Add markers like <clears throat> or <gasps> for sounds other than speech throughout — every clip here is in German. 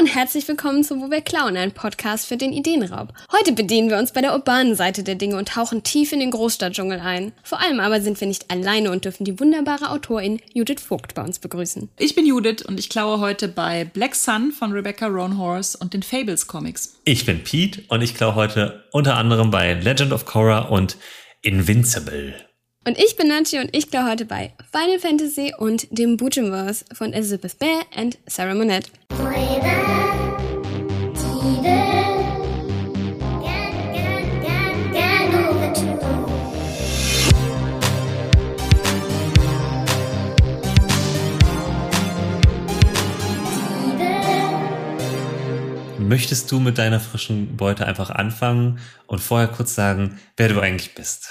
und herzlich willkommen zu Wo wir klauen, ein Podcast für den Ideenraub. Heute bedienen wir uns bei der urbanen Seite der Dinge und tauchen tief in den Großstadtdschungel ein. Vor allem aber sind wir nicht alleine und dürfen die wunderbare Autorin Judith Vogt bei uns begrüßen. Ich bin Judith und ich klaue heute bei Black Sun von Rebecca Roanhorse und den Fables Comics. Ich bin Pete und ich klaue heute unter anderem bei Legend of Korra und Invincible. Und ich bin Nancy und ich klaue heute bei Final Fantasy und dem Butchemverse von Elizabeth Bear und Sarah Monette. Möchtest du mit deiner frischen Beute einfach anfangen und vorher kurz sagen, wer du eigentlich bist?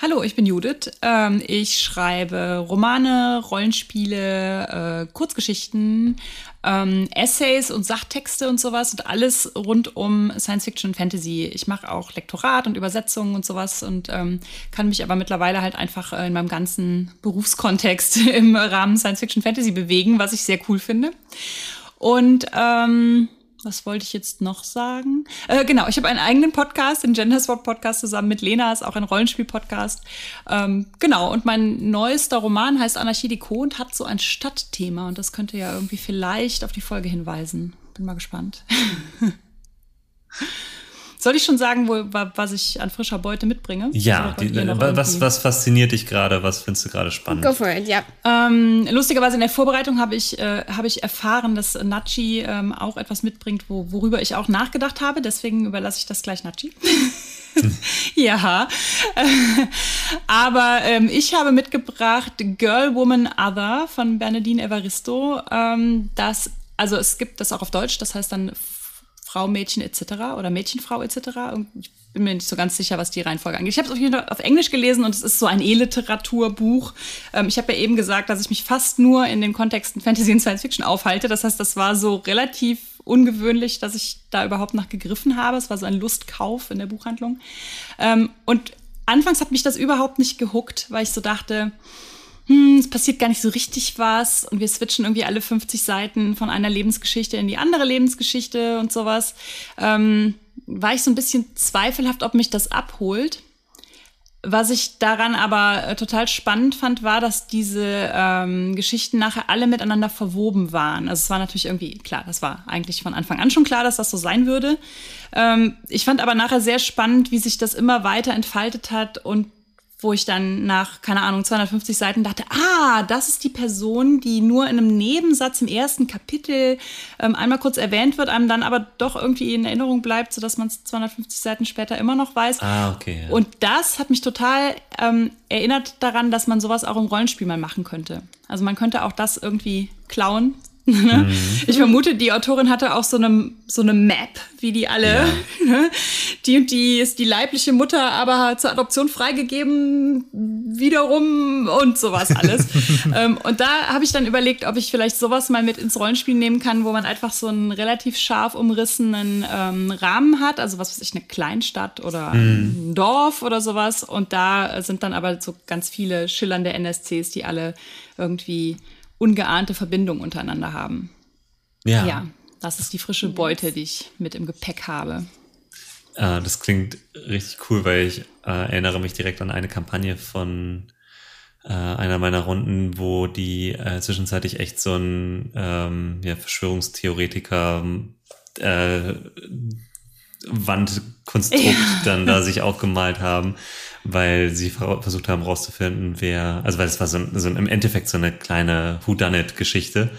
Hallo, ich bin Judith. Ähm, ich schreibe Romane, Rollenspiele, äh, Kurzgeschichten, ähm, Essays und Sachtexte und sowas und alles rund um Science Fiction und Fantasy. Ich mache auch Lektorat und Übersetzungen und sowas und ähm, kann mich aber mittlerweile halt einfach äh, in meinem ganzen Berufskontext <laughs> im Rahmen Science Fiction Fantasy bewegen, was ich sehr cool finde. Und ähm, was wollte ich jetzt noch sagen? Äh, genau, ich habe einen eigenen Podcast, den Genderswap Podcast zusammen mit Lena, ist auch ein Rollenspiel-Podcast. Ähm, genau, und mein neuester Roman heißt Anarchie Deco und hat so ein Stadtthema und das könnte ja irgendwie vielleicht auf die Folge hinweisen. Bin mal gespannt. <laughs> Soll ich schon sagen, wo, was ich an frischer Beute mitbringe? Ja, die, was, was fasziniert dich gerade? Was findest du gerade spannend? Go for it, ja. Ähm, lustigerweise in der Vorbereitung habe ich, äh, hab ich erfahren, dass Nachi ähm, auch etwas mitbringt, wo, worüber ich auch nachgedacht habe. Deswegen überlasse ich das gleich Nachi. <laughs> ja, aber ähm, ich habe mitgebracht Girl, Woman, Other von Bernadine Evaristo. Ähm, das, also es gibt das auch auf Deutsch, das heißt dann Frau, Mädchen etc. oder Mädchenfrau etc. Ich bin mir nicht so ganz sicher, was die Reihenfolge angeht. Ich habe es auf jeden Fall auf Englisch gelesen und es ist so ein E-Literaturbuch. Ähm, ich habe ja eben gesagt, dass ich mich fast nur in den Kontexten Fantasy und Science Fiction aufhalte. Das heißt, das war so relativ ungewöhnlich, dass ich da überhaupt nach gegriffen habe. Es war so ein Lustkauf in der Buchhandlung. Ähm, und anfangs hat mich das überhaupt nicht gehuckt, weil ich so dachte, hm, es passiert gar nicht so richtig was und wir switchen irgendwie alle 50 Seiten von einer Lebensgeschichte in die andere Lebensgeschichte und sowas, ähm, war ich so ein bisschen zweifelhaft, ob mich das abholt. Was ich daran aber äh, total spannend fand, war, dass diese ähm, Geschichten nachher alle miteinander verwoben waren. Also es war natürlich irgendwie klar, das war eigentlich von Anfang an schon klar, dass das so sein würde. Ähm, ich fand aber nachher sehr spannend, wie sich das immer weiter entfaltet hat und wo ich dann nach, keine Ahnung, 250 Seiten dachte, ah, das ist die Person, die nur in einem Nebensatz im ersten Kapitel ähm, einmal kurz erwähnt wird, einem dann aber doch irgendwie in Erinnerung bleibt, sodass man es 250 Seiten später immer noch weiß. Ah, okay. Ja. Und das hat mich total ähm, erinnert daran, dass man sowas auch im Rollenspiel mal machen könnte. Also man könnte auch das irgendwie klauen? Mhm. Ich vermute, die Autorin hatte auch so eine, so eine Map, wie die alle. Ja. <laughs> Ne? Die und die ist die leibliche Mutter, aber zur Adoption freigegeben, wiederum und sowas alles. <laughs> ähm, und da habe ich dann überlegt, ob ich vielleicht sowas mal mit ins Rollenspiel nehmen kann, wo man einfach so einen relativ scharf umrissenen ähm, Rahmen hat, also was weiß ich, eine Kleinstadt oder mhm. ein Dorf oder sowas. Und da sind dann aber so ganz viele schillernde NSCs, die alle irgendwie ungeahnte Verbindungen untereinander haben. Ja. Ja, das ist die frische Beute, die ich mit im Gepäck habe. Äh, das klingt richtig cool, weil ich äh, erinnere mich direkt an eine Kampagne von äh, einer meiner Runden, wo die äh, zwischenzeitlich echt so ein ähm, ja, Verschwörungstheoretiker äh, Wandkonstrukt ja. dann da sich aufgemalt haben, weil sie versucht haben rauszufinden, wer, also weil es war so, so im Endeffekt so eine kleine Whodunit-Geschichte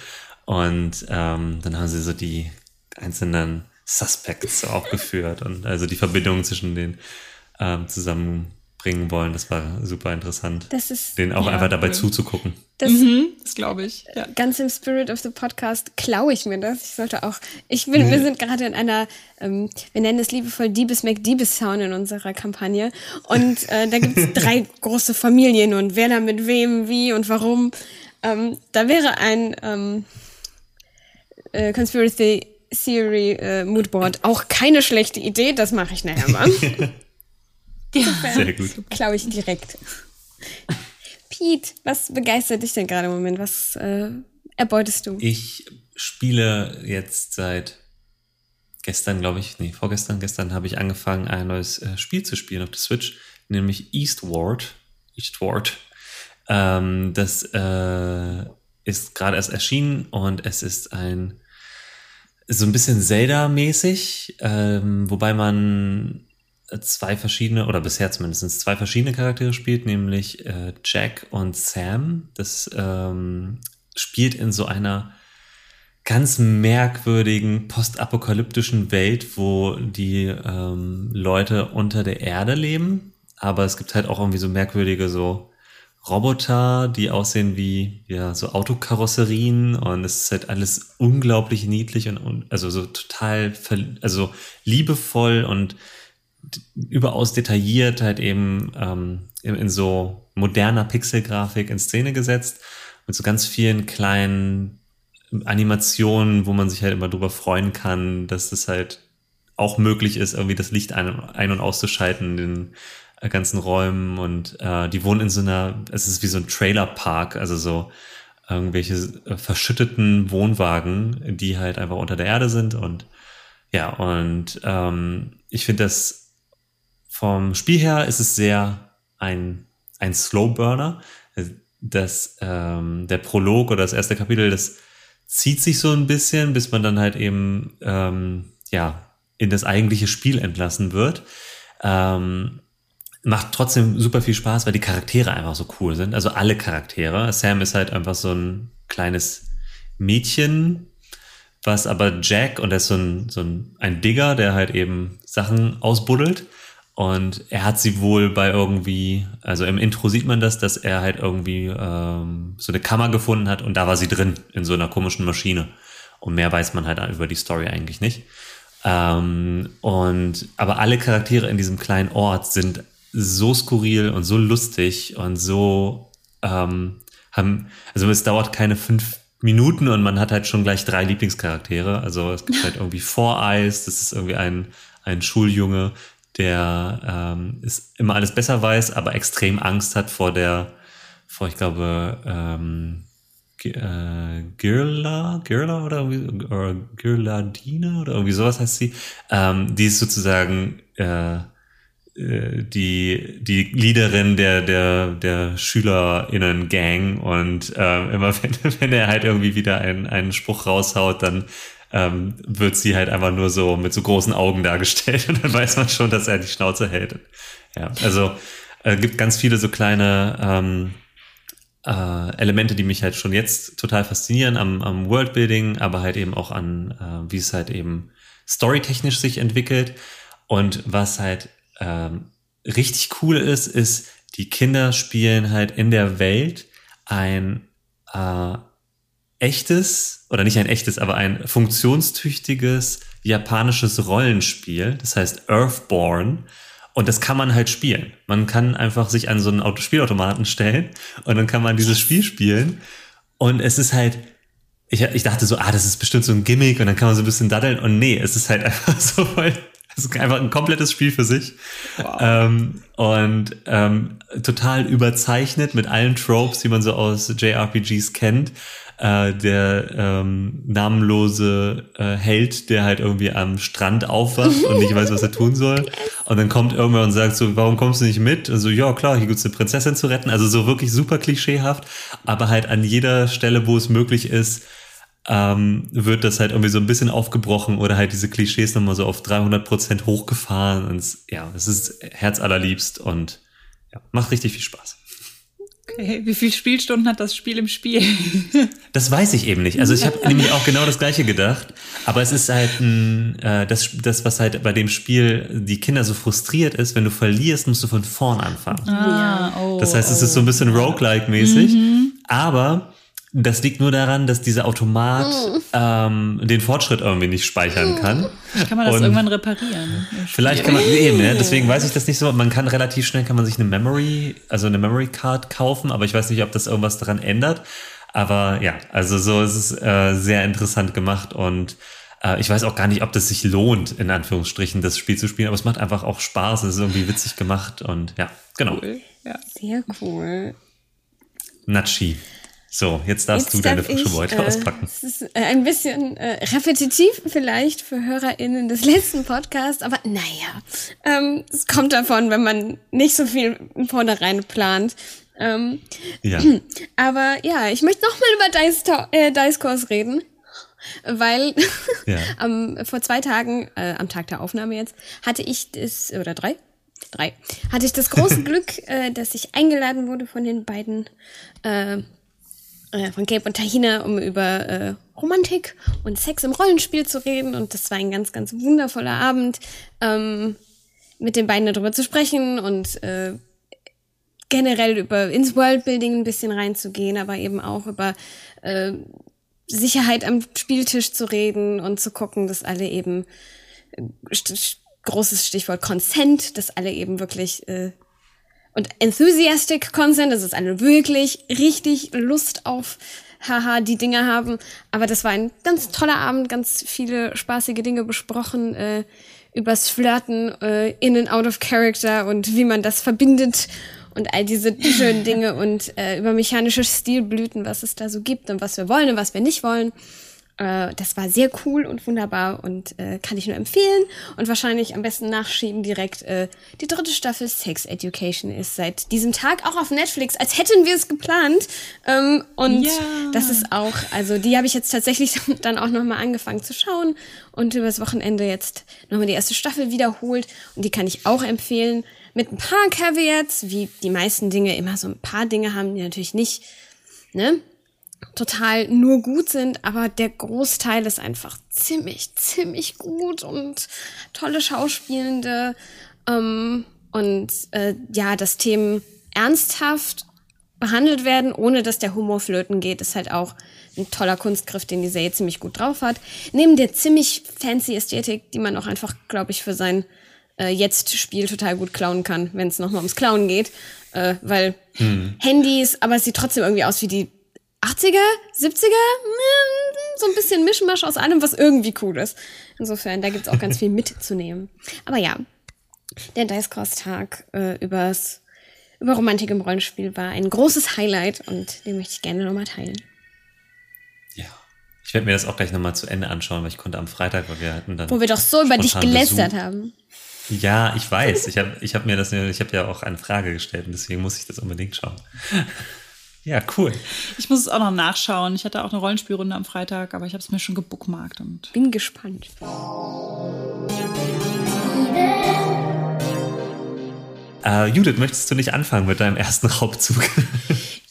und ähm, dann haben sie so die einzelnen Suspects aufgeführt und also die Verbindungen zwischen den ähm, zusammen bringen wollen. Das war super interessant. Das ist, den auch ja, einfach dabei cool. zuzugucken. Das, mhm, das glaube ich. Ja. Ganz im Spirit of the Podcast klaue ich mir das. Ich sollte auch, ich bin, wir sind gerade in einer, ähm, wir nennen es liebevoll Diebes McDiebes Sound in unserer Kampagne. Und äh, da gibt es <laughs> drei große Familien und wer da mit wem, wie und warum. Ähm, da wäre ein ähm, äh, Conspiracy Theory äh, Moodboard auch keine schlechte Idee. Das mache ich nachher mal. <laughs> Ja, sehr gut. Glaube ich direkt. Pete, was begeistert dich denn gerade im Moment? Was äh, erbeutest du? Ich spiele jetzt seit gestern, glaube ich, nee, vorgestern, gestern habe ich angefangen, ein neues äh, Spiel zu spielen auf der Switch, nämlich Eastward. Eastward. Ähm, das äh, ist gerade erst erschienen und es ist ein so ein bisschen Zelda-mäßig, ähm, wobei man zwei verschiedene, oder bisher zumindest zwei verschiedene Charaktere spielt, nämlich äh, Jack und Sam. Das ähm, spielt in so einer ganz merkwürdigen postapokalyptischen Welt, wo die ähm, Leute unter der Erde leben. Aber es gibt halt auch irgendwie so merkwürdige so Roboter, die aussehen wie ja so Autokarosserien und es ist halt alles unglaublich niedlich und, und also so total also liebevoll und überaus detailliert halt eben ähm, in, in so moderner Pixelgrafik in Szene gesetzt. Mit so ganz vielen kleinen Animationen, wo man sich halt immer drüber freuen kann, dass das halt auch möglich ist, irgendwie das Licht ein-, ein und auszuschalten in den äh, ganzen Räumen. Und äh, die wohnen in so einer, es ist wie so ein Trailerpark, also so irgendwelche äh, verschütteten Wohnwagen, die halt einfach unter der Erde sind. Und ja, und ähm, ich finde das vom Spiel her ist es sehr ein, ein Slow Burner. Das, ähm, der Prolog oder das erste Kapitel, das zieht sich so ein bisschen, bis man dann halt eben ähm, ja in das eigentliche Spiel entlassen wird. Ähm, macht trotzdem super viel Spaß, weil die Charaktere einfach so cool sind. Also alle Charaktere. Sam ist halt einfach so ein kleines Mädchen, was aber Jack, und er ist so ein, so ein, ein Digger, der halt eben Sachen ausbuddelt. Und er hat sie wohl bei irgendwie, also im Intro sieht man das, dass er halt irgendwie ähm, so eine Kammer gefunden hat und da war sie drin in so einer komischen Maschine. Und mehr weiß man halt über die Story eigentlich nicht. Ähm, und aber alle Charaktere in diesem kleinen Ort sind so skurril und so lustig und so ähm, haben, also es dauert keine fünf Minuten und man hat halt schon gleich drei Lieblingscharaktere. Also es gibt <laughs> halt irgendwie Four Eyes, das ist irgendwie ein, ein Schuljunge, der ähm, ist immer alles besser weiß, aber extrem Angst hat vor der, vor, ich glaube, ähm, äh, Girla, Girla oder, oder Girladine oder irgendwie sowas heißt sie. Ähm, die ist sozusagen äh, äh, die, die Leaderin der, der, der SchülerInnen-Gang und äh, immer <laughs> wenn, wenn er halt irgendwie wieder einen, einen Spruch raushaut, dann ähm, wird sie halt einfach nur so mit so großen Augen dargestellt <laughs> und dann weiß man schon, dass er die Schnauze hält. Ja, also äh, gibt ganz viele so kleine ähm, äh, Elemente, die mich halt schon jetzt total faszinieren am, am Worldbuilding, aber halt eben auch an, äh, wie es halt eben storytechnisch sich entwickelt. Und was halt ähm, richtig cool ist, ist, die Kinder spielen halt in der Welt ein äh, echtes, oder nicht ein echtes, aber ein funktionstüchtiges japanisches Rollenspiel, das heißt Earthborn. Und das kann man halt spielen. Man kann einfach sich an so einen Autospielautomaten stellen und dann kann man dieses Spiel spielen. Und es ist halt, ich, ich dachte so, ah, das ist bestimmt so ein Gimmick und dann kann man so ein bisschen daddeln. Und nee, es ist halt <laughs> einfach so voll, es ist einfach ein komplettes Spiel für sich. Wow. Ähm, und ähm, total überzeichnet mit allen Tropes, die man so aus JRPGs kennt äh, der ähm, namenlose äh, Held, der halt irgendwie am Strand aufwacht und nicht weiß, was er tun soll. <laughs> Und dann kommt irgendwer und sagt so, warum kommst du nicht mit? Und so, ja klar, hier gibt's eine Prinzessin zu retten. Also so wirklich super klischeehaft, aber halt an jeder Stelle, wo es möglich ist, ähm, wird das halt irgendwie so ein bisschen aufgebrochen oder halt diese Klischees nochmal so auf 300 Prozent hochgefahren. Und ja, es ist herzallerliebst und ja, macht richtig viel Spaß. Okay, wie viele Spielstunden hat das Spiel im Spiel? <laughs> das weiß ich eben nicht. Also ich habe <laughs> nämlich auch genau das gleiche gedacht. Aber es ist halt ein, äh, das, das, was halt bei dem Spiel die Kinder so frustriert ist, wenn du verlierst, musst du von vorn anfangen. Ah, oh, das heißt, es ist so ein bisschen roguelike-mäßig. Mhm. Aber das liegt nur daran, dass dieser Automat mm. ähm, den Fortschritt irgendwie nicht speichern kann. Kann man das und irgendwann reparieren? Vielleicht kann man eben, ne? deswegen weiß ich das nicht so. Man kann relativ schnell kann man sich eine Memory, also eine Memory Card kaufen, aber ich weiß nicht, ob das irgendwas daran ändert. Aber ja, also so ist es äh, sehr interessant gemacht und äh, ich weiß auch gar nicht, ob das sich lohnt, in Anführungsstrichen, das Spiel zu spielen, aber es macht einfach auch Spaß, es ist irgendwie witzig gemacht und ja, genau. Cool. Ja. Sehr cool. Natschi. So, jetzt darfst jetzt du deine frische Beute äh, auspacken. Es ist äh, ein bisschen äh, repetitiv vielleicht für HörerInnen des <laughs> letzten Podcasts, aber naja, ähm, es kommt davon, wenn man nicht so viel vornherein plant. Ähm, ja. <clears throat> Aber ja, ich möchte nochmal über Dice, äh, Dice Course reden weil <laughs> ja. am, vor zwei Tagen, äh, am Tag der Aufnahme jetzt, hatte ich das, oder drei? Drei. Hatte ich das große <laughs> Glück, äh, dass ich eingeladen wurde von den beiden, äh, äh, von Gabe und Tahina, um über äh, Romantik und Sex im Rollenspiel zu reden. Und das war ein ganz, ganz wundervoller Abend, ähm, mit den beiden darüber zu sprechen und äh, generell über ins Worldbuilding ein bisschen reinzugehen, aber eben auch über äh, Sicherheit am Spieltisch zu reden und zu gucken, dass alle eben äh, großes Stichwort Consent, dass alle eben wirklich äh, und enthusiastic Consent, dass es alle wirklich richtig Lust auf haha die Dinge haben. Aber das war ein ganz toller Abend, ganz viele spaßige Dinge besprochen äh, übers Flirten äh, in and out of character und wie man das verbindet und all diese <laughs> schönen Dinge und äh, über mechanische Stilblüten, was es da so gibt und was wir wollen und was wir nicht wollen. Äh, das war sehr cool und wunderbar und äh, kann ich nur empfehlen und wahrscheinlich am besten nachschieben direkt. Äh, die dritte Staffel Sex Education ist seit diesem Tag auch auf Netflix, als hätten wir es geplant. Ähm, und ja. das ist auch, also die habe ich jetzt tatsächlich <laughs> dann auch nochmal angefangen zu schauen und übers Wochenende jetzt nochmal die erste Staffel wiederholt und die kann ich auch empfehlen mit ein paar Caveats, wie die meisten Dinge immer so ein paar Dinge haben, die natürlich nicht, ne, total nur gut sind, aber der Großteil ist einfach ziemlich, ziemlich gut und tolle Schauspielende ähm, und äh, ja, dass Themen ernsthaft behandelt werden, ohne dass der Humor flöten geht, ist halt auch ein toller Kunstgriff, den die Serie ziemlich gut drauf hat. Neben der ziemlich fancy Ästhetik, die man auch einfach, glaube ich, für sein äh, jetzt Spiel total gut klauen kann, wenn es nochmal ums Klauen geht. Äh, weil hm. Handys, aber es sieht trotzdem irgendwie aus wie die 80er, 70er, hm, so ein bisschen Mischmasch aus allem, was irgendwie cool ist. Insofern, da gibt's auch ganz viel <laughs> mitzunehmen. Aber ja, der Dice Cross Tag äh, übers, über Romantik im Rollenspiel war ein großes Highlight und den möchte ich gerne nochmal teilen. Ja. Ich werde mir das auch gleich nochmal zu Ende anschauen, weil ich konnte am Freitag, weil wir hatten dann. Wo wir doch so über dich gelästert Besuch. haben. Ja, ich weiß. Ich habe ich hab mir das, ich habe ja auch eine Frage gestellt und deswegen muss ich das unbedingt schauen. Ja, cool. Ich muss es auch noch nachschauen. Ich hatte auch eine Rollenspielrunde am Freitag, aber ich habe es mir schon gebookmarkt und bin gespannt. Äh, Judith, möchtest du nicht anfangen mit deinem ersten Raubzug? <laughs>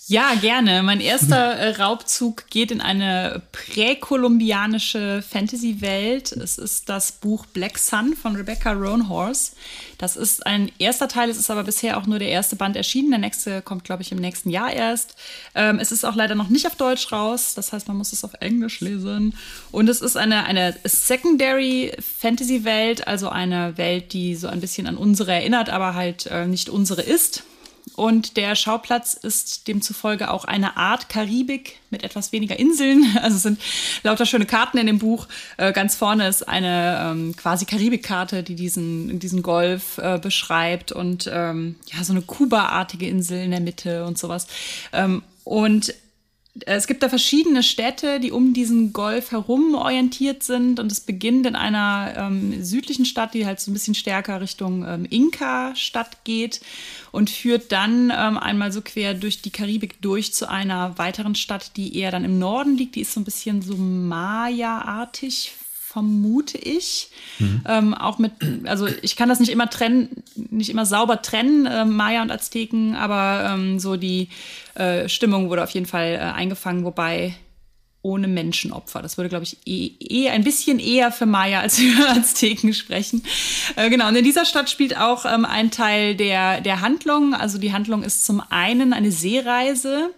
Ja, gerne. Mein erster äh, Raubzug geht in eine präkolumbianische Fantasy-Welt. Es ist das Buch Black Sun von Rebecca Roanhorse. Das ist ein erster Teil, es ist aber bisher auch nur der erste Band erschienen. Der nächste kommt, glaube ich, im nächsten Jahr erst. Ähm, es ist auch leider noch nicht auf Deutsch raus, das heißt, man muss es auf Englisch lesen. Und es ist eine, eine Secondary Fantasy-Welt, also eine Welt, die so ein bisschen an unsere erinnert, aber halt äh, nicht unsere ist. Und der Schauplatz ist demzufolge auch eine Art Karibik mit etwas weniger Inseln. <laughs> Also es sind lauter schöne Karten in dem Buch. Äh, ganz vorne ist eine ähm, quasi Karibikkarte, die diesen, diesen Golf äh, beschreibt und ähm, ja, so eine Kuba-artige Insel in der Mitte und sowas. Ähm, und es gibt da verschiedene Städte, die um diesen Golf herum orientiert sind und es beginnt in einer ähm, südlichen Stadt, die halt so ein bisschen stärker Richtung ähm, Inka-Stadt geht und führt dann ähm, einmal so quer durch die Karibik durch zu einer weiteren Stadt, die eher dann im Norden liegt. Die ist so ein bisschen so Maya-artig vermute ich. Mhm. Ähm, auch mit, also ich kann das nicht immer trennen, nicht immer sauber trennen, äh, Maya und Azteken, aber ähm, so die äh, Stimmung wurde auf jeden Fall äh, eingefangen, wobei ohne Menschenopfer. Das würde, glaube ich, eh, eh ein bisschen eher für Maya als für <laughs> Azteken sprechen. Äh, genau, und in dieser Stadt spielt auch ähm, ein Teil der, der Handlung. Also die Handlung ist zum einen eine Seereise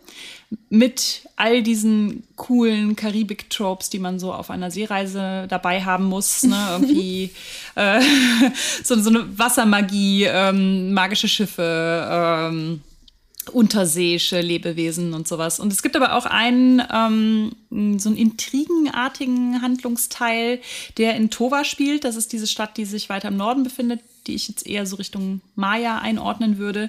mit all diesen coolen Karibik-Tropes, die man so auf einer Seereise dabei haben muss. Ne? <laughs> Irgendwie äh, <laughs> so, so, eine Wassermagie, ähm, magische Schiffe, ähm, unterseeische Lebewesen und sowas. Und es gibt aber auch einen ähm, so einen intrigenartigen Handlungsteil, der in Tova spielt. Das ist diese Stadt, die sich weiter im Norden befindet, die ich jetzt eher so Richtung Maya einordnen würde.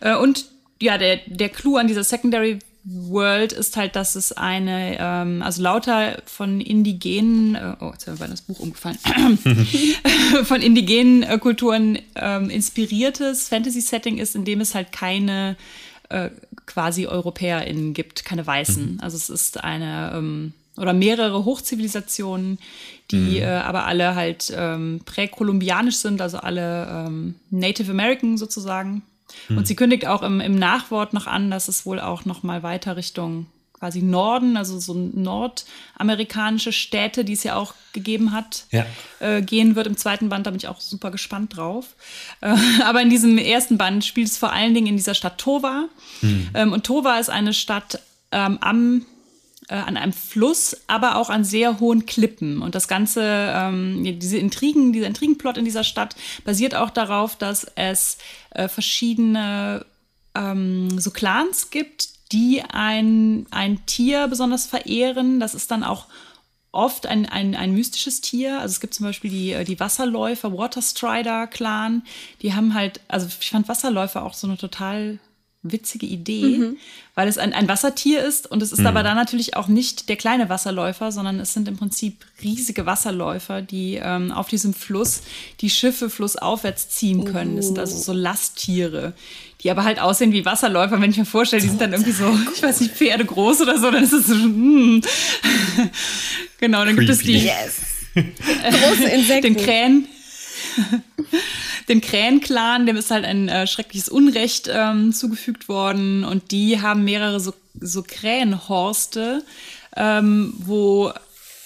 Äh, und ja, der, der Clou an dieser Secondary World ist halt, dass es eine, ähm, also lauter von indigenen, äh, oh, jetzt haben wir das Buch umgefallen, <laughs> von indigenen äh, Kulturen ähm, inspiriertes Fantasy-Setting ist, in dem es halt keine äh, quasi EuropäerInnen gibt, keine Weißen. Mhm. Also es ist eine ähm, oder mehrere Hochzivilisationen, die mhm. äh, aber alle halt ähm, präkolumbianisch sind, also alle ähm, Native American sozusagen. Mhm. Und sie kündigt auch im, im Nachwort noch an, dass es wohl auch noch mal weiter Richtung quasi Norden, also so nordamerikanische Städte, die es ja auch gegeben hat, ja. äh, gehen wird im zweiten Band. Da bin ich auch super gespannt drauf. Äh, <laughs> aber in diesem ersten Band spielt es vor allen Dingen in dieser Stadt Tova. Mhm. Ähm, und Tova ist eine Stadt ähm, am an einem Fluss, aber auch an sehr hohen Klippen. Und das Ganze, ähm, diese Intrigen, dieser Intrigenplot in dieser Stadt basiert auch darauf, dass es äh, verschiedene ähm, so Clans gibt, die ein, ein Tier besonders verehren. Das ist dann auch oft ein, ein, ein mystisches Tier. Also es gibt zum Beispiel die, die Wasserläufer, Waterstrider Clan. Die haben halt, also ich fand Wasserläufer auch so eine total witzige Idee, mhm. weil es ein, ein Wassertier ist und es ist mhm. aber dann natürlich auch nicht der kleine Wasserläufer, sondern es sind im Prinzip riesige Wasserläufer, die ähm, auf diesem Fluss die Schiffe flussaufwärts ziehen können. Oh. Das sind also so Lasttiere, die aber halt aussehen wie Wasserläufer. Wenn ich mir vorstelle, die sind dann irgendwie so, ich weiß nicht, Pferde groß oder so, dann ist es so, mm. <laughs> genau, dann Creepy. gibt es die yes. große Insekten. Den Krähen dem Krähenclan, dem ist halt ein äh, schreckliches Unrecht ähm, zugefügt worden und die haben mehrere so, so Krähenhorste, ähm, wo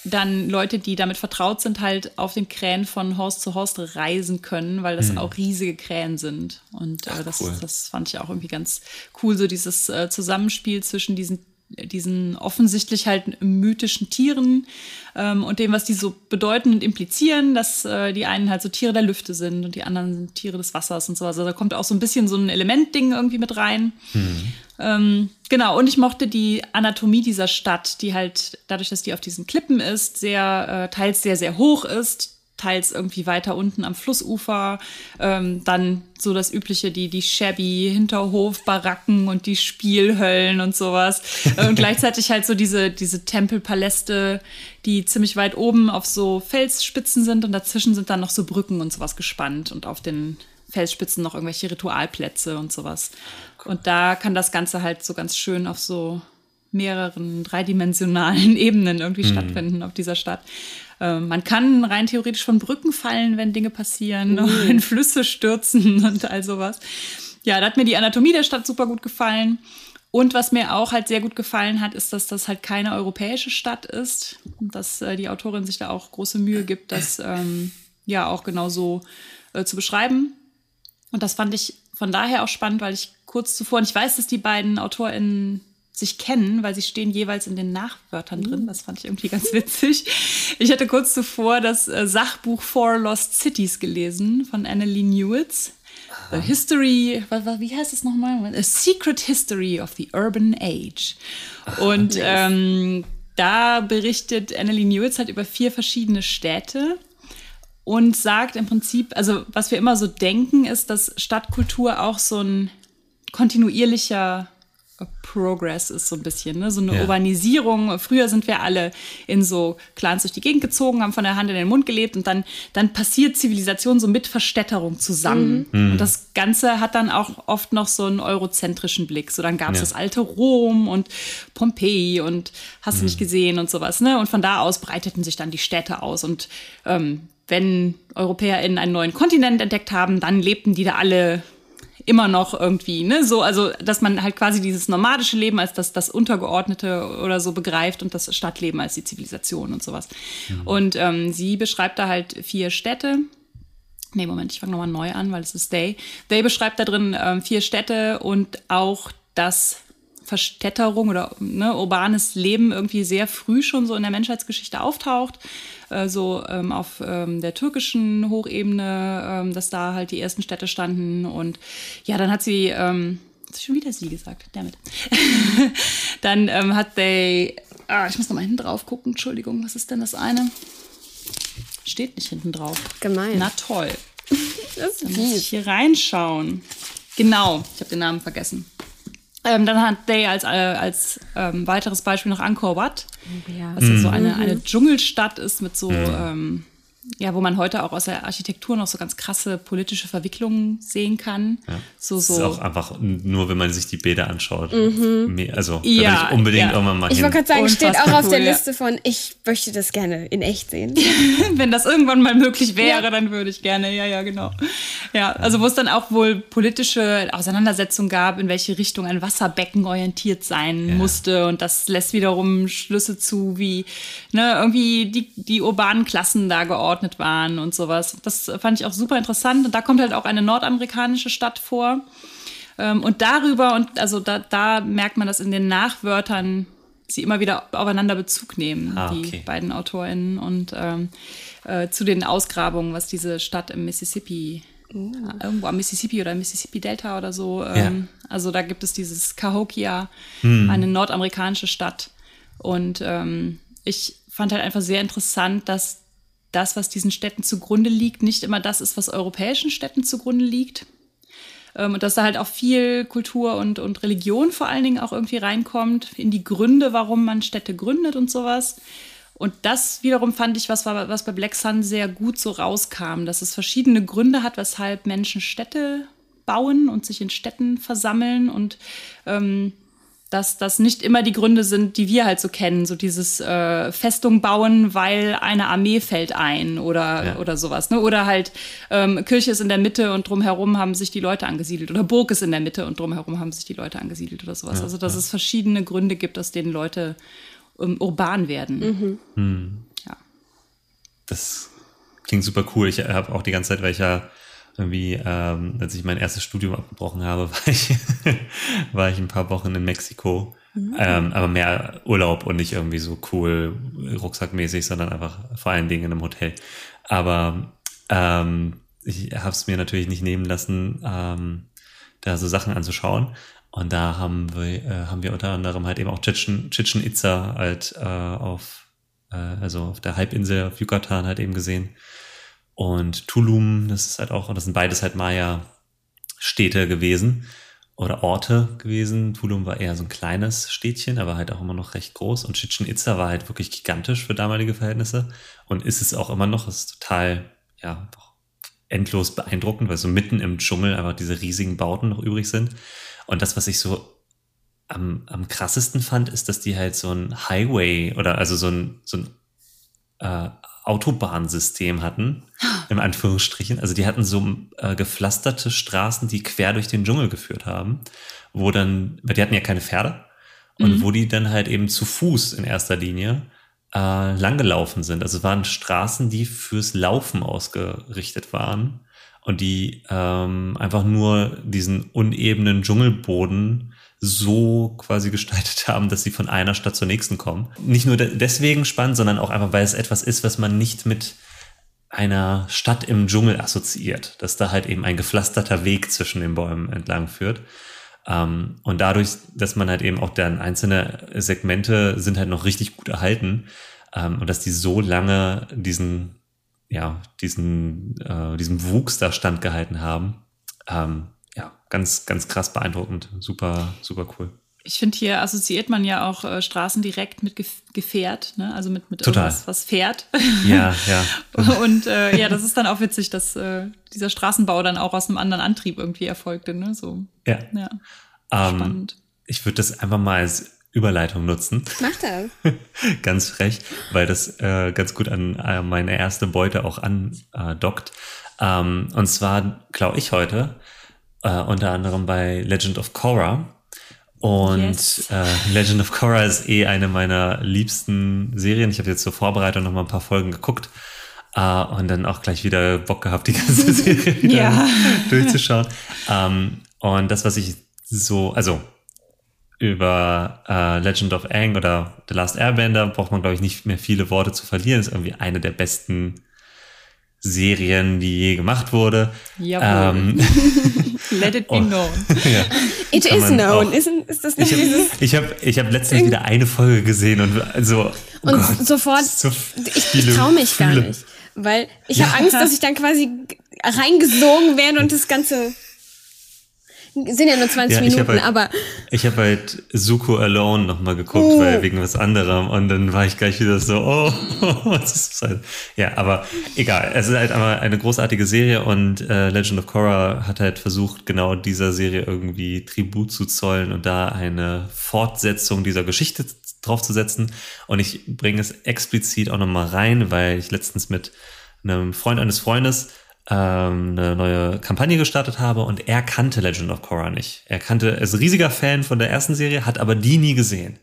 dann Leute, die damit vertraut sind, halt auf den Krähen von Horst zu Horst reisen können, weil das mhm. auch riesige Krähen sind. Und äh, das, cool. das fand ich auch irgendwie ganz cool, so dieses äh, Zusammenspiel zwischen diesen diesen offensichtlich halt mythischen Tieren ähm, und dem, was die so bedeuten und implizieren, dass äh, die einen halt so Tiere der Lüfte sind und die anderen sind Tiere des Wassers und so. Also da kommt auch so ein bisschen so ein Elementding irgendwie mit rein. Mhm. Ähm, genau, und ich mochte die Anatomie dieser Stadt, die halt dadurch, dass die auf diesen Klippen ist, sehr, äh, teils sehr, sehr hoch ist, teils irgendwie weiter unten am Flussufer. Ähm, dann so das übliche, die, die shabby Hinterhofbaracken und die Spielhöllen und sowas. und <laughs> gleichzeitig halt so diese, diese Tempelpaläste, die ziemlich weit oben auf so Felsspitzen sind und dazwischen sind dann noch so Brücken und sowas gespannt und auf den Felsspitzen noch irgendwelche Ritualplätze und sowas. Und da kann das Ganze halt so ganz schön auf so mehreren dreidimensionalen <laughs> Ebenen irgendwie mhm. stattfinden auf dieser Stadt. Ähm, man kann rein theoretisch von Brücken fallen, wenn Dinge passieren, <laughs> uh. in Flüsse stürzen <laughs> und all sowas. Ja, da hat mir die Anatomie der Stadt super gut gefallen. Und was mir auch halt sehr gut gefallen hat, ist, dass das halt keine europäische Stadt ist. Dass äh, die Autorin sich da auch große Mühe gibt, das ähm, ja auch genauso äh, zu beschreiben. Und das fand ich von daher auch spannend, weil ich kurz zuvor, und ich weiß, dass die beiden AutorInnen sich kennen, weil sie stehen jeweils in den Nachwörtern drin. Das fand ich irgendwie ganz witzig. Ich hatte kurz zuvor das äh, Sachbuch Four Lost Cities gelesen von Annalie Newitz. The History, wie heißt es nochmal? A Secret History of the Urban Age. Und ähm, da berichtet Annalie Newitz halt über vier verschiedene Städte und sagt im Prinzip, also was wir immer so denken, ist, dass Stadtkultur auch so ein kontinuierlicher Progress ist so ein bisschen, ne? so eine ja. Urbanisierung. Früher sind wir alle in so Clans durch die Gegend gezogen, haben von der Hand in den Mund gelebt und dann, dann passiert Zivilisation so mit Verstädterung zusammen. Mhm. Und das Ganze hat dann auch oft noch so einen eurozentrischen Blick. So dann gab es ja. das alte Rom und Pompeji und hast du mhm. nicht gesehen und sowas. Ne? Und von da aus breiteten sich dann die Städte aus und ähm, wenn EuropäerInnen einen neuen Kontinent entdeckt haben, dann lebten die da alle immer noch irgendwie, ne, so, also, dass man halt quasi dieses nomadische Leben als das, das Untergeordnete oder so begreift und das Stadtleben als die Zivilisation und sowas. Mhm. Und ähm, sie beschreibt da halt vier Städte. Nee, Moment, ich fange nochmal neu an, weil es ist Day. Day beschreibt da drin ähm, vier Städte und auch das Verstädterung oder ne, urbanes Leben irgendwie sehr früh schon so in der Menschheitsgeschichte auftaucht. Äh, so ähm, auf ähm, der türkischen Hochebene, ähm, dass da halt die ersten Städte standen. Und ja, dann hat sie, ähm, schon wieder sie gesagt, damit. <laughs> dann ähm, hat they, ah, ich muss noch mal hinten drauf gucken, Entschuldigung, was ist denn das eine? Steht nicht hinten drauf. Gemein. Na toll. das ist Dann muss ich hier reinschauen. Genau, ich habe den Namen vergessen. Ähm, dann hat Day als, äh, als ähm, weiteres Beispiel noch Angkor Wat, Ja. was ja so eine, eine Dschungelstadt ist mit so, ähm, ja, wo man heute auch aus der Architektur noch so ganz krasse politische Verwicklungen sehen kann. So, Das ist so. auch einfach nur, wenn man sich die Bilder anschaut. Me- Also, da will Ja, ich unbedingt ja. irgendwann mal Ich wollte gerade sagen, steht auch auf der cool, ja. Liste von, ich möchte das gerne in echt sehen. <laughs> Wenn das irgendwann mal möglich wäre, Ja. dann würde ich gerne, ja, ja, genau. Ja, also wo es dann auch wohl politische Auseinandersetzungen gab, in welche Richtung ein Wasserbecken orientiert sein Ja. musste. Und das lässt wiederum Schlüsse zu, wie ne, irgendwie die, die urbanen Klassen da geordnet waren und sowas. Das fand ich auch super interessant. Und da kommt halt auch eine nordamerikanische Stadt vor. Ähm, Und darüber, und also da, da merkt man, dass in den Nachwörtern sie immer wieder aufeinander Bezug nehmen, Ah, die okay. beiden AutorInnen und ähm, äh, zu den Ausgrabungen, was diese Stadt im Mississippi, äh, irgendwo am Mississippi oder im Mississippi-Delta oder so, ähm, also da gibt es dieses Cahokia, eine nordamerikanische Stadt. Und ähm, ich fand halt einfach sehr interessant, dass das, was diesen Städten zugrunde liegt, nicht immer das ist, was europäischen Städten zugrunde liegt. Ähm, und dass da halt auch viel Kultur und, und Religion vor allen Dingen auch irgendwie reinkommt, in die Gründe, warum man Städte gründet und sowas. Und das wiederum fand ich, was, was bei Black Sun sehr gut so rauskam, dass es verschiedene Gründe hat, weshalb Menschen Städte bauen und sich in Städten versammeln und ähm, dass das nicht immer die Gründe sind, die wir halt so kennen, so dieses äh, Festung bauen, weil eine Armee fällt ein oder, Ja. oder sowas. Ne? Oder halt ähm, Kirche ist in der Mitte und drumherum haben sich die Leute angesiedelt. Oder Burg ist in der Mitte und drumherum haben sich die Leute angesiedelt oder sowas. also dass es verschiedene Gründe gibt, aus denen Leute ähm, urban werden. Ja. Das klingt super cool. Ich habe auch die ganze Zeit, weil ich ja irgendwie, ähm, als ich mein erstes Studium abgebrochen habe, <laughs> war ich, war ich ein paar Wochen in Mexiko. Ähm, aber mehr Urlaub und nicht irgendwie so cool rucksackmäßig, sondern einfach vor allen Dingen in einem Hotel. Aber ähm, ich habe es mir natürlich nicht nehmen lassen, ähm, da so Sachen anzuschauen. Und da haben wir, äh, haben wir unter anderem halt eben auch Chichen, Chichen Itza halt äh, auf, äh, also auf der Halbinsel auf Yucatan halt eben gesehen. Und Tulum, das ist halt auch, das sind beides halt Maya-Städte gewesen oder Orte gewesen. Tulum war eher so ein kleines Städtchen, aber halt auch immer noch recht groß. Und Chichen Itza war halt wirklich gigantisch für damalige Verhältnisse und ist es auch immer noch. Es ist total, ja, endlos beeindruckend, weil so mitten im Dschungel einfach diese riesigen Bauten noch übrig sind. Und das, was ich so am, am krassesten fand, ist, dass die halt so ein Highway oder also so ein, so ein äh, Autobahnsystem hatten, im Anführungsstrichen. Also die hatten so äh, gepflasterte Straßen, die quer durch den Dschungel geführt haben, wo dann, weil die hatten ja keine Pferde, und wo die dann halt eben zu Fuß in erster Linie äh, langgelaufen sind. Also es waren Straßen, die fürs Laufen ausgerichtet waren und die ähm, einfach nur diesen unebenen Dschungelboden so quasi gestaltet haben, dass sie von einer Stadt zur nächsten kommen. Nicht nur de deswegen spannend, sondern auch einfach, weil es etwas ist, was man nicht mit einer Stadt im Dschungel assoziiert, dass da halt eben ein gepflasterter Weg zwischen den Bäumen entlang führt. Ähm, und dadurch, dass man halt eben auch dann einzelne Segmente sind halt noch richtig gut erhalten ähm, und dass die so lange diesen, ja, diesen, äh, diesem Wuchs da standgehalten haben, ähm, ja, ganz, ganz krass beeindruckend, super, super cool. Ich finde, hier assoziiert man ja auch äh, Straßen direkt mit Gef Gefährt, ne? also mit, mit Total. irgendwas, was fährt. Ja, ja. <laughs> Und äh, ja, das ist dann auch witzig, dass äh, dieser Straßenbau dann auch aus einem anderen Antrieb irgendwie erfolgte. Ne? So, ja. ja, Ähm, spannend. ich würde das einfach mal als Überleitung nutzen. Mach das. <laughs> ganz frech, weil das äh, ganz gut an äh, meine erste Beute auch andockt. Ähm, und zwar klaue ich heute äh, unter anderem bei Legend of Korra. Und Yes. äh, Legend of Korra ist eh eine meiner liebsten Serien. Ich habe jetzt zur Vorbereitung noch mal ein paar Folgen geguckt äh, und dann auch gleich wieder Bock gehabt, die ganze <laughs> Serie wieder Ja. durchzuschauen. Ähm, und das, was ich so, also über äh, Legend of Aang oder The Last Airbender braucht man, glaube ich, nicht mehr viele Worte zu verlieren. Ist irgendwie eine der besten Serien, die je gemacht wurde. Jawohl. Ähm, <laughs> Let it be oh. known. <laughs> ja. It Kann is known. auch- Ist, ist das nicht Ich habe dieses... ich hab, ich hab letztens wieder eine Folge gesehen und also oh Und Gott, sofort, so ich, ich traue mich gar Gefühle. nicht. Weil ich habe Angst, dass ich dann quasi reingesogen werde und das Ganze... sind ja nur 20 Ja, ich Minuten, halt- aber Ich habe halt Suko Alone nochmal geguckt, Oh. weil wegen was anderem. Und dann war ich gleich wieder so, oh, <laughs> was ist das halt? Ja, aber egal. Es ist halt einmal eine großartige Serie und äh, Legend of Korra hat halt versucht, genau dieser Serie irgendwie Tribut zu zollen und da eine Fortsetzung dieser Geschichte draufzusetzen. Und ich bringe es explizit auch nochmal rein, weil ich letztens mit einem Freund eines Freundes ähm, eine neue Kampagne gestartet habe und er kannte Legend of Korra nicht. Er kannte, er ist riesiger Fan von der ersten Serie, hat aber die nie gesehen.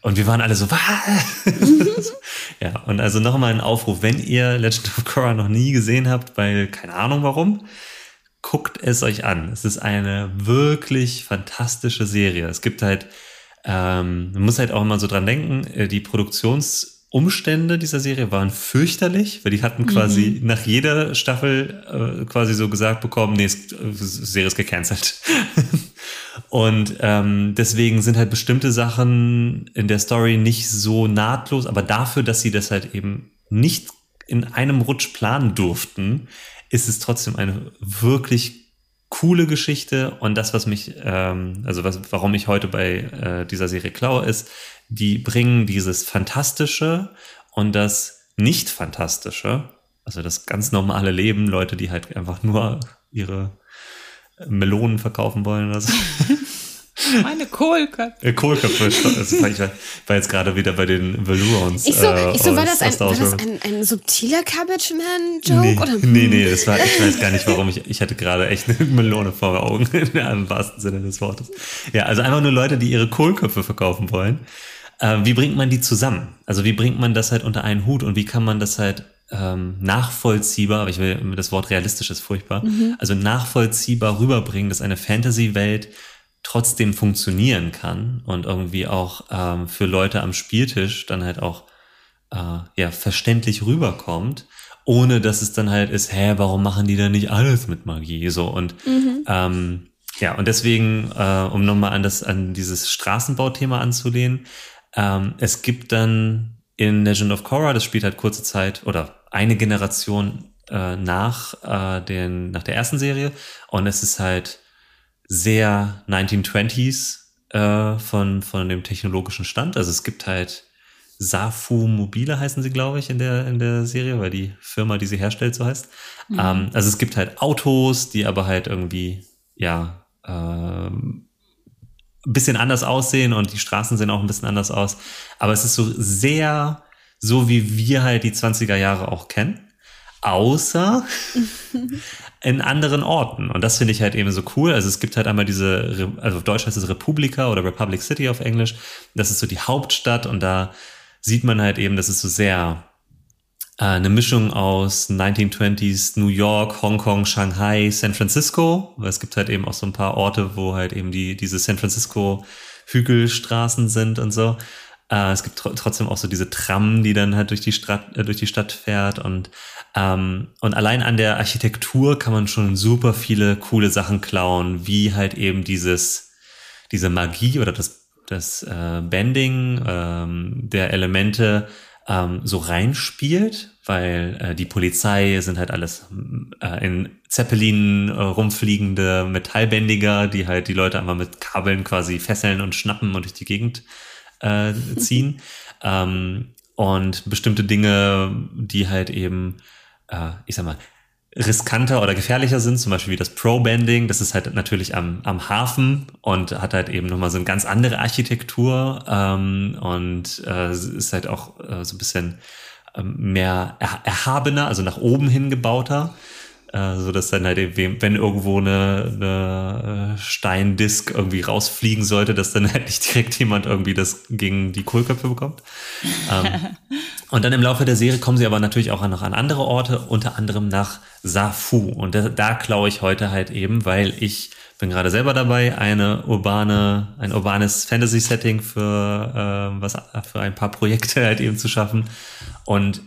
Und wir waren alle so, was? <laughs> ja, und also nochmal ein Aufruf, wenn ihr Legend of Korra noch nie gesehen habt, weil keine Ahnung warum, guckt es euch an. Es ist eine wirklich fantastische Serie. Es gibt halt, ähm, man muss halt auch immer so dran denken, äh, die Produktionsumstände dieser Serie waren fürchterlich, weil die hatten quasi nach jeder Staffel äh, quasi so gesagt bekommen, nee, äh, Serie ist gecancelt. <laughs> Und ähm, deswegen sind halt bestimmte Sachen in der Story nicht so nahtlos, aber dafür, dass sie das halt eben nicht in einem Rutsch planen durften, ist es trotzdem eine wirklich coole Geschichte. Und das, was mich, ähm, also was, warum ich heute bei äh, dieser Serie klaue, ist, die bringen dieses Fantastische und das Nicht-Fantastische, also das ganz normale Leben, Leute, die halt einfach nur ihre Melonen verkaufen wollen oder so. <laughs> Meine Kohlköpfe. Äh, Kohlköpfe. Also war ich war jetzt gerade wieder bei den Valurons. ich so, äh, ich so war das ein, war das ein, ein subtiler Cabbage Man Joke Nee, oder nee, nee, das war, ich weiß gar nicht warum. <laughs> Ich, ich hatte gerade echt eine Melone vor Augen, <laughs> im wahrsten Sinne des Wortes. Ja, also einfach nur Leute, die ihre Kohlköpfe verkaufen wollen. Äh, wie bringt man die zusammen? Also wie bringt man das halt unter einen Hut und wie kann man das halt ähm, nachvollziehbar, aber ich will, das Wort realistisch ist furchtbar, also nachvollziehbar rüberbringen, dass eine Fantasy-Welt trotzdem funktionieren kann und irgendwie auch ähm, für Leute am Spieltisch dann halt auch äh, ja, verständlich rüberkommt, ohne dass es dann halt ist, hä, warum machen die denn nicht alles mit Magie? So und ähm, ja, und deswegen, äh, um nochmal an das, an dieses Straßenbauthema anzulehnen, ähm, es gibt dann in Legend of Korra, das spielt halt kurze Zeit oder eine Generation äh, nach, äh, den, nach der ersten Serie und es ist halt sehr 1920s äh, von, von dem technologischen Stand. Also es gibt halt Safu Mobile heißen sie, glaube ich, in der, in der Serie, weil die Firma, die sie herstellt, so heißt. Ähm, also es gibt halt Autos, die aber halt irgendwie, ja, ähm, ein bisschen anders aussehen und die Straßen sehen auch ein bisschen anders aus. Aber es ist so sehr, so wie wir halt die 20er Jahre auch kennen. Außer <laughs> in anderen Orten. Und das finde ich halt eben so cool. Also es gibt halt einmal diese, also auf Deutsch heißt es Republika oder Republic City auf Englisch. Das ist so die Hauptstadt und da sieht man halt eben, das ist so sehr äh, eine Mischung aus 1920s New York, Hongkong, Shanghai, San Francisco. Weil es gibt halt eben auch so ein paar Orte, wo halt eben die, diese San Francisco Hügelstraßen sind und so. Äh, es gibt tr trotzdem auch so diese Tram, die dann halt durch die Stadt, äh, durch die Stadt fährt und ähm, und allein an der Architektur kann man schon super viele coole Sachen klauen, wie halt eben dieses diese Magie oder das das äh, Bending ähm, der Elemente ähm, so reinspielt, weil äh, die Polizei sind halt alles äh, in Zeppelinen äh, rumfliegende Metallbändiger, die halt die Leute einfach mit Kabeln quasi fesseln und schnappen und durch die Gegend äh, ziehen. <laughs> ähm, und bestimmte Dinge, die halt eben, äh, ich sag mal, riskanter oder gefährlicher sind, zum Beispiel wie das Pro-Banding, das ist halt natürlich am, am Hafen und hat halt eben nochmal so eine ganz andere Architektur ähm, und äh, ist halt auch äh, so ein bisschen ähm, mehr er erhabener, also nach oben hin gebauter, äh, so dass dann halt eben, wenn irgendwo eine, eine äh, Steindisk irgendwie rausfliegen sollte, dass dann halt nicht direkt jemand irgendwie das gegen die Kohlköpfe bekommt. ähm, <laughs> und dann im Laufe der Serie kommen sie aber natürlich auch noch an andere Orte, unter anderem nach Safu. Und da, da klaue ich heute halt eben, weil ich bin gerade selber dabei, eine urbane, ein urbanes Fantasy-Setting für, äh, was, für ein paar Projekte halt eben zu schaffen. Und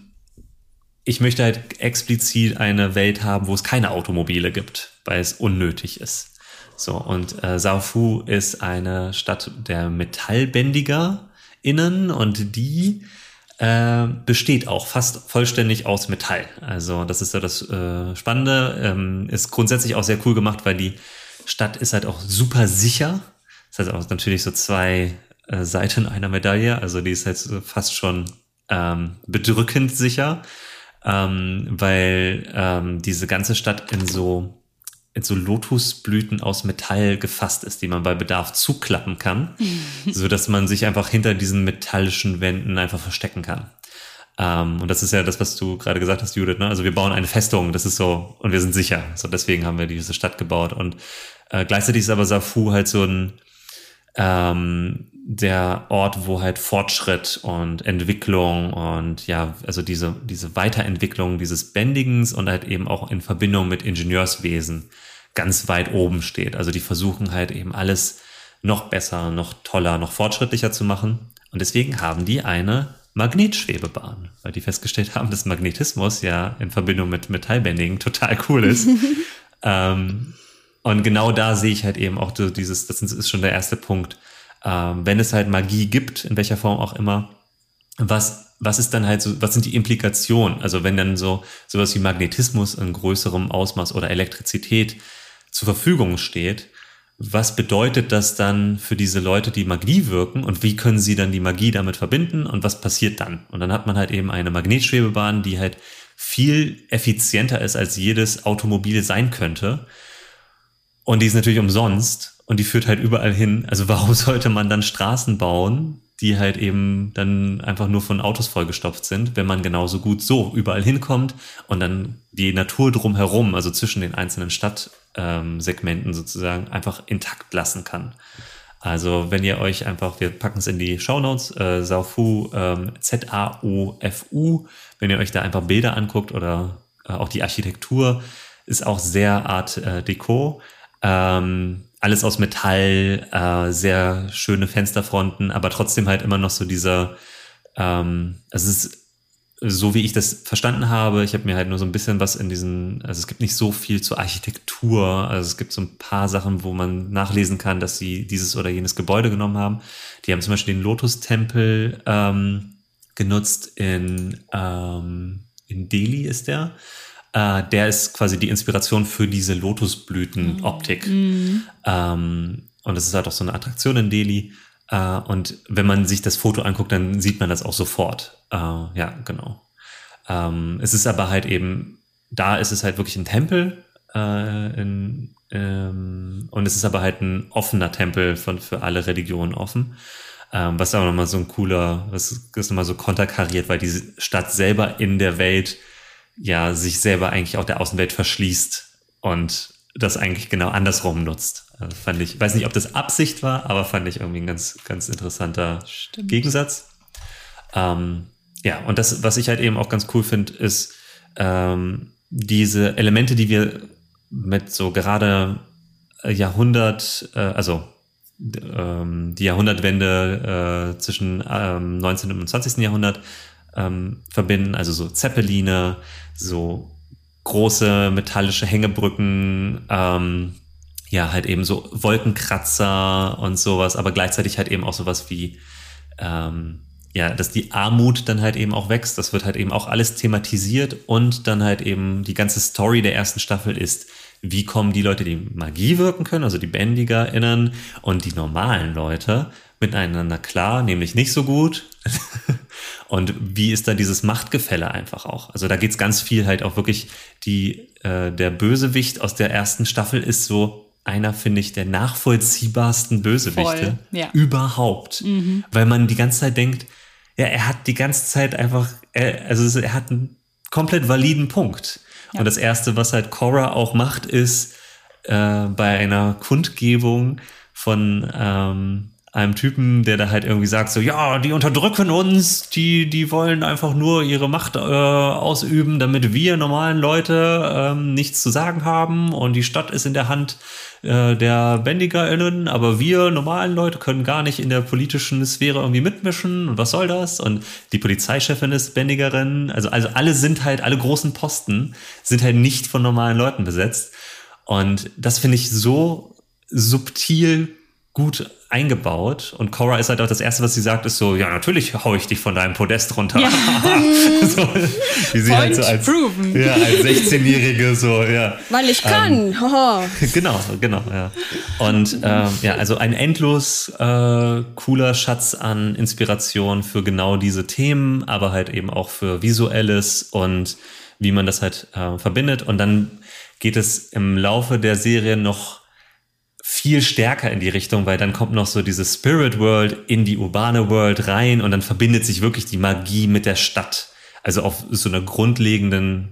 ich möchte halt explizit eine Welt haben, wo es keine Automobile gibt, weil es unnötig ist. So, und äh, Safu ist eine Stadt der MetallbändigerInnen und die äh, besteht auch fast vollständig aus Metall. Also das ist ja das äh, Spannende. Ähm, ist grundsätzlich auch sehr cool gemacht, weil die Stadt ist halt auch super sicher. Das heißt auch natürlich so zwei äh, Seiten einer Medaille. Also die ist halt fast schon ähm, bedrückend sicher, ähm, weil ähm, diese ganze Stadt in so in so Lotusblüten aus Metall gefasst ist, die man bei Bedarf zuklappen kann, <laughs> so dass man sich einfach hinter diesen metallischen Wänden einfach verstecken kann. Ähm, und das ist ja das, was du gerade gesagt hast, Judith. Ne? Also wir bauen eine Festung, das ist so und wir sind sicher. So deswegen haben wir diese Stadt gebaut und äh, gleichzeitig ist aber Safu halt so ein ähm, der Ort, wo halt Fortschritt und Entwicklung und ja, also diese, diese Weiterentwicklung dieses Bändigens und halt eben auch in Verbindung mit Ingenieurswesen ganz weit oben steht. Also die versuchen halt eben alles noch besser, noch toller, noch fortschrittlicher zu machen. Und deswegen haben die eine Magnetschwebebahn, weil die festgestellt haben, dass Magnetismus ja in Verbindung mit Metallbändigen total cool ist. <laughs> ähm, und genau da sehe ich halt eben auch so dieses, das ist schon der erste Punkt, ähm, wenn es halt Magie gibt, in welcher Form auch immer, was, was ist dann halt so, was sind die Implikationen? Also wenn dann so sowas wie Magnetismus in größerem Ausmaß oder Elektrizität zur Verfügung steht, was bedeutet das dann für diese Leute, die Magie wirken und wie können sie dann die Magie damit verbinden und was passiert dann? Und dann hat man halt eben eine Magnetschwebebahn, die halt viel effizienter ist, als jedes Automobil sein könnte. Und die ist natürlich umsonst und die führt halt überall hin. Also warum <laughs> sollte man dann Straßen bauen, die halt eben dann einfach nur von Autos vollgestopft sind, wenn man genauso gut so überall hinkommt und dann die Natur drumherum, also zwischen den einzelnen Stadtsegmenten sozusagen, einfach intakt lassen kann. Also wenn ihr euch einfach, wir packen es in die Shownotes, äh, Saufu, ähm, Z-A-O-F-U, wenn ihr euch da einfach Bilder anguckt oder äh, auch die Architektur, ist auch sehr Art äh, Deco. Ähm, alles aus Metall, äh, sehr schöne Fensterfronten, aber trotzdem halt immer noch so dieser, ähm, also es ist so wie ich das verstanden habe, ich habe mir halt nur so ein bisschen was in diesen, also es gibt nicht so viel zur Architektur, also es gibt so ein paar Sachen, wo man nachlesen kann, dass sie dieses oder jenes Gebäude genommen haben. Die haben zum Beispiel den Lotus-Tempel ähm, genutzt in, ähm, in Delhi ist der. Äh, der ist quasi die Inspiration für diese Lotusblüten-Optik. Mhm. Ähm, und das ist halt auch so eine Attraktion in Delhi. Äh, und wenn man sich das Foto anguckt, dann sieht man das auch sofort. Äh, ja, genau. Ähm, es ist aber halt eben, da ist es halt wirklich ein Tempel. Äh, in, ähm, und es ist aber halt ein offener Tempel von, für alle Religionen offen. Ähm, was auch nochmal so ein cooler, was ist nochmal so konterkariert, weil diese Stadt selber in der Welt ja sich selber eigentlich auch der Außenwelt verschließt und das eigentlich genau andersrum nutzt. Also fand ich, weiß nicht, ob das Absicht war, aber fand ich irgendwie ein ganz, ganz interessanter Stimmt. Gegensatz. Ähm, ja, und das, was ich halt eben auch ganz cool finde, ist ähm, diese Elemente, die wir mit so gerade Jahrhundert, äh, also ähm, die Jahrhundertwende äh, zwischen ähm, 19. und 20. Jahrhundert ähm, verbinden, also so Zeppeline, so große metallische Hängebrücken, ähm, ja, halt eben so Wolkenkratzer und sowas, aber gleichzeitig halt eben auch sowas wie, ähm, ja, dass die Armut dann halt eben auch wächst. Das wird halt eben auch alles thematisiert und dann halt eben die ganze Story der ersten Staffel ist, wie kommen die Leute, die Magie wirken können, also die BändigerInnen und die normalen Leute miteinander klar, nämlich nicht so gut. <laughs> Und wie ist da dieses Machtgefälle einfach auch? Also da geht's ganz viel halt auch wirklich, die, äh, der Bösewicht aus der ersten Staffel ist so einer, finde ich, der nachvollziehbarsten Bösewichte Voll, ja. überhaupt. Mhm. Weil man die ganze Zeit denkt, ja, er hat die ganze Zeit einfach, er, also er hat einen komplett validen Punkt. Ja. Und das Erste, was halt Cora auch macht, ist äh, bei einer Kundgebung von ähm, einem Typen, der da halt irgendwie sagt, so, ja, die unterdrücken uns, die, die wollen einfach nur ihre Macht äh, ausüben, damit wir normalen Leute ähm, nichts zu sagen haben und die Stadt ist in der Hand äh, der BändigerInnen, aber wir normalen Leute können gar nicht in der politischen Sphäre irgendwie mitmischen und was soll das? Und die Polizeichefin ist Bändigerin, also, also alle sind halt, alle großen Posten sind halt nicht von normalen Leuten besetzt und das finde ich so subtil gut eingebaut und Cora ist halt auch das erste, was sie sagt, ist so, ja natürlich hau ich dich von deinem Podest runter. Ja. <laughs> so, wie sie halt so als, proven. Ja, als 16-Jährige so, ja. Weil ich kann. Ähm, <laughs> genau, genau, ja. Und ähm, ja, also ein endlos äh, cooler Schatz an Inspiration für genau diese Themen, aber halt eben auch für Visuelles und wie man das halt äh, verbindet. Und dann geht es im Laufe der Serie noch viel stärker in die Richtung, weil dann kommt noch so diese Spirit World in die urbane World rein und dann verbindet sich wirklich die Magie mit der Stadt. Also auf so einer grundlegenden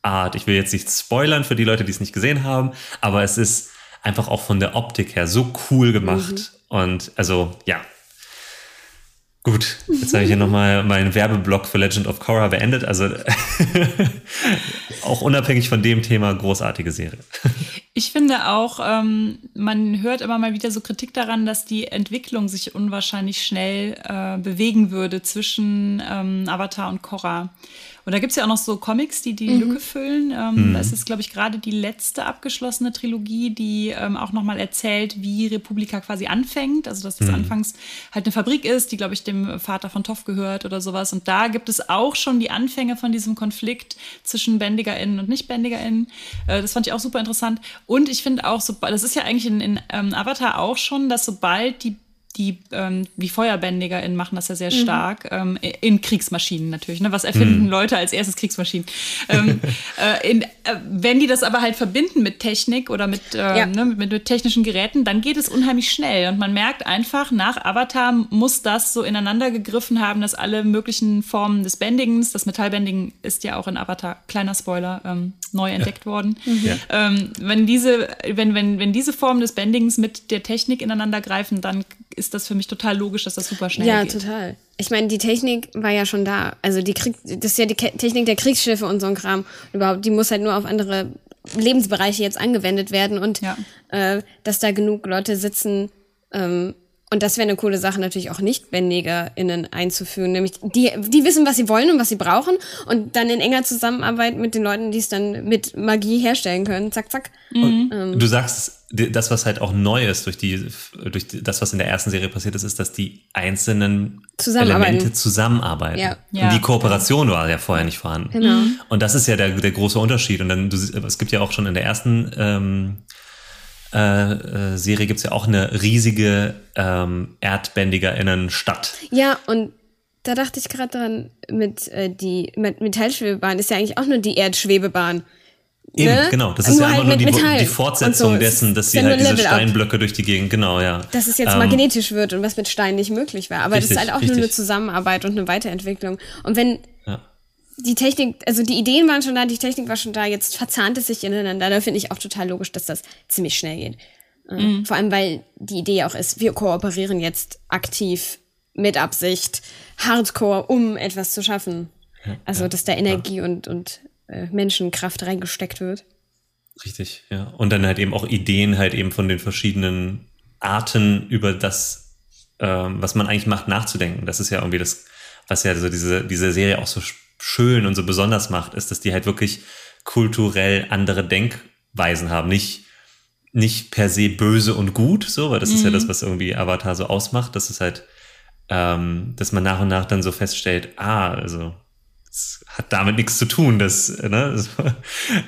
Art. Ich will jetzt nicht spoilern für die Leute, die es nicht gesehen haben, aber es ist einfach auch von der Optik her so cool gemacht. Mhm. Und also, ja, Gut, jetzt habe ich hier nochmal <laughs> meinen Werbeblock für Legend of Korra beendet. Also <laughs> auch unabhängig von dem Thema, großartige Serie. Ich finde auch, ähm, man hört immer mal wieder so Kritik daran, dass die Entwicklung sich unwahrscheinlich schnell äh, bewegen würde zwischen ähm, Avatar und Korra. Und da gibt es ja auch noch so Comics, die die mhm. Lücke füllen. Ähm, mhm. Das ist, glaube ich, gerade die letzte abgeschlossene Trilogie, die ähm, auch nochmal erzählt, wie Republika quasi anfängt. Also, dass das mhm. anfangs halt eine Fabrik ist, die, glaube ich, dem Vater von Toff gehört oder sowas. Und da gibt es auch schon die Anfänge von diesem Konflikt zwischen BändigerInnen und Nicht-BändigerInnen. Äh, das fand ich auch super interessant. Und ich finde auch, so, das ist ja eigentlich in, in ähm, Avatar auch schon, dass sobald die die, ähm, die FeuerbändigerInnen machen das ja sehr mhm. stark, ähm, in Kriegsmaschinen natürlich. Ne? Was erfinden mhm. Leute als erstes Kriegsmaschinen? ähm, <laughs> äh, in, äh, wenn die das aber halt verbinden mit Technik oder mit, äh, ja. ne, mit, mit, technischen Geräten, dann geht es unheimlich schnell. Und man merkt einfach, nach Avatar muss das so ineinander gegriffen haben, dass alle möglichen Formen des Bändigens, das Metallbändigen ist ja auch in Avatar, kleiner Spoiler, ähm, neu entdeckt ja. worden. Mhm. Ähm, wenn, diese, wenn, wenn, wenn diese Formen des Bändigens mit der Technik ineinander greifen, dann ist das für mich total logisch, dass das super schnell ja, geht. Ja, total. Ich meine, die Technik war ja schon da. Also die Krieg das ist ja die Ke Technik der Kriegsschiffe und so ein Kram. überhaupt, die muss halt nur auf andere Lebensbereiche jetzt angewendet werden und ja. äh, dass da genug Leute sitzen, ähm, und das wäre eine coole Sache, natürlich auch NichtbändigerInnen einzuführen. Nämlich, die, die wissen, was sie wollen und was sie brauchen und dann in enger Zusammenarbeit mit den Leuten, die es dann mit Magie herstellen können. Zack, zack. Mhm. Ähm. Du sagst, das, was halt auch neu ist durch die, durch das, was in der ersten Serie passiert ist, ist, dass die einzelnen Elemente zusammenarbeiten. Ja. Ja. Und die Kooperation war ja vorher nicht vorhanden. Genau. Und das ist ja der, der große Unterschied. Und dann, du, es gibt ja auch schon in der ersten, ähm, äh, äh, Serie gibt's ja auch eine riesige ähm, Erdbändigerinnenstadt. Ja, und da dachte ich gerade dran, mit äh, die mit Metallschwebebahn ist ja eigentlich auch nur die Erdschwebebahn. Eben, ne? genau. Das ist nur ja einfach halt nur die, die Fortsetzung so. dessen, dass sie halt diese Steinblöcke durch die Gegend, genau, ja. Dass es jetzt ähm, magnetisch wird und was mit Stein nicht möglich war. Aber richtig, das ist halt auch richtig. nur eine Zusammenarbeit und eine Weiterentwicklung. Und wenn die Technik, also die Ideen waren schon da, die Technik war schon da, jetzt verzahnt es sich ineinander. Da finde ich auch total logisch, dass das ziemlich schnell geht. Äh, mhm. Vor allem, weil die Idee auch ist, wir kooperieren jetzt aktiv mit Absicht, hardcore, um etwas zu schaffen. also, dass da Energie ja. und, und äh, Menschenkraft reingesteckt wird. Richtig, ja. Und dann halt eben auch Ideen halt eben von den verschiedenen Arten über das, ähm, was man eigentlich macht, nachzudenken. Das ist ja irgendwie das, was ja so diese, diese Serie auch so schön und so besonders macht, ist, dass die halt wirklich kulturell andere Denkweisen haben. Nicht, nicht per se böse und gut, so, weil das mhm. ist ja das, mhm. was irgendwie Avatar so ausmacht. Das ist halt, ähm, dass man nach und nach dann so feststellt, ah, also es hat damit nichts zu tun, dass, ne, <laughs> so,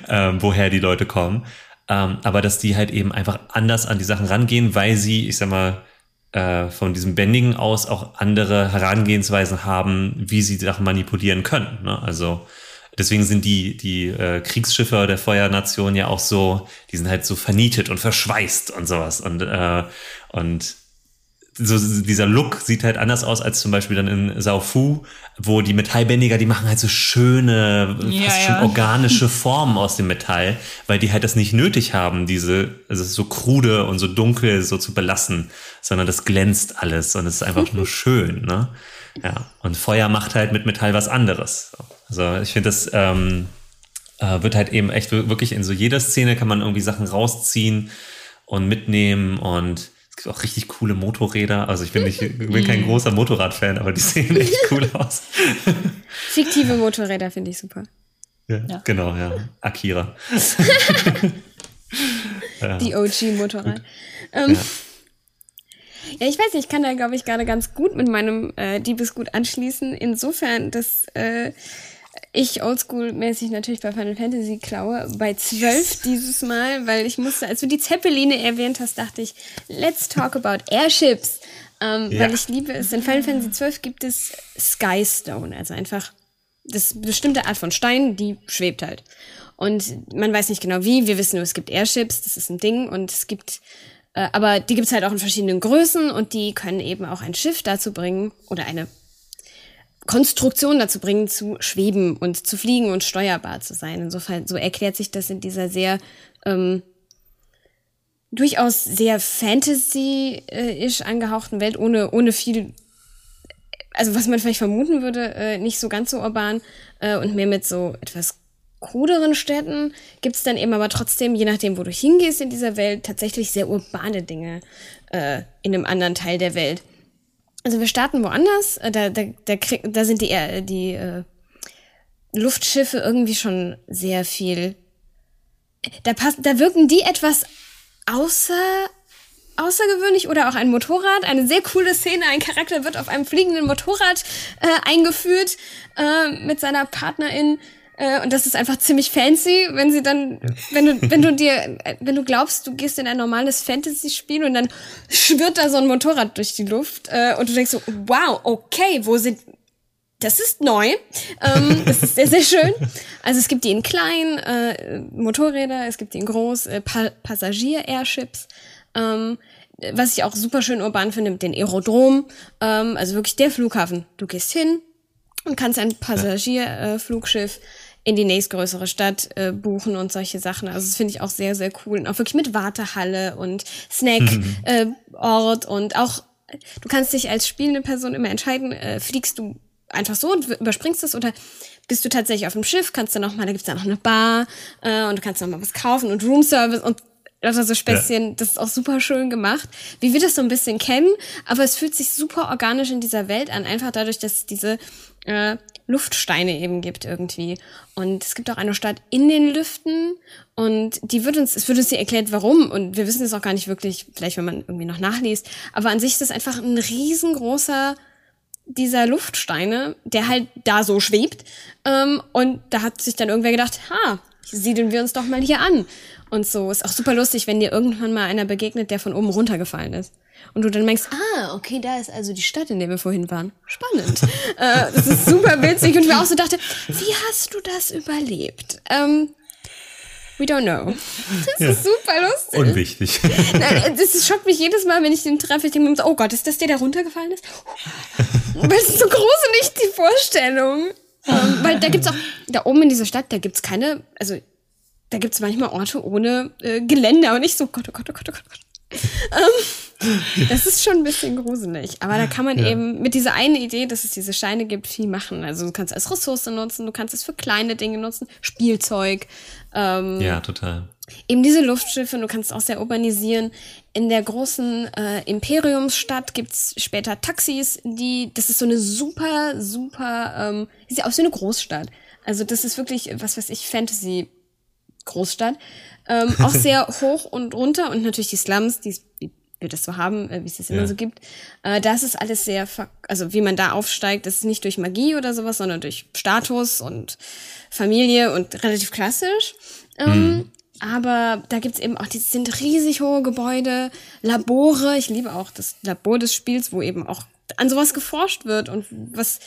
ähm, woher die Leute kommen. Ähm, aber dass die halt eben einfach anders an die Sachen rangehen, weil sie, ich sag mal, äh, von diesem Bändigen aus auch andere Herangehensweisen haben, wie sie Sachen manipulieren können. Ne? Also deswegen sind die, die äh, Kriegsschiffe der Feuernation ja auch so, die sind halt so vernietet und verschweißt und sowas. Und, äh, und so dieser Look sieht halt anders aus als zum Beispiel dann in Saufu, wo die Metallbändiger, die machen halt so schöne, ja, fast schon <laughs> organische Formen aus dem Metall, weil die halt das nicht nötig haben, diese, also so krude und so dunkel so zu belassen, sondern das glänzt alles und es ist einfach nur <laughs> schön, ne? Ja. Und Feuer macht halt mit Metall was anderes. Also ich finde, das ähm, äh, wird halt eben echt wirklich in so jeder Szene kann man irgendwie Sachen rausziehen und mitnehmen und es gibt auch richtig coole Motorräder. Also ich bin, nicht, bin kein großer Motorradfan, aber die sehen echt <laughs> cool aus. Fiktive Motorräder finde ich super. Ja, ja, Genau, ja. Akira. <laughs> Die OG-Motorrad. Ähm, ja. Ja, ich weiß nicht, ich kann da, glaube ich, gerade ganz gut mit meinem äh, Diebesgut anschließen. Insofern, dass äh, ich oldschool-mäßig natürlich bei Final Fantasy klaue. Bei zwölf dieses Mal, weil ich musste, als du die Zeppeline erwähnt hast, dachte ich, let's talk about Airships. Ähm, ja. Weil ich liebe es. In Final Fantasy XII gibt es Skystone, also einfach das bestimmte Art von Stein, die schwebt halt. Und man weiß nicht genau wie. Wir wissen nur, es gibt Airships, das ist ein Ding. Und es gibt, äh, aber die gibt es halt auch in verschiedenen Größen und die können eben auch ein Schiff dazu bringen oder eine Konstruktion dazu bringen, zu schweben und zu fliegen und steuerbar zu sein. Insofern, so erklärt sich das in dieser sehr ähm, durchaus sehr Fantasy-isch angehauchten Welt, ohne, ohne viel, also was man vielleicht vermuten würde, äh, nicht so ganz so urban äh, und mehr mit so etwas kruderen Städten gibt es dann eben aber trotzdem, je nachdem, wo du hingehst in dieser Welt, tatsächlich sehr urbane Dinge äh, in einem anderen Teil der Welt. Also wir starten woanders, äh, da, da, da, krieg, da sind die, äh, die äh, Luftschiffe irgendwie schon sehr viel. Da, passen, da wirken die etwas außer, außergewöhnlich oder auch ein Motorrad. Eine sehr coole Szene. Ein Charakter wird auf einem fliegenden Motorrad äh, eingeführt äh, mit seiner Partnerin. Äh, und das ist einfach ziemlich fancy, wenn sie dann, wenn du, wenn du <laughs> dir, wenn du glaubst, du gehst in ein normales Fantasy-Spiel und dann schwirrt da so ein Motorrad durch die Luft äh, und du denkst so, wow, okay, wo sind, das ist neu. Ähm, das ist sehr, sehr schön. Also es gibt die in klein, äh, Motorräder, es gibt die in groß, äh, pa Passagier-Airships. Ähm, was ich auch super schön urban finde, den Aerodrom. Ähm, also wirklich der Flughafen. Du gehst hin und kannst ein Passagierflugschiff äh, in die nächstgrößere Stadt äh, buchen und solche Sachen. Also das finde ich auch sehr, sehr cool. Und auch wirklich mit Wartehalle und Snackort äh, und auch, du kannst dich als spielende Person immer entscheiden, äh, fliegst du einfach so und überspringst es oder bist du tatsächlich auf dem Schiff, kannst du noch mal, da gibt's da noch eine Bar äh, und du kannst noch mal was kaufen und Roomservice und lauter so Späßchen. Ja. Das ist auch super schön gemacht, wie wir das so ein bisschen kennen, aber es fühlt sich super organisch in dieser Welt an, einfach dadurch, dass es diese äh, Luftsteine eben gibt irgendwie. Und es gibt auch eine Stadt in den Lüften und die wird uns, es wird uns hier erklärt, warum und wir wissen es auch gar nicht wirklich, vielleicht wenn man irgendwie noch nachliest, aber an sich ist das einfach ein riesengroßer dieser Luftsteine, der halt da so schwebt. Ähm, und da hat sich dann irgendwer gedacht, ha, siedeln wir uns doch mal hier an. Und so ist auch super lustig, wenn dir irgendwann mal einer begegnet, der von oben runtergefallen ist. Und du dann denkst, ah, okay, da ist also die Stadt, in der wir vorhin waren. Spannend. <laughs> äh, das ist super witzig. Und ich mir auch so dachte, wie hast du das überlebt? Ähm, We don't know. Das ja. ist super lustig. Unwichtig. <laughs> Nein, das schockt mich jedes Mal, wenn ich den treffe. Ich denke mir so, oh Gott, ist das der, der runtergefallen ist? Weil es ist so gruselig, die Vorstellung. ähm, weil da gibt's auch, da oben in dieser Stadt, da gibt's keine, also da gibt's manchmal Orte ohne äh, Geländer und ich so, Gott, oh Gott, oh Gott, oh Gott. Oh Gott. Ähm, das ist schon ein bisschen gruselig. Aber da kann man ja. eben mit dieser einen Idee, dass es diese Scheine gibt, viel machen. Also du kannst es als Ressource nutzen, du kannst es für kleine Dinge nutzen, Spielzeug. Ähm, ja, total. Eben diese Luftschiffe, du kannst auch sehr urbanisieren. In der großen äh, Imperiumsstadt gibt's später Taxis, die, das ist so eine super, super, ähm, ist ja auch so eine Großstadt. Also das ist wirklich, was weiß ich, Fantasy Großstadt. Ähm, auch sehr <laughs> hoch und runter und natürlich die Slums, die, wir das so haben, äh, wie es das immer ja. so gibt. Äh, das ist alles sehr, also wie man da aufsteigt, das ist nicht durch Magie oder sowas, sondern durch Status und Familie und relativ klassisch. Ähm, mhm. Aber da gibt's eben auch, die sind riesig hohe Gebäude, Labore. Ich liebe auch das Labor des Spiels, wo eben auch an sowas geforscht wird und was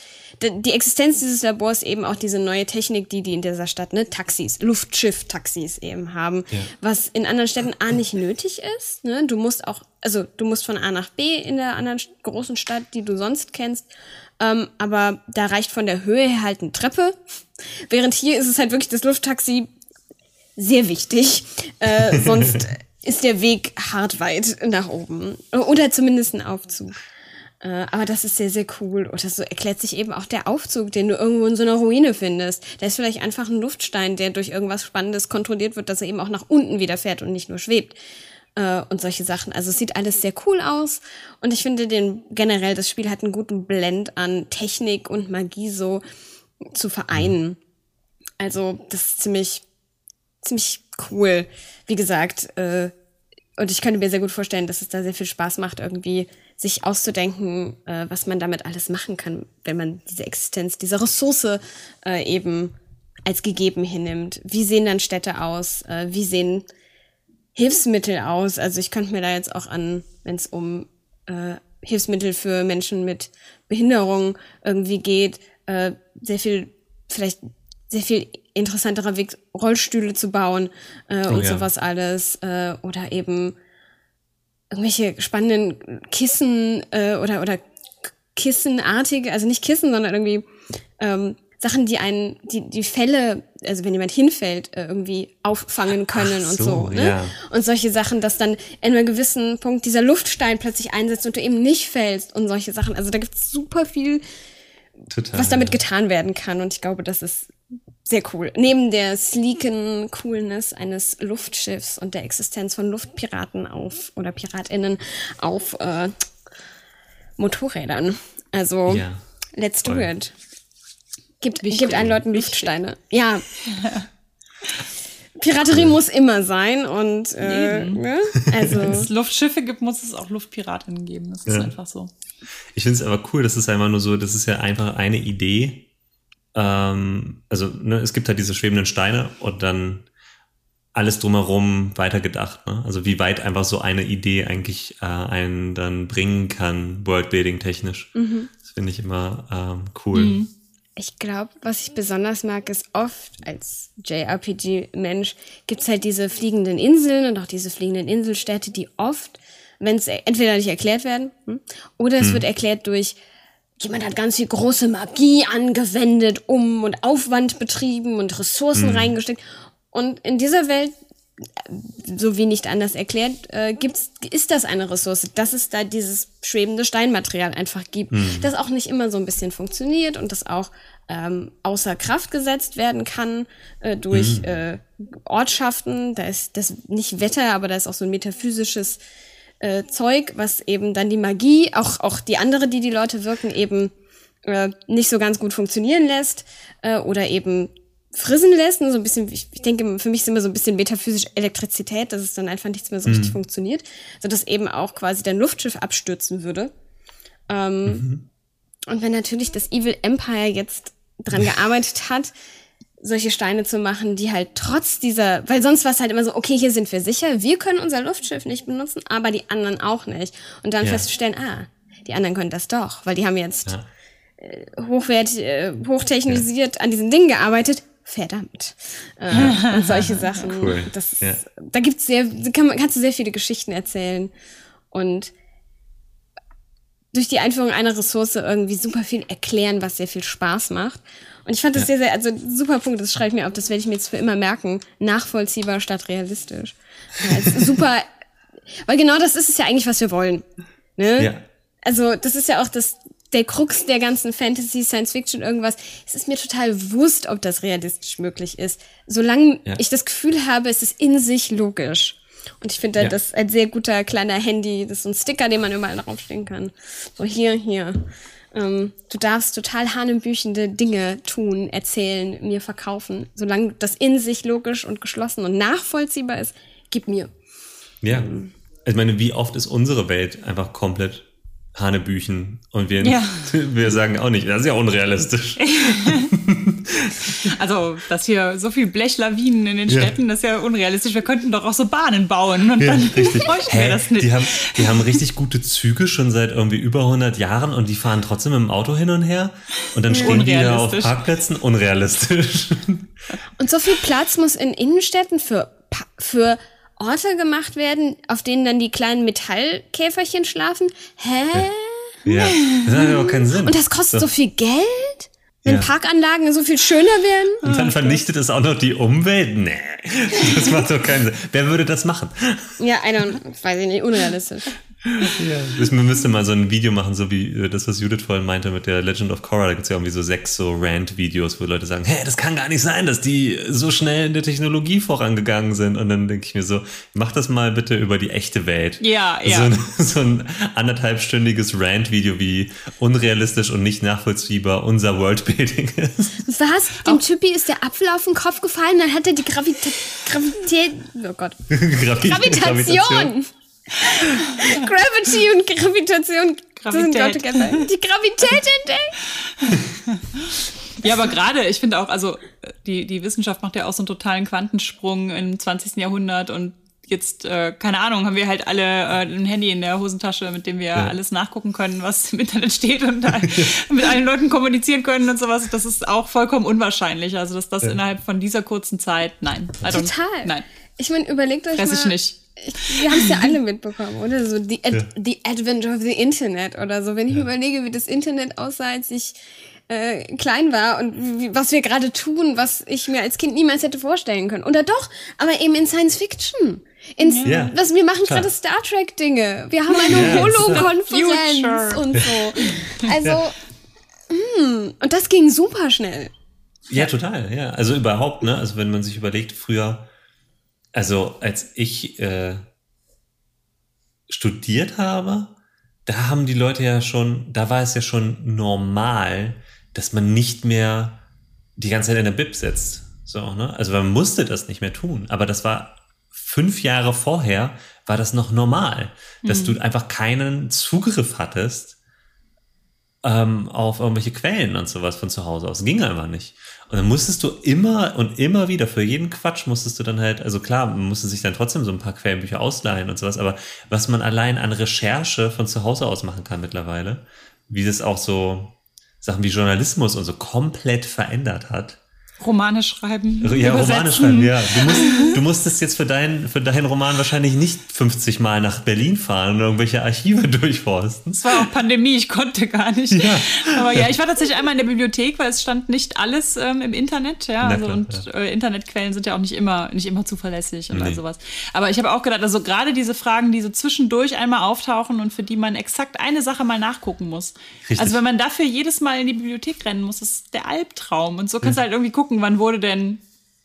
die Existenz dieses Labors eben auch diese neue Technik, die die in dieser Stadt, ne, Taxis, Luftschiff-Taxis eben haben, ja. was in anderen Städten A nicht nötig ist, ne, du musst auch, also du musst von A nach B in der anderen großen Stadt, die du sonst kennst, ähm, aber da reicht von der Höhe her halt eine Treppe, während hier ist es halt wirklich das Lufttaxi sehr wichtig, äh, sonst <laughs> ist der Weg hart weit nach oben oder zumindest ein Aufzug. Äh, aber das ist sehr, sehr cool. Und das so erklärt sich eben auch der Aufzug, den du irgendwo in so einer Ruine findest. Da ist vielleicht einfach ein Luftstein, der durch irgendwas Spannendes kontrolliert wird, dass er eben auch nach unten wieder fährt und nicht nur schwebt. Äh, und solche Sachen. Also es sieht alles sehr cool aus. Und ich finde den generell, das Spiel hat einen guten Blend an Technik und Magie so zu vereinen. Also das ist ziemlich, ziemlich cool. Wie gesagt, äh, und ich könnte mir sehr gut vorstellen, dass es da sehr viel Spaß macht, irgendwie sich auszudenken, äh, was man damit alles machen kann, wenn man diese Existenz, diese Ressource äh, eben als gegeben hinnimmt. Wie sehen dann Städte aus? Äh, wie sehen Hilfsmittel aus? Also ich könnte mir da jetzt auch an, wenn es um äh, Hilfsmittel für Menschen mit Behinderung irgendwie geht, äh, sehr viel, vielleicht sehr viel interessanterer Weg, Rollstühle zu bauen äh, Oh und ja. sowas alles. Äh, oder eben irgendwelche spannenden Kissen äh, oder, oder Kissenartige, also nicht Kissen, sondern irgendwie ähm, Sachen, die einen, die, die Fälle, also wenn jemand hinfällt, äh, irgendwie auffangen können Ach und so, so. Ne? ja. Und solche Sachen, dass dann in einem gewissen Punkt dieser Luftstein plötzlich einsetzt und du eben nicht fällst und solche Sachen. Also da gibt's super viel, Total. was damit ja. getan werden kann. Und ich glaube, das ist sehr cool. Neben der sleeken Coolness eines Luftschiffs und der Existenz von Luftpiraten auf oder PiratInnen auf äh, Motorrädern. Also, Ja. let's do Voll. it. Gibt, Wichtig. gibt allen Leuten Luftsteine. Ja. <laughs> Piraterie muss immer sein und äh, ne? also <laughs> Wenn es Luftschiffe gibt, muss es auch Luftpiratinnen geben. Das ist Ja. einfach so. Ich finde es aber cool, das ist einfach nur so, das ist ja einfach eine Idee. Ähm, also ne, es gibt halt diese schwebenden Steine und dann alles drumherum weitergedacht. Ne? Also wie weit einfach so eine Idee eigentlich äh, einen dann bringen kann, Worldbuilding technisch. Das finde ich immer ähm, cool. Ich glaube, was ich besonders mag, ist oft als JRPG-Mensch gibt's halt diese fliegenden Inseln und auch diese fliegenden Inselstädte, die oft, wenn es entweder nicht erklärt werden, hm, oder es wird erklärt durch jemand hat ganz viel große Magie angewendet, um und Aufwand betrieben und Ressourcen reingesteckt. Und in dieser Welt so wie nicht anders erklärt, äh, gibt's, ist das eine Ressource, dass es da dieses schwebende Steinmaterial einfach gibt, das auch nicht immer so ein bisschen funktioniert und das auch ähm, außer Kraft gesetzt werden kann äh, durch äh, Ortschaften. Da ist das nicht Wetter, aber da ist auch so ein metaphysisches äh, Zeug, was eben dann die Magie, auch, auch die andere, die die Leute wirken, eben äh, nicht so ganz gut funktionieren lässt äh, oder eben frisen lässt. Ne? So ein bisschen, ich, ich denke, für mich ist immer so ein bisschen metaphysisch Elektrizität, dass es dann einfach nichts mehr so richtig funktioniert. So dass eben auch quasi dein Luftschiff abstürzen würde. Ähm, Und wenn natürlich das Evil Empire jetzt dran <laughs> gearbeitet hat, solche Steine zu machen, die halt trotz dieser, weil sonst war es halt immer so, okay, hier sind wir sicher, wir können unser Luftschiff nicht benutzen, aber die anderen auch nicht. Und dann Ja. festzustellen, ah, die anderen können das doch, weil die haben jetzt Ja. hochwert, äh, hochtechnisiert an diesen Dingen gearbeitet. Verdammt. Äh, <laughs> und solche Sachen. Cool. Das Ja. Da gibt's sehr, kann kannst du sehr viele Geschichten erzählen. Und durch die Einführung einer Ressource irgendwie super viel erklären, was sehr viel Spaß macht. Und ich fand das sehr, sehr, also super Punkt, das schreibe ich mir auf, das werde ich mir jetzt für immer merken. Nachvollziehbar statt realistisch. Als super, <laughs> weil genau das ist es ja eigentlich, was wir wollen. Ne? Ja. Also, das ist ja auch das, der Krux der ganzen Fantasy, Science Fiction, irgendwas. Es ist mir total wurscht, ob das realistisch möglich ist. Solange Ja. ich das Gefühl habe, es ist in sich logisch. Und ich finde Ja. das ein sehr guter kleiner Handy, das ist so ein Sticker, den man überall draufstehen kann. So hier, hier. Ähm, du darfst total hanebüchende Dinge tun, erzählen, mir verkaufen. Solange das in sich logisch und geschlossen und nachvollziehbar ist, gib mir. Ja. Ich meine, wie oft ist unsere Welt einfach komplett Hanebüchen und wir, Ja. <laughs> wir sagen auch nicht, das ist ja unrealistisch. <laughs> Also, dass hier so viel Blechlawinen in den Ja. Städten, das ist ja unrealistisch. Wir könnten doch auch so Bahnen bauen und dann <laughs> bräuchten wir Hä? das nicht. Die haben, die haben richtig gute Züge schon seit irgendwie über 100 Jahren und die fahren trotzdem mit dem Auto hin und her und dann stehen die da auf. Parkplätzen. Unrealistisch. Und so viel Platz muss in Innenstädten für, für Orte gemacht werden, auf denen dann die kleinen Metallkäferchen schlafen. Hä? ja, das hat ja auch keinen Sinn. Und das kostet so viel Geld? Wenn Ja. Parkanlagen so viel schöner werden? Und dann vernichtet es auch noch die Umwelt? Nee, das macht doch keinen Sinn. Wer würde das machen? Ja, I don't, weiß ich nicht, unrealistisch. Ja. Man müsste mal so ein Video machen, so wie äh, das, was Judith vorhin meinte mit der Legend of Korra. Da gibt's ja irgendwie so sechs so Rant-Videos, wo Leute sagen, hä, das kann gar nicht sein, dass die so schnell in der Technologie vorangegangen sind. Und dann denke ich mir so, mach das mal bitte über die echte Welt. Ja, ja. So ein, <laughs> so ein anderthalbstündiges Rant-Video, wie unrealistisch und nicht nachvollziehbar unser Worldbuilding ist. Was? Dem Typi ist der Apfel auf den Kopf gefallen, dann hat er die Gravita Gravität, oh Gott, <laughs> Gravi- Gravitation <laughs> Gravity und Gravitation sind Gravität. together. Die Gravität entdeckt. Ja, aber gerade, ich finde auch, also die, die Wissenschaft macht ja auch so einen totalen Quantensprung im 20. Jahrhundert und jetzt, äh, keine Ahnung, haben wir halt alle äh, ein Handy in der Hosentasche, mit dem wir Ja. alles nachgucken können, was im Internet steht und da <laughs> mit allen Leuten kommunizieren können und sowas. Das ist auch vollkommen unwahrscheinlich. Also, dass das innerhalb von dieser kurzen Zeit, nein. I don't- Total. Nein, Ich meine, überlegt euch fress mal. ich nicht. Wir haben es ja alle mitbekommen, oder? So the, ad, the Advent of the Internet oder so. Wenn ich mir überlege, wie das Internet aussah, als ich äh, klein war und wie, was wir gerade tun, was ich mir als Kind niemals hätte vorstellen können. Oder doch, aber eben in Science Fiction. In, Ja. was, wir machen gerade Star Trek Dinge. Wir haben eine Ja, Holo-Konferenz und so. Also, hm, und das ging super schnell. Ja, total, ja. Also überhaupt, ne? Also wenn man sich überlegt, früher, also als ich äh, studiert habe, da haben die Leute ja schon, da war es ja schon normal, dass man nicht mehr die ganze Zeit in der Bib sitzt. So, ne? Also man musste das nicht mehr tun. Aber das war fünf Jahre vorher, war das noch normal, dass du einfach keinen Zugriff hattest ähm, auf irgendwelche Quellen und sowas von zu Hause aus. Ging einfach nicht. Und dann musstest du immer und immer wieder, für jeden Quatsch musstest du dann halt, also klar, man musste sich dann trotzdem so ein paar Quellenbücher ausleihen und sowas, aber was man allein an Recherche von zu Hause aus machen kann mittlerweile, wie das auch so Sachen wie Journalismus und so komplett verändert hat. Romane schreiben. Ja, Romane übersetzen. schreiben, ja. Du, musst, du musstest jetzt für deinen für deinen Roman wahrscheinlich nicht 50 Mal nach Berlin fahren und irgendwelche Archive <laughs> durchforsten. Es war auch Pandemie, ich konnte gar nicht. Ja. Aber ja, ich war tatsächlich einmal in der Bibliothek, weil es stand nicht alles ähm, im Internet, ja. Also klar, und äh, Internetquellen sind ja auch nicht immer, nicht immer zuverlässig und all Nee. sowas. Aber ich habe auch gedacht, also gerade diese Fragen, die so zwischendurch einmal auftauchen und für die man exakt eine Sache mal nachgucken muss. Richtig. Also wenn man dafür jedes Mal in die Bibliothek rennen muss, ist der Albtraum. Und so kannst du halt irgendwie gucken, wann wurde denn,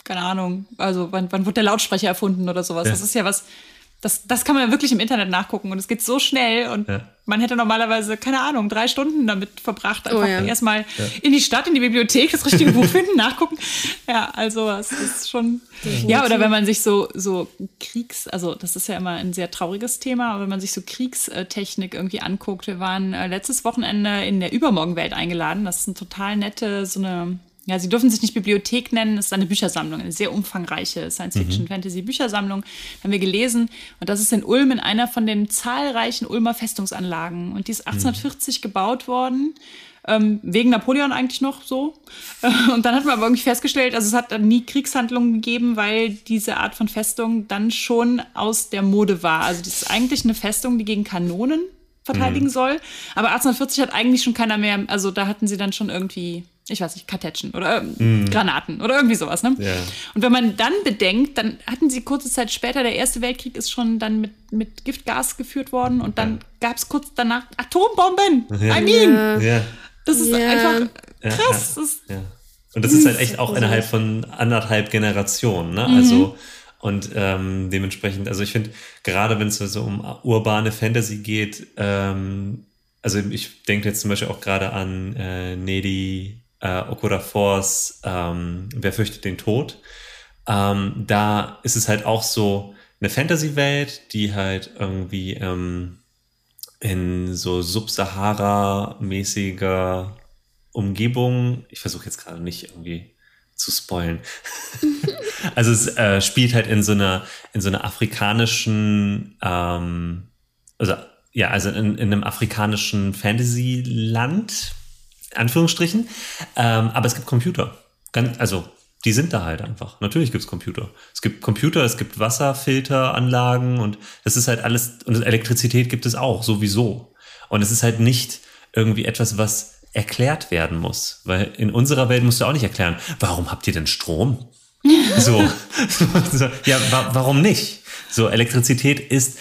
keine Ahnung, also wann, wann wurde der Lautsprecher erfunden oder sowas. Ja. Das ist ja was. Das, das kann man ja wirklich im Internet nachgucken und es geht so schnell und Ja. man hätte normalerweise, keine Ahnung, drei Stunden damit verbracht, einfach Oh ja. erstmal in die Stadt, in die Bibliothek, das richtige Buch finden, <laughs> nachgucken. Ja, also es ist schon. Ja, oder wenn man sich so, so Kriegs, also das ist ja immer ein sehr trauriges Thema, aber wenn man sich so Kriegstechnik irgendwie anguckt, wir waren äh, letztes Wochenende in der Übermorgenwelt eingeladen. Das ist eine total nette, so eine ja, sie dürfen sich nicht Bibliothek nennen, es ist eine Büchersammlung, eine sehr umfangreiche Science-Fiction-Fantasy-Büchersammlung. Haben wir gelesen. Und das ist in Ulm in einer von den zahlreichen Ulmer Festungsanlagen. Und die ist 1840 gebaut worden. Ähm, wegen Napoleon eigentlich noch so. <laughs> Und dann hat man aber irgendwie festgestellt, also es hat dann nie Kriegshandlungen gegeben, weil diese Art von Festung dann schon aus der Mode war. Also das ist eigentlich eine Festung, die gegen Kanonen verteidigen soll. Aber 1840 hat eigentlich schon keiner mehr, also da hatten sie dann schon irgendwie, ich weiß nicht, Kartätschen oder ähm, Granaten oder irgendwie sowas. Ne? Ja. Und wenn man dann bedenkt, dann hatten sie kurze Zeit später, der Erste Weltkrieg ist schon dann mit, mit Giftgas geführt worden und dann gab es kurz danach Atombomben. Ja. I mean, Ja. das ist Ja. einfach Ja, krass. Das Ja. Und das ist halt echt auch innerhalb von anderthalb Generationen, ne? Also, und ähm, dementsprechend, also ich finde, gerade wenn es so um urbane Fantasy geht, ähm, also ich denke jetzt zum Beispiel auch gerade an äh, Nedi äh, Okurafors ähm, Wer fürchtet den Tod? Ähm, da ist es halt auch so eine Fantasy-Welt, die halt irgendwie ähm, in so Sub-Sahara-mäßiger Umgebung, ich versuche jetzt gerade nicht irgendwie zu spoilen. <laughs> also es äh, spielt halt in so einer, in so einer afrikanischen, ähm, also ja, also in, in einem afrikanischen Fantasy-Land, Anführungsstrichen, ähm, aber es gibt Computer. Ganz, also die sind da halt einfach. Natürlich gibt's Computer. Es gibt Computer, es gibt Wasserfilteranlagen und das ist halt alles, und Elektrizität gibt es auch, sowieso. Und es ist halt nicht irgendwie etwas, was erklärt werden muss. Weil in unserer Welt musst du auch nicht erklären, warum habt ihr denn Strom? <laughs> So, so ja, wa warum nicht? So, Elektrizität ist,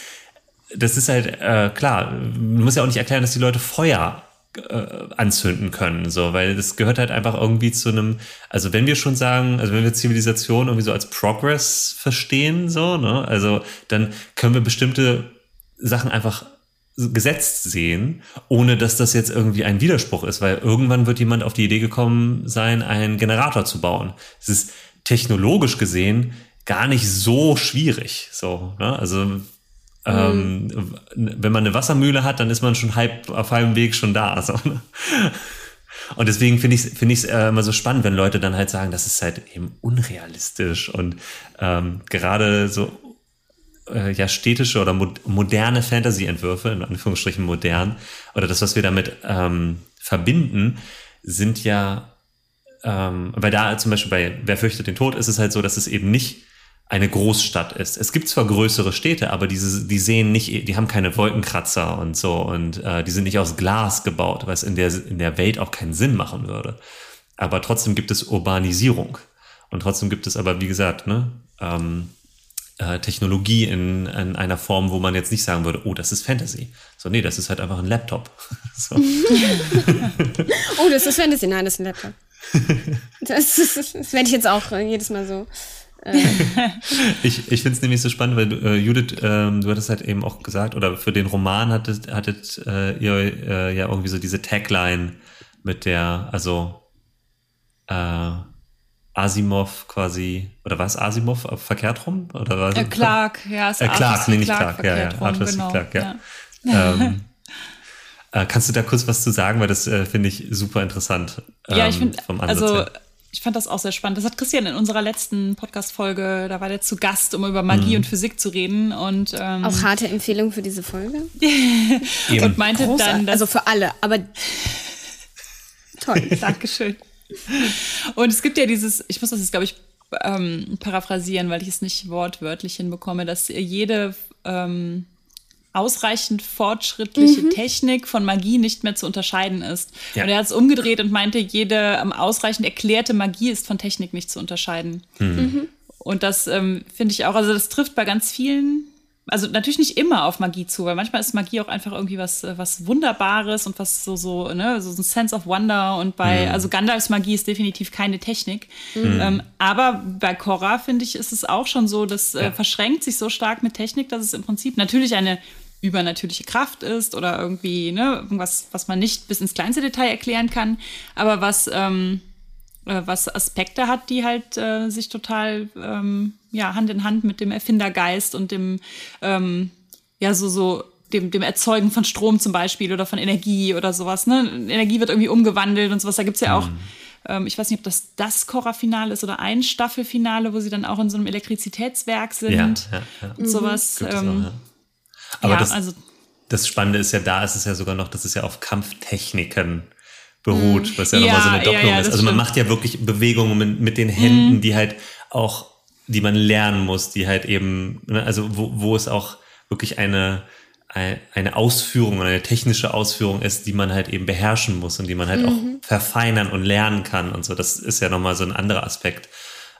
das ist halt äh, klar, du musst ja auch nicht erklären, dass die Leute Feuer äh, anzünden können, so, weil das gehört halt einfach irgendwie zu einem, also wenn wir schon sagen, also wenn wir Zivilisation irgendwie so als Progress verstehen, so, ne, also dann können wir bestimmte Sachen einfach gesetzt sehen, ohne dass das jetzt irgendwie ein Widerspruch ist, weil irgendwann wird jemand auf die Idee gekommen sein, einen Generator zu bauen. Es ist technologisch gesehen gar nicht so schwierig, so, ne? also Ähm, wenn man eine Wassermühle hat, dann ist man schon halb auf halbem Weg schon da. So, ne? Und deswegen finde ich es finde ich äh, immer so spannend, wenn Leute dann halt sagen, das ist halt eben unrealistisch und ähm, gerade so äh, ja städtische oder mo moderne Fantasy-Entwürfe, in Anführungsstrichen modern, oder das, was wir damit ähm, verbinden, sind ja, ähm, weil da zum Beispiel bei Wer fürchtet den Tod ist es halt so, dass es eben nicht eine Großstadt ist. Es gibt zwar größere Städte, aber diese, die sehen nicht, die haben keine Wolkenkratzer und so und äh, die sind nicht aus Glas gebaut, was in der, in der Welt auch keinen Sinn machen würde. Aber trotzdem gibt es Urbanisierung. Und trotzdem gibt es aber, wie gesagt, ne, ähm, äh, Technologie in, in einer Form, wo man jetzt nicht sagen würde, oh, das ist Fantasy. So, nee, das ist halt einfach ein Laptop. <laughs> so. <laughs> oh, das ist Fantasy. Nein, das ist ein Laptop. <laughs> Das, das, das werde ich jetzt auch äh, jedes Mal so. Ich ich finde es nämlich so spannend, weil du, äh, Judith, ähm, du hattest halt eben auch gesagt, oder für den Roman hattet, hattet äh, ihr äh, ja irgendwie so diese Tagline mit der, also äh, Asimov quasi, oder war es Asimov verkehrt rum? Oder war äh, Clark, ja, es äh, Clark, nee, nicht Clark, Clark ja, ja, Arthur genau, Clark, ja. ja. ähm, <laughs> äh, kannst du da kurz was zu sagen, weil das äh, finde ich super interessant. Ähm, ja, ich finde, also her ich fand das auch sehr spannend. Das hat Christian in unserer letzten Podcast-Folge, da war der zu Gast, um über Magie mhm. und Physik zu reden. Und, ähm, auch harte Empfehlung für diese Folge. <laughs> und meinte Großartig. dann, dass, also für alle, aber <laughs> toll. Dankeschön. Und es gibt ja dieses, ich muss das jetzt, glaube ich, ähm, paraphrasieren, weil ich es nicht wortwörtlich hinbekomme, dass jede ähm, ausreichend fortschrittliche mhm. Technik von Magie nicht mehr zu unterscheiden ist. Ja. Und er hat es umgedreht und meinte, jede ähm, ausreichend erklärte Magie ist von Technik nicht zu unterscheiden. Mhm. mhm. Und das ähm, finde ich auch, also das trifft bei ganz vielen, also natürlich nicht immer auf Magie zu, weil manchmal ist Magie auch einfach irgendwie was, äh, was Wunderbares und was so, so, ne, so ein Sense of Wonder. Und bei, mhm. also Gandalfs Magie ist definitiv keine Technik. Mhm. Ähm, aber bei Korra, finde ich, ist es auch schon so, das äh, verschränkt sich so stark mit Technik, dass es im Prinzip natürlich eine übernatürliche Kraft ist oder irgendwie ne, irgendwas, was man nicht bis ins kleinste Detail erklären kann, aber was, ähm, äh, was Aspekte hat, die halt äh, sich total ähm, ja, Hand in Hand mit dem Erfindergeist und dem, ähm, ja, so, so dem, dem Erzeugen von Strom zum Beispiel oder von Energie oder sowas. Ne? Energie wird irgendwie umgewandelt und sowas. Da gibt's ja auch, mhm. ähm, ich weiß nicht, ob das das Korra-Finale ist oder ein Staffelfinale, wo sie dann auch in so einem Elektrizitätswerk sind ja, ja, ja. und sowas. Ähm, auch, aber ja, das, also, das Spannende ist ja, da ist es ja sogar noch, dass es ja auf Kampftechniken beruht, mhm. was ja, ja nochmal so eine Doppelung ja, ja, ist. Also man macht ja wirklich Bewegungen mit, mit den Händen, mhm. die halt auch, die man lernen muss, die halt eben, ne, also wo, wo es auch wirklich eine, eine Ausführung, eine technische Ausführung ist, die man halt eben beherrschen muss und die man halt mhm. auch verfeinern und lernen kann und so. Das ist ja nochmal so ein anderer Aspekt.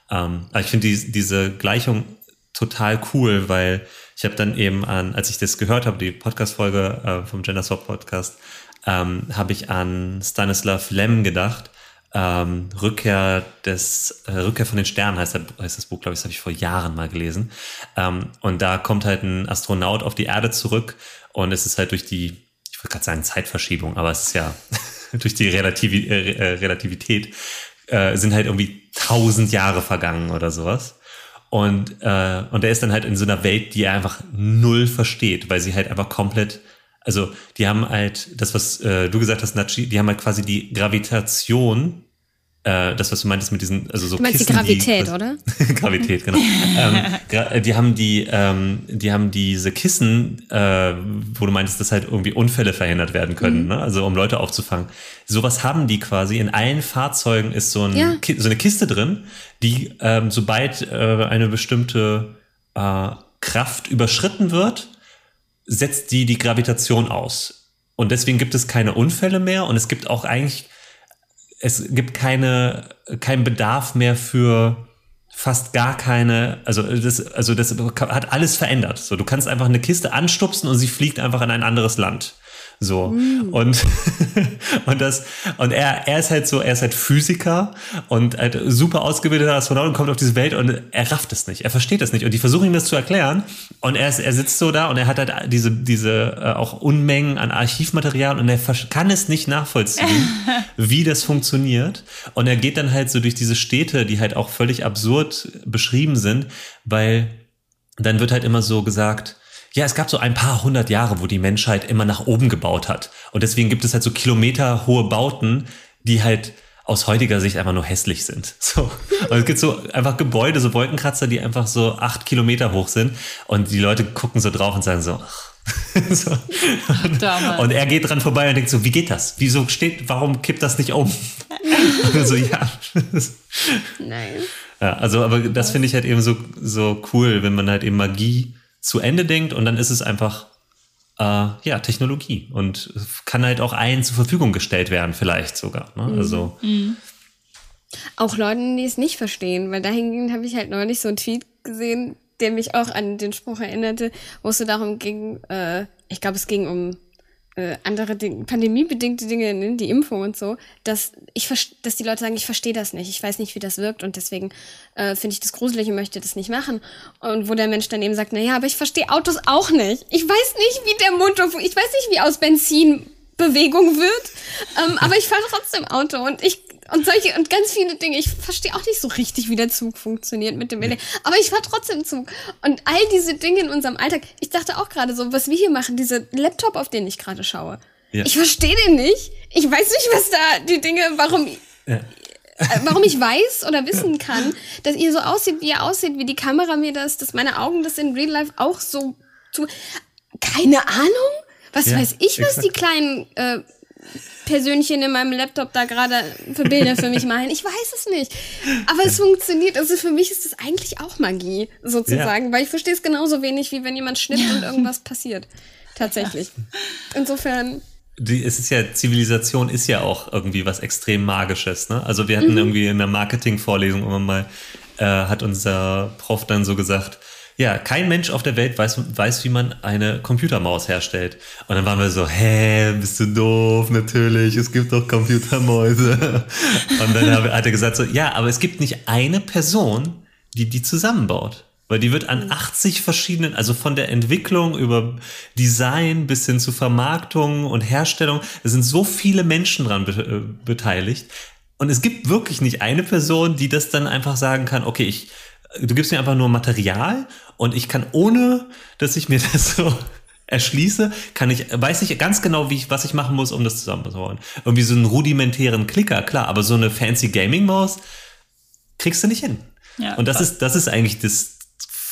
Ähm, aber ich finde die, diese Gleichung total cool, weil ich habe dann eben an, als ich das gehört habe, die Podcast-Folge äh, vom Gender Swap Podcast, ähm, habe ich an Stanislav Lem gedacht. Ähm, Rückkehr des äh, Rückkehr von den Sternen heißt, der, heißt das Buch, glaube ich, das habe ich vor Jahren mal gelesen. Ähm, und da kommt halt ein Astronaut auf die Erde zurück und es ist halt durch die, ich wollte gerade sagen Zeitverschiebung, aber es ist ja <laughs> durch die Relativi äh, äh, Relativität äh, sind halt irgendwie tausend Jahre vergangen oder sowas. Und, äh, und er ist dann halt in so einer Welt, die er einfach null versteht, weil sie halt einfach komplett, also die haben halt, das, was äh, du gesagt hast, Nachi, die haben halt quasi die Gravitation äh, das, was du meintest mit diesen, also so du meinst Kissen, die Gravität, die, oder? <laughs> Gravität, genau. ähm, die haben die, ähm, die haben diese Kissen, äh, wo du meintest, dass halt irgendwie Unfälle verhindert werden können, mhm. ne? also um Leute aufzufangen. Sowas haben die quasi. In allen Fahrzeugen ist so, ein, ja. so eine Kiste drin, die, ähm, sobald äh, eine bestimmte äh, Kraft überschritten wird, setzt die die Gravitation aus. Und deswegen gibt es keine Unfälle mehr und es gibt auch eigentlich es gibt keine, keinen Bedarf mehr für fast gar keine, also das, also das hat alles verändert. So, du kannst einfach eine Kiste anstupsen und sie fliegt einfach in ein anderes Land. So. Mm. Und, <laughs> und das, und er, er ist halt so, er ist halt Physiker und halt super ausgebildeter Astronaut und kommt auf diese Welt und er rafft es nicht. Er versteht es nicht. Und die versuchen ihm das zu erklären. Und er, ist, er sitzt so da und er hat halt diese, diese äh, auch Unmengen an Archivmaterial und er kann es nicht nachvollziehen, <laughs> wie das funktioniert. Und er geht dann halt so durch diese Städte, die halt auch völlig absurd beschrieben sind, weil dann wird halt immer so gesagt, ja, es gab so ein paar hundert Jahre, wo die Menschheit immer nach oben gebaut hat. Und deswegen gibt es halt so kilometerhohe Bauten, die halt aus heutiger Sicht einfach nur hässlich sind. <laughs> So. Und es gibt so einfach Gebäude, so Wolkenkratzer, die einfach so acht Kilometer hoch sind. Und die Leute gucken so drauf und sagen so, ach. <laughs> so. Und er geht dran vorbei und denkt so, wie geht das? Wieso steht, warum kippt das nicht um? und <laughs> so, ja. Nein. Ja, also, aber das finde ich halt eben so, so cool, wenn man halt eben Magie zu Ende denkt und dann ist es einfach äh, ja, Technologie und kann halt auch allen zur Verfügung gestellt werden, vielleicht sogar. Ne? Mhm. Also. Mhm. Auch Leuten, die es nicht verstehen, weil dahingehend habe ich halt neulich so einen Tweet gesehen, der mich auch an den Spruch erinnerte, wo es so darum ging, äh, ich glaube, es ging um äh, andere Dinge, pandemiebedingte Dinge, ne, die Impfung und so, dass ich dass die Leute sagen, ich verstehe das nicht, ich weiß nicht, wie das wirkt und deswegen äh, finde ich das gruselig und möchte das nicht machen. Und wo der Mensch dann eben sagt, na ja, aber ich verstehe Autos auch nicht. Ich weiß nicht, wie der Motor, ich weiß nicht, wie aus Benzin Bewegung wird, ähm, aber ich fahre trotzdem Auto und ich und solche und ganz viele Dinge. Ich verstehe auch nicht so richtig, wie der Zug funktioniert mit dem Ele Aber ich fahre trotzdem Zug. Und all diese Dinge in unserem Alltag. Ich dachte auch gerade so, was wir hier machen, diese Laptop, auf den ich gerade schaue. Ja. Ich verstehe den nicht. Ich weiß nicht, was da die Dinge, warum. Ja. Äh, warum ich weiß oder wissen kann, dass ihr so aussieht, wie ihr aussieht, wie die Kamera mir das, dass meine Augen das in Real Life auch so tun. Keine Ahnung? Was ja, weiß ich, was exakt. die kleinen äh, Persönchen in meinem Laptop da gerade für Bilder für mich malen. Ich weiß es nicht. Aber es funktioniert. Also für mich ist es eigentlich auch Magie, sozusagen, ja. weil ich verstehe es genauso wenig, wie wenn jemand schnippt ja. und irgendwas passiert. Tatsächlich. Insofern. Die, es ist ja, Zivilisation ist ja auch irgendwie was extrem Magisches. Ne? Also wir hatten mhm. irgendwie in der Marketing-Vorlesung immer mal, äh, hat unser Prof dann so gesagt, ja, kein Mensch auf der Welt weiß, weiß, wie man eine Computermaus herstellt. Und dann waren wir so, hä, bist du doof? Natürlich, es gibt doch Computermäuse. <laughs> Und dann hat er gesagt so, ja, aber es gibt nicht eine Person, die die zusammenbaut. Weil die wird an 80 verschiedenen, also von der Entwicklung über Design bis hin zu Vermarktung und Herstellung, es sind so viele Menschen dran be äh, beteiligt. Und es gibt wirklich nicht eine Person, die das dann einfach sagen kann, okay, ich du gibst mir einfach nur Material und ich kann ohne, dass ich mir <laughs> das so erschließe, kann ich, weiß ich ganz genau, wie ich, was ich machen muss, um das zusammenzubauen. Irgendwie so einen rudimentären Klicker, klar, aber so eine fancy Gaming-Maus kriegst du nicht hin. Ja, und das ist, das ist eigentlich das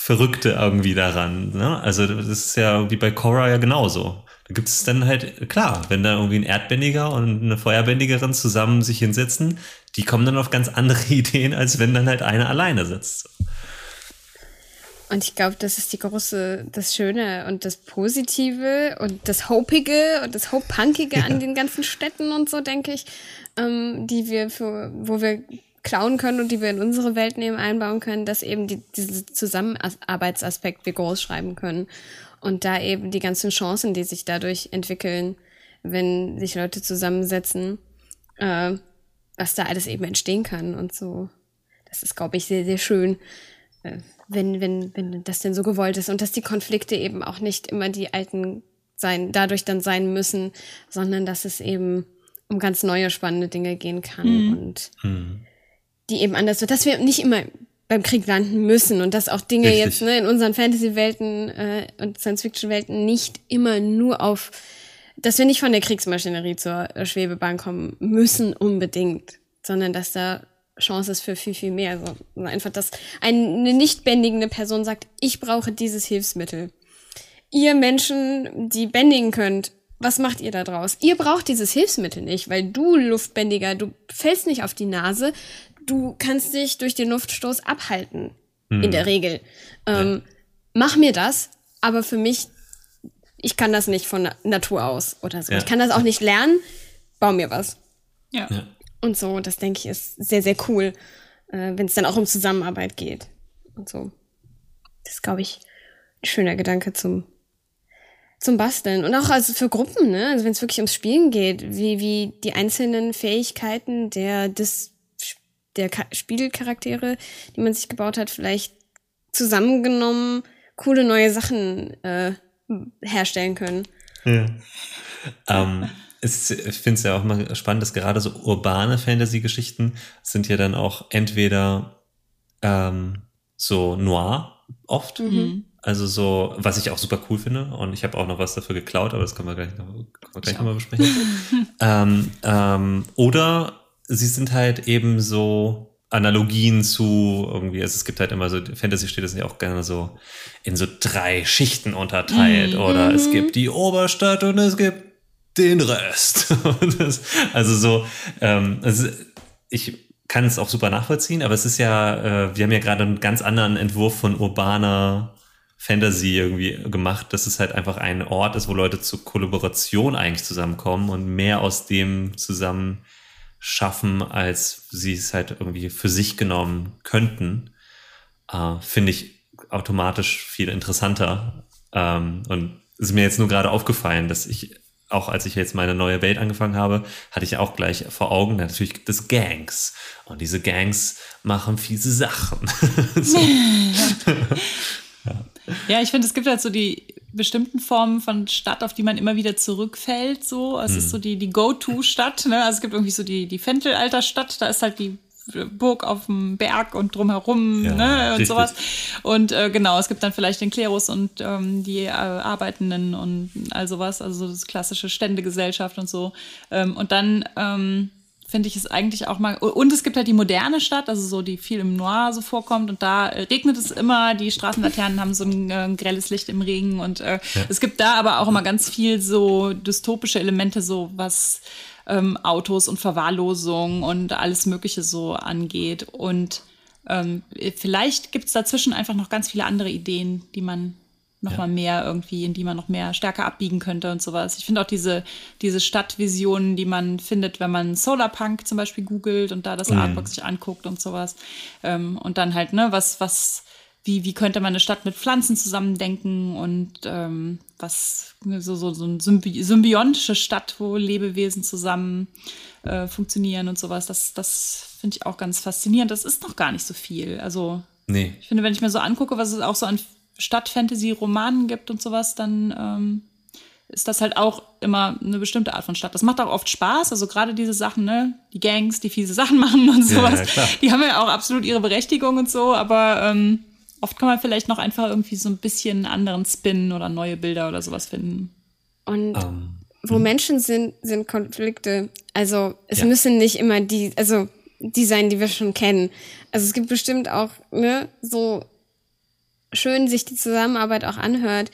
Verrückte irgendwie daran. Ne? Also das ist ja wie bei Cora ja genauso. Da gibt es dann halt, klar, wenn da irgendwie ein Erdbändiger und eine Feuerbändigerin zusammen sich hinsetzen, die kommen dann auf ganz andere <laughs> Ideen, als wenn dann halt einer alleine sitzt. Und ich glaube, das ist die große, das Schöne und das Positive und das Hopige und das Hope-Punkige ja. an den ganzen Städten und so, denke ich, ähm, die wir für, wo wir klauen können und die wir in unsere Welt nehmen, einbauen können, dass eben die, diese Zusammenarbeitsaspekt wir groß schreiben können. Und da eben die ganzen Chancen, die sich dadurch entwickeln, wenn sich Leute zusammensetzen, äh, was da alles eben entstehen kann und so. Das ist, glaube ich, sehr, sehr schön, äh, wenn, wenn, wenn das denn so gewollt ist und dass die Konflikte eben auch nicht immer die alten sein, dadurch dann sein müssen, sondern dass es eben um ganz neue spannende Dinge gehen kann mhm. und mhm. Die eben anders wird, dass wir nicht immer beim Krieg landen müssen und dass auch Dinge Richtig. jetzt ne, in unseren Fantasy-Welten äh, und Science-Fiction-Welten nicht immer nur auf dass wir nicht von der Kriegsmaschinerie zur Schwebebahn kommen müssen unbedingt, sondern dass da Chance ist für viel, viel mehr. So, einfach, dass eine nicht bändigende Person sagt, ich brauche dieses Hilfsmittel. Ihr Menschen, die bändigen könnt, was macht ihr da draus? Ihr braucht dieses Hilfsmittel nicht, weil du Luftbändiger, du fällst nicht auf die Nase, du kannst dich durch den Luftstoß abhalten. Hm. In der Regel. Ähm, ja. Mach mir das, aber für mich ich kann das nicht von Natur aus oder so. Ja. Ich kann das auch nicht lernen. Bau mir was. Ja. ja. Und so, das denke ich, ist sehr, sehr cool, äh, wenn es dann auch um Zusammenarbeit geht. Und so. Das ist, glaube ich, ein schöner Gedanke zum, zum Basteln. Und auch also für Gruppen, ne? Also wenn es wirklich ums Spielen geht, wie, wie die einzelnen Fähigkeiten der, des, der Ka Spielcharaktere, die man sich gebaut hat, vielleicht zusammengenommen coole neue Sachen äh, herstellen können. Ja. Ähm, ich finde es ja auch mal spannend, dass gerade so urbane Fantasy-Geschichten sind ja dann auch entweder ähm, so noir oft, mhm. Also so, was ich auch super cool finde. Und ich habe auch noch was dafür geklaut, aber das können wir gleich, noch, können wir gleich nochmal besprechen. <laughs> ähm, ähm, oder sie sind halt eben so Analogien zu irgendwie, also es gibt halt immer so, Fantasy steht das ja auch gerne so in so drei Schichten unterteilt. Mhm. Oder es gibt die Oberstadt und es gibt den Rest. <laughs> das, also so, ähm, also ich kann es auch super nachvollziehen, aber es ist ja, äh, wir haben ja gerade einen ganz anderen Entwurf von urbaner Fantasy irgendwie gemacht, dass es halt einfach ein Ort ist, wo Leute zur Kollaboration eigentlich zusammenkommen und mehr aus dem zusammen schaffen, als sie es halt irgendwie für sich genommen könnten, äh, finde ich automatisch viel interessanter. Ähm, und es ist mir jetzt nur gerade aufgefallen, dass ich auch als ich jetzt meine neue Welt angefangen habe, hatte ich auch gleich vor Augen, natürlich gibt es Gangs. Und diese Gangs machen fiese Sachen. <laughs> ja. <laughs> Ja, ich finde, es gibt halt so die bestimmten Formen von Stadt, auf die man immer wieder zurückfällt. So, es hm. ist so die, die Go-To-Stadt. Ne? Also es gibt irgendwie so die, die Fentelalter-Stadt, da ist halt die Burg auf dem Berg und drumherum ja, ne, und sowas. Und äh, genau, es gibt dann vielleicht den Klerus und ähm, die äh, Arbeitenden und all sowas, also das klassische Ständegesellschaft und so. Ähm, und dann ähm, finde ich es eigentlich auch mal. Und es gibt halt die moderne Stadt, also so, die viel im Noir so vorkommt. Und da regnet es immer, die Straßenlaternen haben so ein äh, grelles Licht im Regen. Und äh, ja. es gibt da aber auch immer ganz viel so dystopische Elemente, so was ähm, Autos und Verwahrlosung und alles Mögliche so angeht. Und ähm, vielleicht gibt es dazwischen einfach noch ganz viele andere Ideen, die man noch ja. mal mehr irgendwie, in die man noch mehr stärker abbiegen könnte und sowas. Ich finde auch diese, diese Stadtvisionen, die man findet, wenn man Solarpunk zum Beispiel googelt und da das mhm. Artbook sich anguckt und sowas. Ähm, und dann halt, ne, was, was, wie, wie könnte man eine Stadt mit Pflanzen zusammendenken und ähm, was, so, so, so eine Symbi symbiontische Stadt, wo Lebewesen zusammen äh, funktionieren und sowas. Das, das finde ich auch ganz faszinierend. Das ist noch gar nicht so viel. Also, nee. ich finde, wenn ich mir so angucke, was es auch so an Stadt-Fantasy-Romanen gibt und sowas, dann ähm, ist das halt auch immer eine bestimmte Art von Stadt. Das macht auch oft Spaß, also gerade diese Sachen, ne, die Gangs, die fiese Sachen <laughs> machen und sowas, ja, ja, die haben ja auch absolut ihre Berechtigung und so, aber ähm, oft kann man vielleicht noch einfach irgendwie so ein bisschen anderen Spin oder neue Bilder oder sowas finden. Und um, ähm, wo hm. Menschen sind, sind Konflikte. Also es ja. müssen nicht immer die, also die sein, die wir schon kennen. Also es gibt bestimmt auch, ne, so schön sich die Zusammenarbeit auch anhört.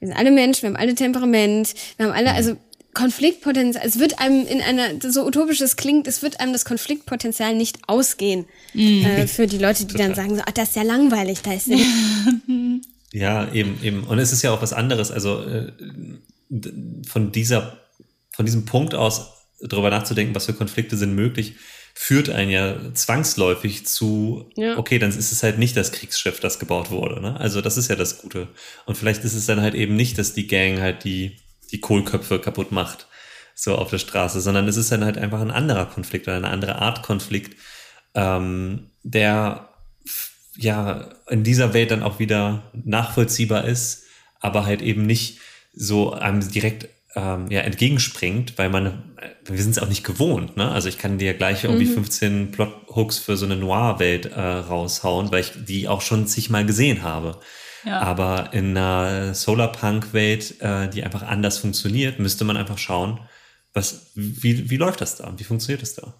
Wir sind alle Menschen, wir haben alle Temperament, wir haben alle, also Konfliktpotenzial, es wird einem in einer, so utopisch es klingt, es wird einem das Konfliktpotenzial nicht ausgehen. Mhm. Äh, für die Leute, die dann sagen, so, ach, das ist ja langweilig, da ist ja. <laughs> ja, eben, eben. Und es ist ja auch was anderes. Also äh, von dieser, von diesem Punkt aus darüber nachzudenken, was für Konflikte sind möglich, führt einen ja zwangsläufig zu, ja. okay, dann ist es halt nicht das Kriegsschiff, das gebaut wurde. Ne? Also das ist ja das Gute. Und vielleicht ist es dann halt eben nicht, dass die Gang halt die, die Kohlköpfe kaputt macht, so auf der Straße, sondern es ist dann halt einfach ein anderer Konflikt oder eine andere Art Konflikt, ähm, der ja in dieser Welt dann auch wieder nachvollziehbar ist, aber halt eben nicht so einem direkt ähm, ja, entgegenspringt, weil man, wir sind es auch nicht gewohnt, ne? Also ich kann dir gleich irgendwie mhm. 15 Plot-Hooks für so eine Noir-Welt äh, raushauen, weil ich die auch schon zigmal gesehen habe. Ja. Aber in einer Solarpunk-Welt, äh, die einfach anders funktioniert, müsste man einfach schauen, was, wie, wie läuft das da? Wie funktioniert das da?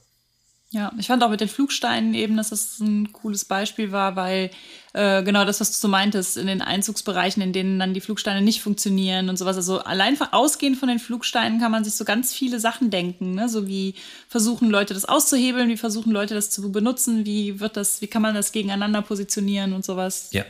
Ja, ich fand auch mit den Flugsteinen eben, dass das ein cooles Beispiel war, weil äh, genau das, was du so meintest, in den Einzugsbereichen, in denen dann die Flugsteine nicht funktionieren und sowas. Also allein ausgehend von den Flugsteinen kann man sich so ganz viele Sachen denken, ne? So wie versuchen Leute das auszuhebeln, wie versuchen Leute das zu benutzen, wie wird das, wie kann man das gegeneinander positionieren und sowas. Ja.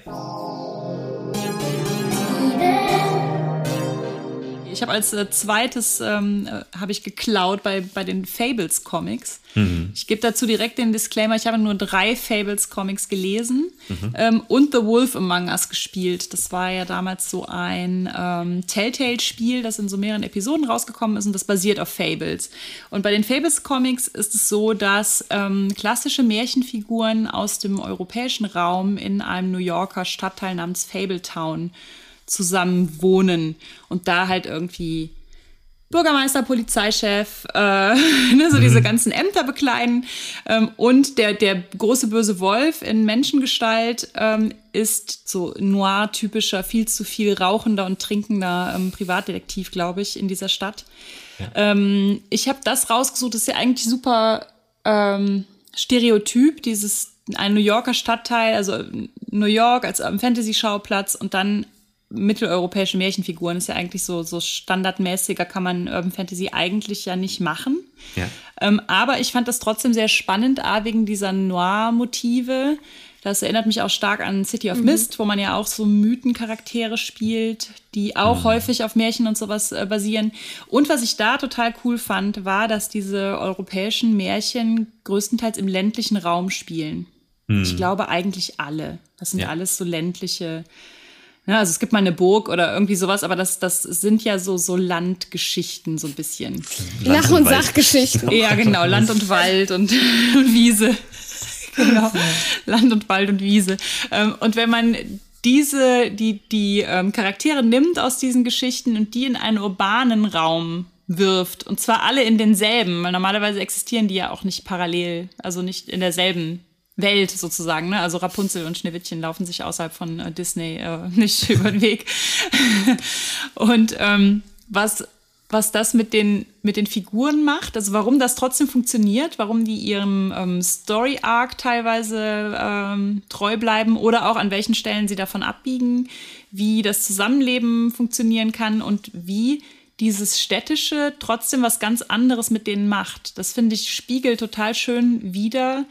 Ich habe als äh, zweites ähm, äh, habe ich geklaut bei, bei den Fables Comics. Mhm. Ich gebe dazu direkt den Disclaimer, ich habe nur drei Fables Comics gelesen mhm. ähm, und The Wolf Among Us gespielt. Das war ja damals so ein ähm, Telltale-Spiel, das in so mehreren Episoden rausgekommen ist und das basiert auf Fables. Und bei den Fables Comics ist es so, dass ähm, klassische Märchenfiguren aus dem europäischen Raum in einem New Yorker Stadtteil namens Fabletown zusammen wohnen und da halt irgendwie Bürgermeister, Polizeichef, äh, <laughs> ne, so mhm. diese ganzen Ämter bekleiden. Ähm, und der, der große böse Wolf in Menschengestalt ähm, ist so noir-typischer, viel zu viel rauchender und trinkender ähm, Privatdetektiv, glaube ich, in dieser Stadt. Ja. Ähm, ich habe das rausgesucht, das ist ja eigentlich super ähm, Stereotyp, dieses ein New Yorker Stadtteil, also New York als Fantasy-Schauplatz und dann mitteleuropäische Märchenfiguren ist ja eigentlich so, so standardmäßiger kann man Urban Fantasy eigentlich ja nicht machen. Ja. Ähm, aber ich fand das trotzdem sehr spannend, A, wegen dieser Noir-Motive. Das erinnert mich auch stark an City of mhm. Mist, wo man ja auch so Mythencharaktere spielt, die auch mhm. häufig auf Märchen und sowas äh, basieren. Und was ich da total cool fand, war, dass diese europäischen Märchen größtenteils im ländlichen Raum spielen. Mhm. Ich glaube eigentlich alle. Das sind ja. alles so ländliche ja, also es gibt mal eine Burg oder irgendwie sowas, aber das, das sind ja so, so Landgeschichten so ein bisschen. Land Lach- und, und Sachgeschichten. Ja, genau, Land und Wald und, <laughs> und Wiese. <laughs> Genau, Land und Wald und Wiese. Ähm, und wenn man diese, die, die ähm, Charaktere nimmt aus diesen Geschichten und die in einen urbanen Raum wirft, und zwar alle in denselben, weil normalerweise existieren die ja auch nicht parallel, also nicht in derselben Welt sozusagen. Ne? Also Rapunzel und Schneewittchen laufen sich außerhalb von äh, Disney äh, <laughs> nicht über den Weg. <laughs> und ähm, was, was das mit den, mit den Figuren macht, also warum das trotzdem funktioniert, warum die ihrem ähm, Story-Arc teilweise ähm, treu bleiben oder auch an welchen Stellen sie davon abbiegen, wie das Zusammenleben funktionieren kann und wie dieses Städtische trotzdem was ganz anderes mit denen macht. Das finde ich spiegelt total schön wieder,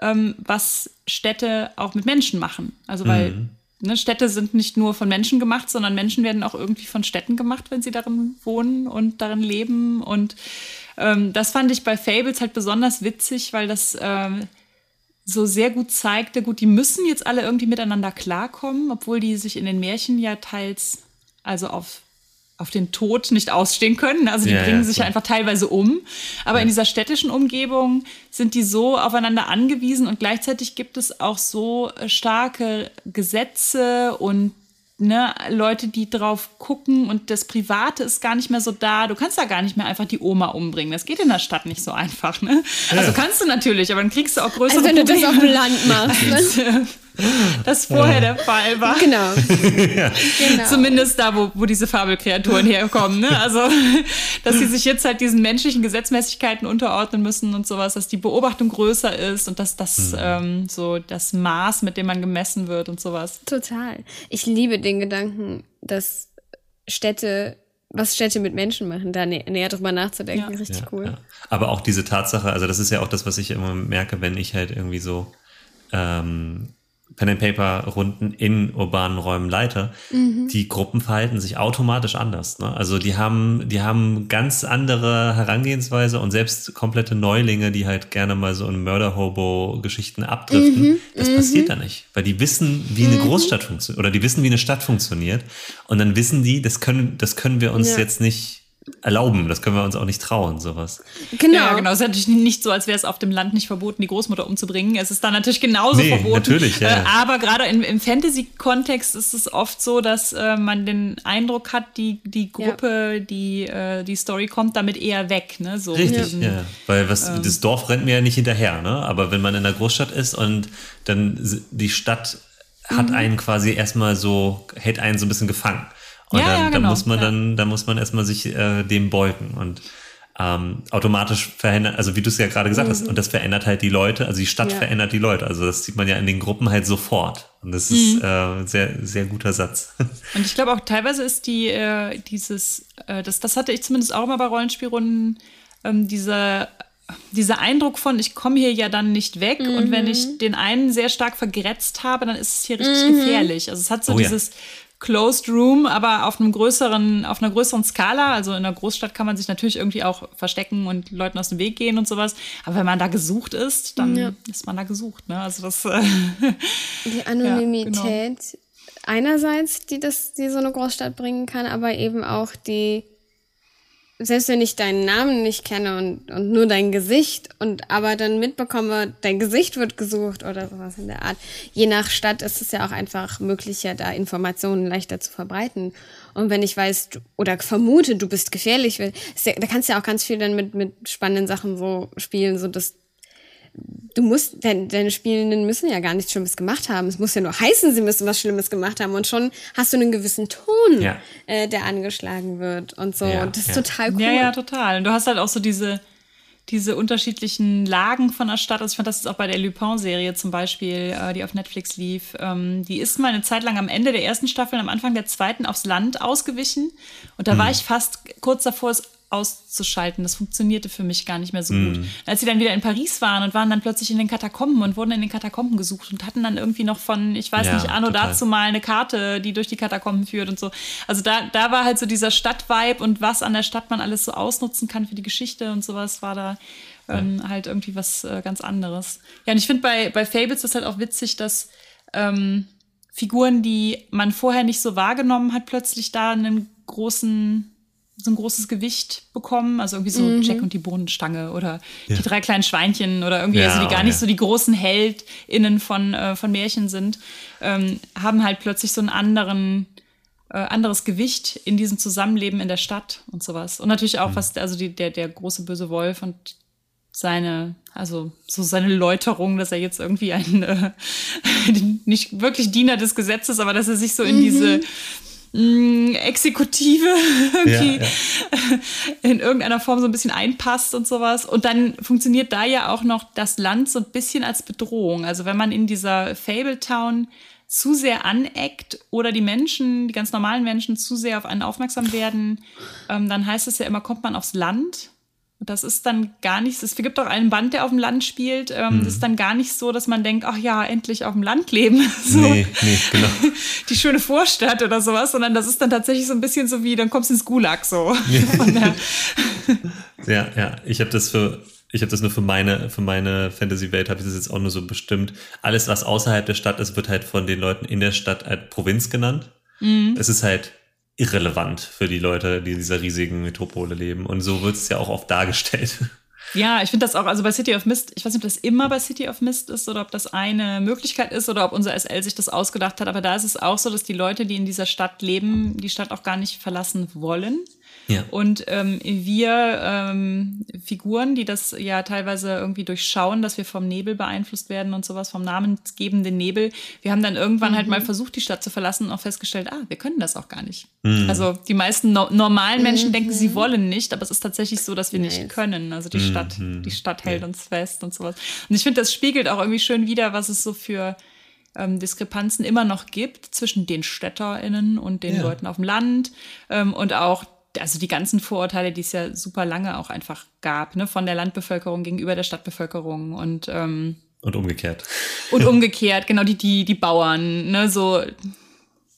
ähm, was Städte auch mit Menschen machen. Also weil mhm. ne, Städte sind nicht nur von Menschen gemacht, sondern Menschen werden auch irgendwie von Städten gemacht, wenn sie darin wohnen und darin leben. Und ähm, das fand ich bei Fables halt besonders witzig, weil das ähm, so sehr gut zeigte, gut, die müssen jetzt alle irgendwie miteinander klarkommen, obwohl die sich in den Märchen ja teils also auf auf den Tod nicht ausstehen können. Also die ja, bringen ja, sich ja einfach teilweise um. Aber ja. in dieser städtischen Umgebung sind die so aufeinander angewiesen und gleichzeitig gibt es auch so starke Gesetze und ne, Leute, die drauf gucken und das Private ist gar nicht mehr so da. Du kannst da gar nicht mehr einfach die Oma umbringen. Das geht in der Stadt nicht so einfach. Ne? Also kannst du natürlich, aber dann kriegst du auch größere also wenn Probleme. du das auf dem Land machst. <laughs> Ne? <laughs> <laughs> das vorher der Fall war. <laughs> Genau. <laughs> ja. genau. Zumindest da, wo, wo diese Fabelkreaturen herkommen. Ne? Also, dass sie sich jetzt halt diesen menschlichen Gesetzmäßigkeiten unterordnen müssen und sowas, dass die Beobachtung größer ist und dass das mhm. ähm, so das Maß, mit dem man gemessen wird und sowas. Total. Ich liebe den Gedanken, dass Städte was Städte mit Menschen machen, da nä näher drüber nachzudenken, ja. richtig ja, cool. Ja. Aber auch diese Tatsache, also das ist ja auch das, was ich immer merke, wenn ich halt irgendwie so ähm, Pen and Paper Runden in urbanen Räumen leite, mhm. die Gruppen verhalten sich automatisch anders. Ne? Also die haben, die haben ganz andere Herangehensweise und selbst komplette Neulinge, die halt gerne mal so in Murder-Hobo-Geschichten abdriften, mhm. das mhm. passiert da nicht, weil die wissen, wie eine mhm. Großstadt funktioniert oder die wissen, wie eine Stadt funktioniert und dann wissen die, das können, das können wir uns ja. jetzt nicht erlauben. Das können wir uns auch nicht trauen, sowas. Genau. Ja, genau. Es ist natürlich nicht so, als wäre es auf dem Land nicht verboten, die Großmutter umzubringen. Es ist dann natürlich genauso nee, verboten. Natürlich, ja. Äh, aber gerade im, im Fantasy-Kontext ist es oft so, dass äh, man den Eindruck hat, die, die Gruppe, ja. die äh, die Story kommt damit eher weg. Ne? So Richtig, ja. ja. Weil was, ähm, das Dorf rennt mir ja nicht hinterher. Ne? Aber wenn man in der Großstadt ist und dann die Stadt hat mhm. einen quasi erstmal so, hält einen so ein bisschen gefangen. Und ja, dann, ja, genau. dann muss man dann, dann muss man erstmal sich äh, dem beugen und ähm, automatisch verändert, also wie du es ja gerade gesagt mhm. hast, und das verändert halt die Leute, also die Stadt ja. verändert die Leute. Also das sieht man ja in den Gruppen halt sofort. Und das ist mhm. äh, sehr, sehr guter Satz. <laughs> Und ich glaube auch teilweise ist die, äh, dieses, äh, das, das hatte ich zumindest auch immer bei Rollenspielrunden, ähm, dieser dieser Eindruck von, ich komme hier ja dann nicht weg mhm. und wenn ich mhm. den einen sehr stark vergrätzt habe, dann ist es hier richtig mhm. gefährlich. Also es hat so oh, dieses, ja. Closed Room, aber auf einem größeren, auf einer größeren Skala. Also in einer Großstadt kann man sich natürlich irgendwie auch verstecken und Leuten aus dem Weg gehen und sowas. Aber wenn man da gesucht ist, dann ja. ist man da gesucht. Ne? Also das. Äh, die Anonymität <laughs> ja, genau. einerseits, die das, die so eine Großstadt bringen kann, aber eben auch die selbst wenn ich deinen Namen nicht kenne und, und nur dein Gesicht und aber dann mitbekomme, dein Gesicht wird gesucht oder sowas in der Art. Je nach Stadt ist es ja auch einfach möglicher, da Informationen leichter zu verbreiten. Und wenn ich weiß du, oder vermute, du bist gefährlich, ja, da kannst du ja auch ganz viel dann mit, mit spannenden Sachen so spielen, so dass du musst, dein, deine Spielenden müssen ja gar nichts Schlimmes gemacht haben. Es muss ja nur heißen, sie müssen was Schlimmes gemacht haben. Und schon hast du einen gewissen Ton, ja. äh, der angeschlagen wird und so. Ja, und das ist ja. total cool. Ja, ja, total. Und du hast halt auch so diese, diese unterschiedlichen Lagen von der Stadt. Also ich fand das ist auch bei der Lupin-Serie zum Beispiel, äh, die auf Netflix lief. Ähm, die ist mal eine Zeit lang am Ende der ersten Staffel, am Anfang der zweiten aufs Land ausgewichen. Und da mhm. war ich fast kurz davor, es auszuschalten. Das funktionierte für mich gar nicht mehr so mm. gut. Als sie dann wieder in Paris waren und waren dann plötzlich in den Katakomben und wurden in den Katakomben gesucht und hatten dann irgendwie noch von, ich weiß ja, nicht, Anno total. dazu mal eine Karte, die durch die Katakomben führt und so. Also da, da war halt so dieser Stadtvibe und was an der Stadt man alles so ausnutzen kann für die Geschichte und sowas war da ähm, ja. halt irgendwie was äh, ganz anderes. Ja, und ich finde bei, bei Fables ist halt auch witzig, dass ähm, Figuren, die man vorher nicht so wahrgenommen hat, plötzlich da einen großen so ein großes Gewicht bekommen, also irgendwie so mhm. Jack und die Bohnenstange oder ja. die drei kleinen Schweinchen oder irgendwie, ja, also die gar nicht ja. so die großen HeldInnen von, äh, von Märchen sind, ähm, haben halt plötzlich so einen anderen, äh, anderes Gewicht in diesem Zusammenleben in der Stadt und sowas. Und natürlich auch, mhm. was, also die, der, der große böse Wolf und seine, also so seine Läuterung, dass er jetzt irgendwie ein, äh, <laughs> nicht wirklich Diener des Gesetzes, aber dass er sich so in mhm. diese mh, Exekutive <laughs> irgendwie ja, ja. <laughs> in irgendeiner Form so ein bisschen einpasst und sowas. Und dann funktioniert da ja auch noch das Land so ein bisschen als Bedrohung. Also wenn man in dieser Fable Town zu sehr aneckt oder die Menschen, die ganz normalen Menschen zu sehr auf einen aufmerksam werden, ähm, dann heißt es ja immer, kommt man aufs Land das ist dann gar nicht, es gibt auch einen Band, der auf dem Land spielt. Ähm, mhm. Das ist dann gar nicht so, dass man denkt, ach ja, endlich auf dem Land leben. <laughs> so. Nee, nee, genau. Die schöne Vorstadt oder sowas, sondern das ist dann tatsächlich so ein bisschen so wie, dann kommst du ins Gulag so. <laughs> <laughs> ja, ja, ich habe das für, ich habe das nur für meine, für meine Fantasy-Welt, habe ich das jetzt auch nur so bestimmt. Alles, was außerhalb der Stadt ist, wird halt von den Leuten in der Stadt halt Provinz genannt. Mhm. Es ist halt irrelevant für die Leute, die in dieser riesigen Metropole leben. Und so wird es ja auch oft dargestellt. <laughs> Ja, ich finde das auch, also bei City of Mist, ich weiß nicht, ob das immer bei City of Mist ist oder ob das eine Möglichkeit ist oder ob unser SL sich das ausgedacht hat, aber da ist es auch so, dass die Leute, die in dieser Stadt leben, die Stadt auch gar nicht verlassen wollen. Ja. Und ähm, wir ähm, Figuren, die das ja teilweise irgendwie durchschauen, dass wir vom Nebel beeinflusst werden und sowas, vom namensgebenden Nebel, wir haben dann irgendwann mhm. halt mal versucht, die Stadt zu verlassen und auch festgestellt, ah, wir können das auch gar nicht. Mhm. Also die meisten no normalen Menschen mhm. denken, sie wollen nicht, aber es ist tatsächlich so, dass wir nice. nicht können. Also die Stadt, mhm. die Stadt hält ja. uns fest und sowas. Und ich finde, das spiegelt auch irgendwie schön wieder, was es so für ähm, Diskrepanzen immer noch gibt zwischen den StädterInnen und den ja. Leuten auf dem Land ähm, und auch also die ganzen Vorurteile, die es ja super lange auch einfach gab, ne, von der Landbevölkerung gegenüber der Stadtbevölkerung und ähm, und umgekehrt. Und <laughs> umgekehrt, genau, die, die, die Bauern, ne, so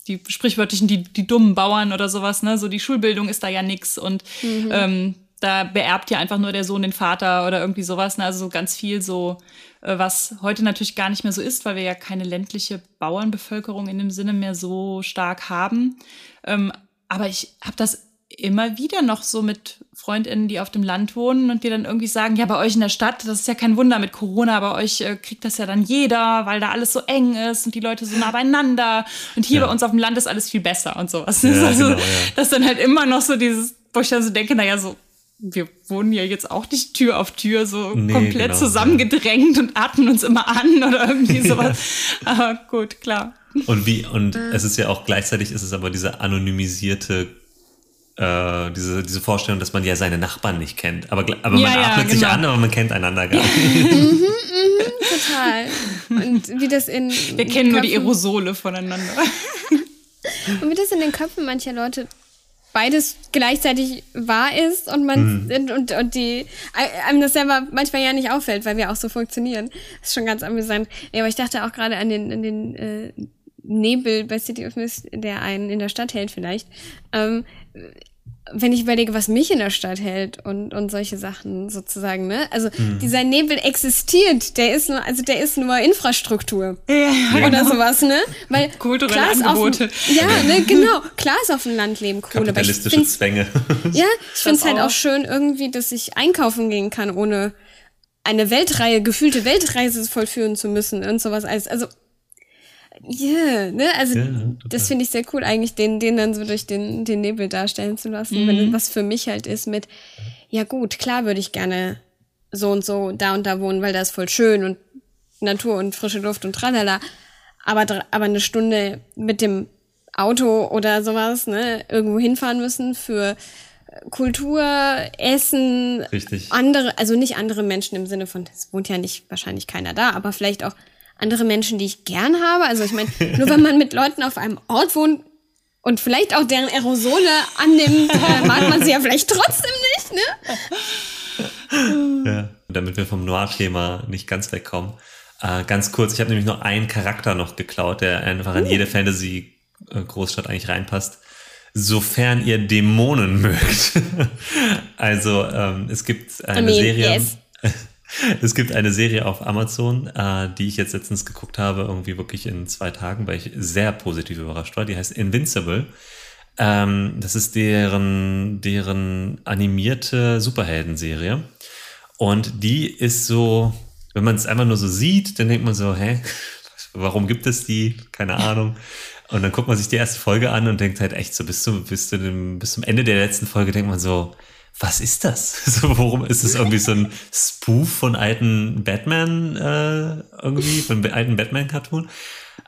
die sprichwörtlichen, die, die dummen Bauern oder sowas, ne, so die Schulbildung ist da ja nix und mhm. ähm, da beerbt ja einfach nur der Sohn den Vater oder irgendwie sowas, ne, also so ganz viel so, äh, was heute natürlich gar nicht mehr so ist, weil wir ja keine ländliche Bauernbevölkerung in dem Sinne mehr so stark haben. Ähm, aber ich habe das immer wieder noch so mit FreundInnen, die auf dem Land wohnen und die dann irgendwie sagen, ja, bei euch in der Stadt, das ist ja kein Wunder mit Corona, bei euch äh, kriegt das ja dann jeder, weil da alles so eng ist und die Leute so nah beieinander und hier ja. bei uns auf dem Land ist alles viel besser und sowas. Ja, <laughs> also, genau, ja. Das ist dann halt immer noch so dieses, wo ich dann so denke, naja, so, wir wohnen ja jetzt auch nicht Tür auf Tür so nee, komplett genau, zusammengedrängt und atmen uns immer an <laughs> oder irgendwie sowas. Aber gut, klar. Und wie, und es ist ja auch gleichzeitig ist es aber diese anonymisierte äh, diese, diese Vorstellung, dass man ja seine Nachbarn nicht kennt. Aber, aber ja, man ja, atmet genau. sich an, aber man kennt einander gar nicht. mhm, <laughs> mhm, total. Und wie das in. Wir kennen Köpfen, nur die Aerosole voneinander. und wie das in den Köpfen mancher Leute beides gleichzeitig wahr ist und man mhm. und, und die einem das selber manchmal ja nicht auffällt, weil wir auch so funktionieren. Das ist schon ganz amüsant. Ja, aber ich dachte auch gerade an den, an den äh, Nebel bei City of Mist, der einen in der Stadt hält vielleicht. Ähm, wenn ich überlege, was mich in der Stadt hält und, und solche Sachen sozusagen, ne? Also mhm. dieser Nebel existiert, der ist nur, also der ist nur Infrastruktur. Ja, oder genau. sowas, ne? Weil <laughs> Kulturelle klar Angebote. Auf, ja, ne, genau. Klar ist auf dem Land leben cool. Kapitalistische Zwänge. <laughs> Ja, ich finde es halt auch schön irgendwie, dass ich einkaufen gehen kann, ohne eine Weltreihe, gefühlte Weltreise vollführen zu müssen und sowas alles. Also yeah, ne? Also ja, das finde ich sehr cool, eigentlich den, den dann so durch den, den Nebel darstellen zu lassen. Mhm. Wenn, was für mich halt ist mit, ja gut, klar würde ich gerne so und so da und da wohnen, weil da ist voll schön und Natur und frische Luft und tralala. Aber, aber eine Stunde mit dem Auto oder sowas, ne, irgendwo hinfahren müssen für Kultur, Essen, Richtig. andere, also nicht andere Menschen im Sinne von, es wohnt ja nicht wahrscheinlich keiner da, aber vielleicht auch andere Menschen, die ich gern habe. Also ich meine, nur wenn man mit Leuten auf einem Ort wohnt und vielleicht auch deren Aerosole annimmt, äh, mag man sie ja vielleicht trotzdem nicht, ne? Ja, damit wir vom Noir-Thema nicht ganz wegkommen. Äh, ganz kurz, ich habe nämlich nur einen Charakter noch geklaut, der einfach in uh. jede Fantasy-Großstadt eigentlich reinpasst sofern ihr Dämonen <laughs> mögt. also ähm, es gibt eine I mean, Serie. Yes. <laughs> <laughs> Es gibt eine Serie auf Amazon, äh, die ich jetzt letztens geguckt habe, irgendwie wirklich in zwei Tagen, weil ich sehr positiv überrascht war. Die heißt Invincible. Ähm, das ist deren, deren animierte Superhelden-Serie. Und die ist so, wenn man es einfach nur so sieht, dann denkt man so, hä, <laughs> warum gibt es die? Keine Ahnung. Und dann guckt man sich die erste Folge an und denkt halt echt so, bis, zu, bis, zu bis zum Ende der letzten Folge denkt man so, was ist das? <laughs> So, worum ist es irgendwie so ein Spoof von alten Batman äh, irgendwie, von alten Batman-Cartoon?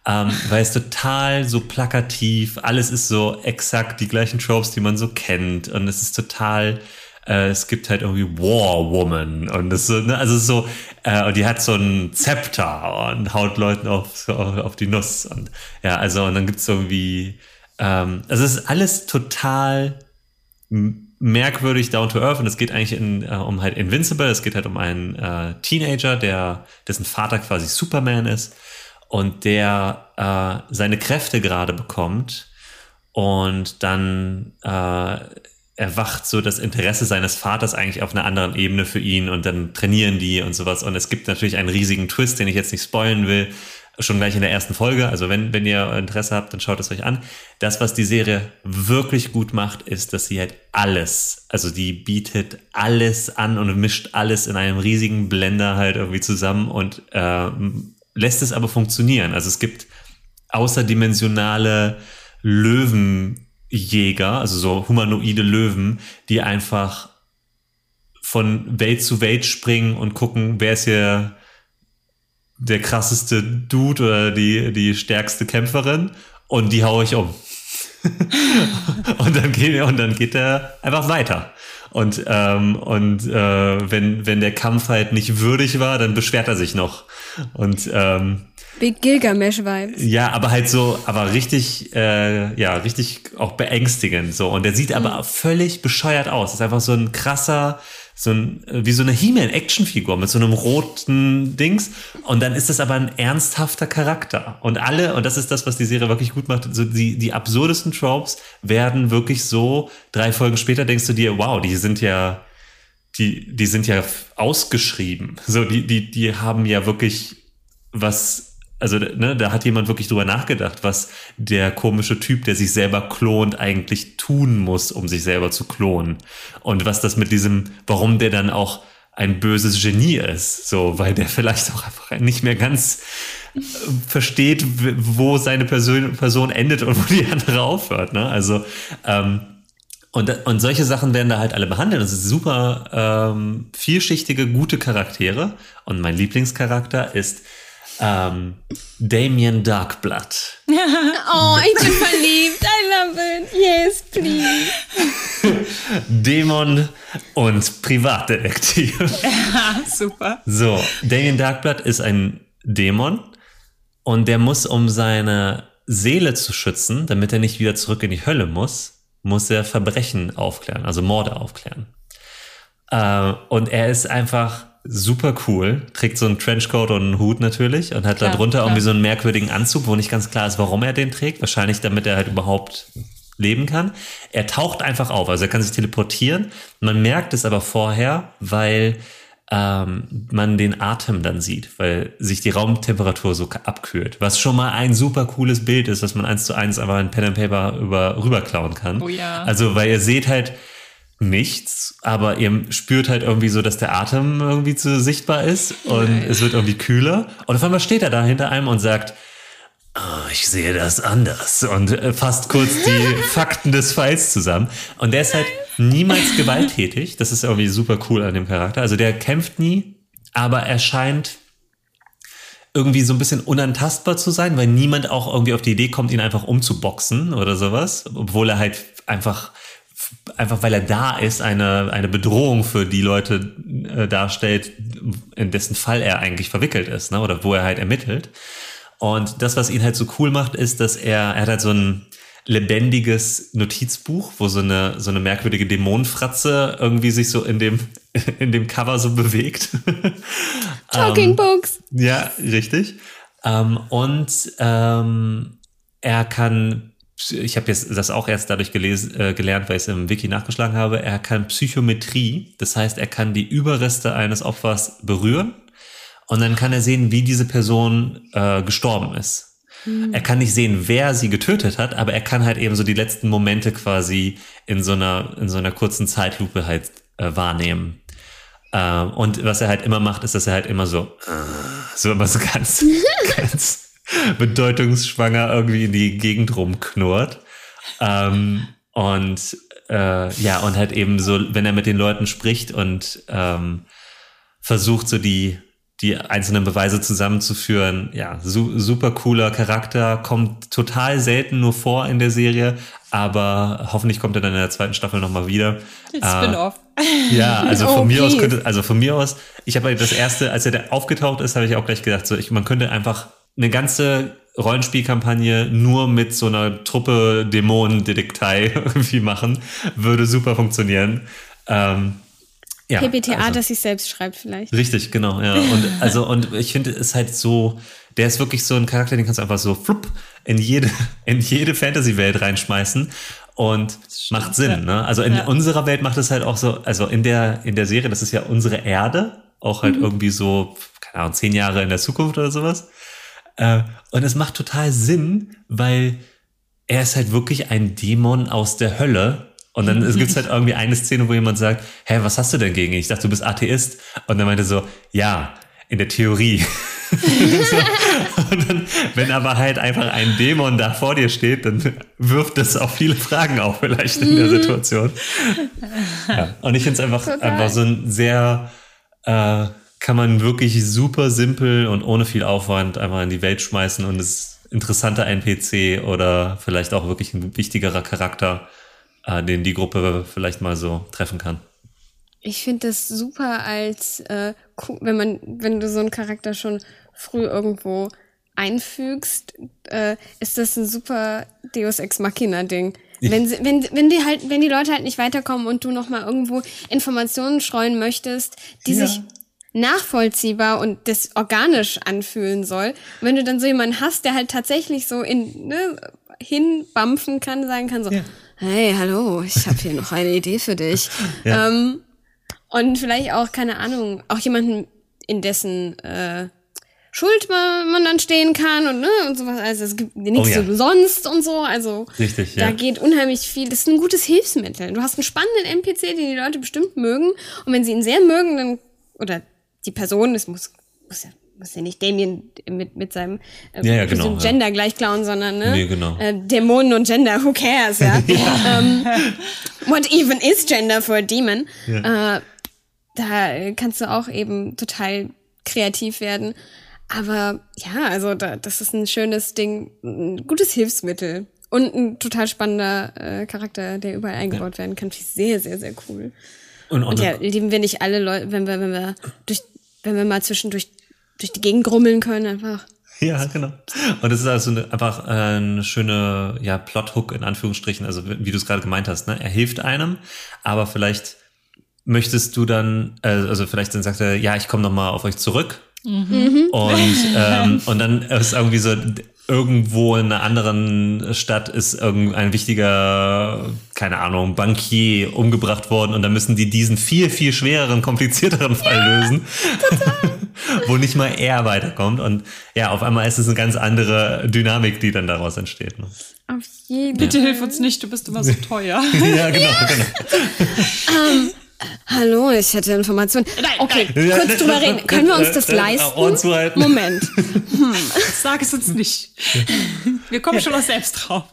Ähm, weil es total so plakativ, alles ist so exakt die gleichen Tropes, die man so kennt und es ist total äh, es gibt halt irgendwie War Woman und das so, ne, also so, äh, und die hat so ein Zepter und haut Leuten auf, auf, die Nuss und ja, also und dann gibt's irgendwie, ähm, also es ist alles total merkwürdig down to earth und es geht eigentlich in, äh, um halt Invincible, es geht halt um einen äh, Teenager, der dessen Vater quasi Superman ist und der äh, seine Kräfte gerade bekommt und dann äh, erwacht so das Interesse seines Vaters eigentlich auf einer anderen Ebene für ihn und dann trainieren die und sowas. Und es gibt natürlich einen riesigen Twist, den ich jetzt nicht spoilen will, schon gleich in der ersten Folge. Also wenn, wenn ihr Interesse habt, dann schaut es euch an. Das, was die Serie wirklich gut macht, ist, dass sie halt alles, also die bietet alles an und mischt alles in einem riesigen Blender halt irgendwie zusammen und äh, lässt es aber funktionieren. Also es gibt außerdimensionale Löwen Jäger, also so humanoide Löwen, die einfach von Welt zu Welt springen und gucken, wer ist hier der krasseste Dude oder die, die stärkste Kämpferin und die haue ich um. <laughs> und, dann geht, und dann geht er einfach weiter. Und, ähm, und äh, wenn, wenn der Kampf halt nicht würdig war, dann beschwert er sich noch. Und ähm, Big Gilgamesh-Vibes. Ja, aber halt so, aber richtig, äh, ja, richtig auch beängstigend so. Und der sieht mhm. aber völlig bescheuert aus. Das ist einfach so ein krasser, so ein, wie so eine He-Man-Actionfigur mit so einem roten Dings. Und dann ist das aber ein ernsthafter Charakter. Und alle, und das ist das, was die Serie wirklich gut macht, so die, die absurdesten Tropes werden wirklich so, drei Folgen später denkst du dir, wow, die sind ja, die, die sind ja ausgeschrieben. So, die, die, die haben ja wirklich was also ne, da hat jemand wirklich drüber nachgedacht, was der komische Typ, der sich selber klont, eigentlich tun muss, um sich selber zu klonen. Und was das mit diesem, warum der dann auch ein böses Genie ist, so, weil der <laughs> vielleicht auch einfach nicht mehr ganz äh, versteht, wo seine Person, Person endet und wo die andere aufhört. Ne? Also ähm, und, und solche Sachen werden da halt alle behandelt. Das ist super ähm, vielschichtige, gute Charaktere. Und mein Lieblingscharakter ist ähm, Damien Darkblood. <laughs> oh, ich bin verliebt. I love it. Yes, please. <laughs> Dämon und Privatdetektiv. Ja, super. So, Damien Darkblood ist ein Dämon und der muss, um seine Seele zu schützen, damit er nicht wieder zurück in die Hölle muss, muss er Verbrechen aufklären, also Morde aufklären. Äh, und er ist einfach super cool, trägt so einen Trenchcoat und einen Hut natürlich und hat klar, darunter klar. irgendwie so einen merkwürdigen Anzug, wo nicht ganz klar ist, warum er den trägt. Wahrscheinlich, damit er halt überhaupt leben kann. Er taucht einfach auf, also er kann sich teleportieren. Man merkt es aber vorher, weil ähm, man den Atem dann sieht, weil sich die Raumtemperatur so abkühlt. Was schon mal ein super cooles Bild ist, was man eins zu eins einfach in Pen and Paper über, rüberklauen kann. Oh ja. Also, weil ihr seht halt nichts, aber ihr spürt halt irgendwie so, dass der Atem irgendwie zu sichtbar ist und Nein. es wird irgendwie kühler. Und auf einmal steht er da hinter einem und sagt, "Ah, ich sehe das anders und äh, fasst kurz die <laughs> Fakten des Falls zusammen. Und der ist halt niemals gewalttätig. Das ist irgendwie super cool an dem Charakter. Also der kämpft nie, aber er scheint irgendwie so ein bisschen unantastbar zu sein, weil niemand auch irgendwie auf die Idee kommt, ihn einfach umzuboxen oder sowas, obwohl er halt einfach einfach weil er da ist, eine, eine Bedrohung für die Leute äh, darstellt, in dessen Fall er eigentlich verwickelt ist, ne? oder wo er halt ermittelt. Und das, was ihn halt so cool macht, ist, dass er, er hat halt so ein lebendiges Notizbuch, wo so eine, so eine merkwürdige Dämonenfratze irgendwie sich so in dem, <laughs> in dem Cover so bewegt. <laughs> Talking Books. Ja, richtig. Ähm, und ähm, er kann, ich habe jetzt das auch erst dadurch gelesen, äh, gelernt, weil ich es im Wiki nachgeschlagen habe, er kann Psychometrie, das heißt, er kann die Überreste eines Opfers berühren und dann kann er sehen, wie diese Person äh, gestorben ist. Er kann nicht sehen, wer sie getötet hat, aber er kann halt eben so die letzten Momente quasi in so einer, in so einer kurzen Zeitlupe halt äh, wahrnehmen. Ähm, und was er halt immer macht, ist, dass er halt immer so, äh, so immer so ganz, <laughs> ganz <laughs> bedeutungsschwanger irgendwie in die Gegend rumknurrt. Ähm, und äh, ja, und halt eben so, wenn er mit den Leuten spricht und ähm, versucht, so die, die einzelnen Beweise zusammenzuführen. Ja, su super cooler Charakter, kommt total selten nur vor in der Serie, aber hoffentlich kommt er dann in der zweiten Staffel nochmal wieder. Spin-off. Ja, also <laughs> von Oh, mir aus könnte, also von mir aus, ich habe halt das erste, als er da aufgetaucht ist, habe ich auch gleich gedacht, so ich, man könnte einfach eine ganze Rollenspielkampagne nur mit so einer Truppe Dämonen-Detektei <laughs> irgendwie machen, würde super funktionieren. Ähm, ja, PBTA, also- das sich selbst schreibt vielleicht. Richtig, genau, ja. Und also, und ich finde, es ist halt so, der ist wirklich so ein Charakter, den kannst du einfach so flupp in jede, <laughs> in jede Fantasy-Welt reinschmeißen und macht Sinn, ja. ne? Also in Ja. unserer Welt macht es halt auch so, also in der, in der Serie, das ist ja unsere Erde, auch halt irgendwie so, keine Ahnung, zehn Jahre in der Zukunft oder sowas. Äh, und es macht total Sinn, weil er ist halt wirklich ein Dämon aus der Hölle. Und dann es gibt's halt <laughs> irgendwie eine Szene, wo jemand sagt, hä, was hast du denn gegen ihn? Ich dachte, du bist Atheist. Und dann meinte so, ja, in der Theorie. <laughs> so. Und dann, wenn aber halt einfach ein Dämon da vor dir steht, dann wirft das auch viele Fragen auf vielleicht in der Situation. Ja. Und ich finde es einfach, Total. einfach so ein sehr, äh, kann man wirklich super simpel und ohne viel Aufwand einfach in die Welt schmeißen und es ist interessanter NPC oder vielleicht auch wirklich ein wichtigerer Charakter, äh, den die Gruppe vielleicht mal so treffen kann. Ich finde das super als, äh, wenn man, wenn du so einen Charakter schon früh irgendwo einfügst, äh, ist das ein super Deus Ex Machina Ding. Wenn, sie, wenn, wenn die halt, wenn die Leute halt nicht weiterkommen und du noch mal irgendwo Informationen streuen möchtest, die Ja. sich nachvollziehbar und das organisch anfühlen soll. wenn du dann so jemanden hast, der halt tatsächlich so in ne, hinbampfen kann, sagen kann so, Ja. hey, hallo, ich habe hier noch eine Idee für dich. <laughs> Ja. Ähm, und vielleicht auch, keine Ahnung, auch jemanden, in dessen äh, Schuld man, dann stehen kann und, ne, und sowas. Also es gibt nichts Oh ja. umsonst und so. Also Richtig, da ja. geht unheimlich viel. Das ist ein gutes Hilfsmittel. Du hast einen spannenden NPC, den die Leute bestimmt mögen. Und wenn sie ihn sehr mögen, dann, oder die Person, es muss, muss ja muss ja nicht Damien mit, mit seinem äh, Ja, ja, genau, diesem ja. Gender gleich klauen, sondern ne, Nee, genau. äh, Dämonen und Gender, who cares, ja. <laughs> ähm, what even is Gender for a demon? Äh, da kannst du auch eben total kreativ werden. Aber ja, also da, das ist ein schönes Ding, ein gutes Hilfsmittel und ein total spannender äh, Charakter, der überall eingebaut werden kann. Finde ich sehr, sehr, sehr cool. Und, und, Und ja, lieben wir nicht alle Leute, wenn wir, wenn wir durch, wenn wir mal zwischendurch durch die Gegend grummeln können, einfach. Ja, genau. Und es ist also eine, einfach äh, eine schöne ja, Plot-Hook in Anführungsstrichen, also wie du es gerade gemeint hast. Ne? Er hilft einem, aber vielleicht möchtest du dann, äh, also vielleicht dann sagt er, ja, ich komme noch mal auf euch zurück. Und, ähm, und dann ist irgendwie so, irgendwo in einer anderen Stadt ist irgendein wichtiger, keine Ahnung, Bankier umgebracht worden und dann müssen die diesen viel, viel schwereren, komplizierteren Fall ja, lösen, <laughs> wo nicht mal er weiterkommt. Und ja, auf einmal ist es eine ganz andere Dynamik, die dann daraus entsteht. Ne? Auf jeden Bitte hilf uns nicht, du bist immer so teuer. <laughs> ja, genau, genau. um, Hallo, ich hätte Informationen. Nein, okay, nein. kurz drüber reden. Können wir uns das leisten? Moment. Hm. Sag es uns nicht. Wir kommen schon auch selbst drauf.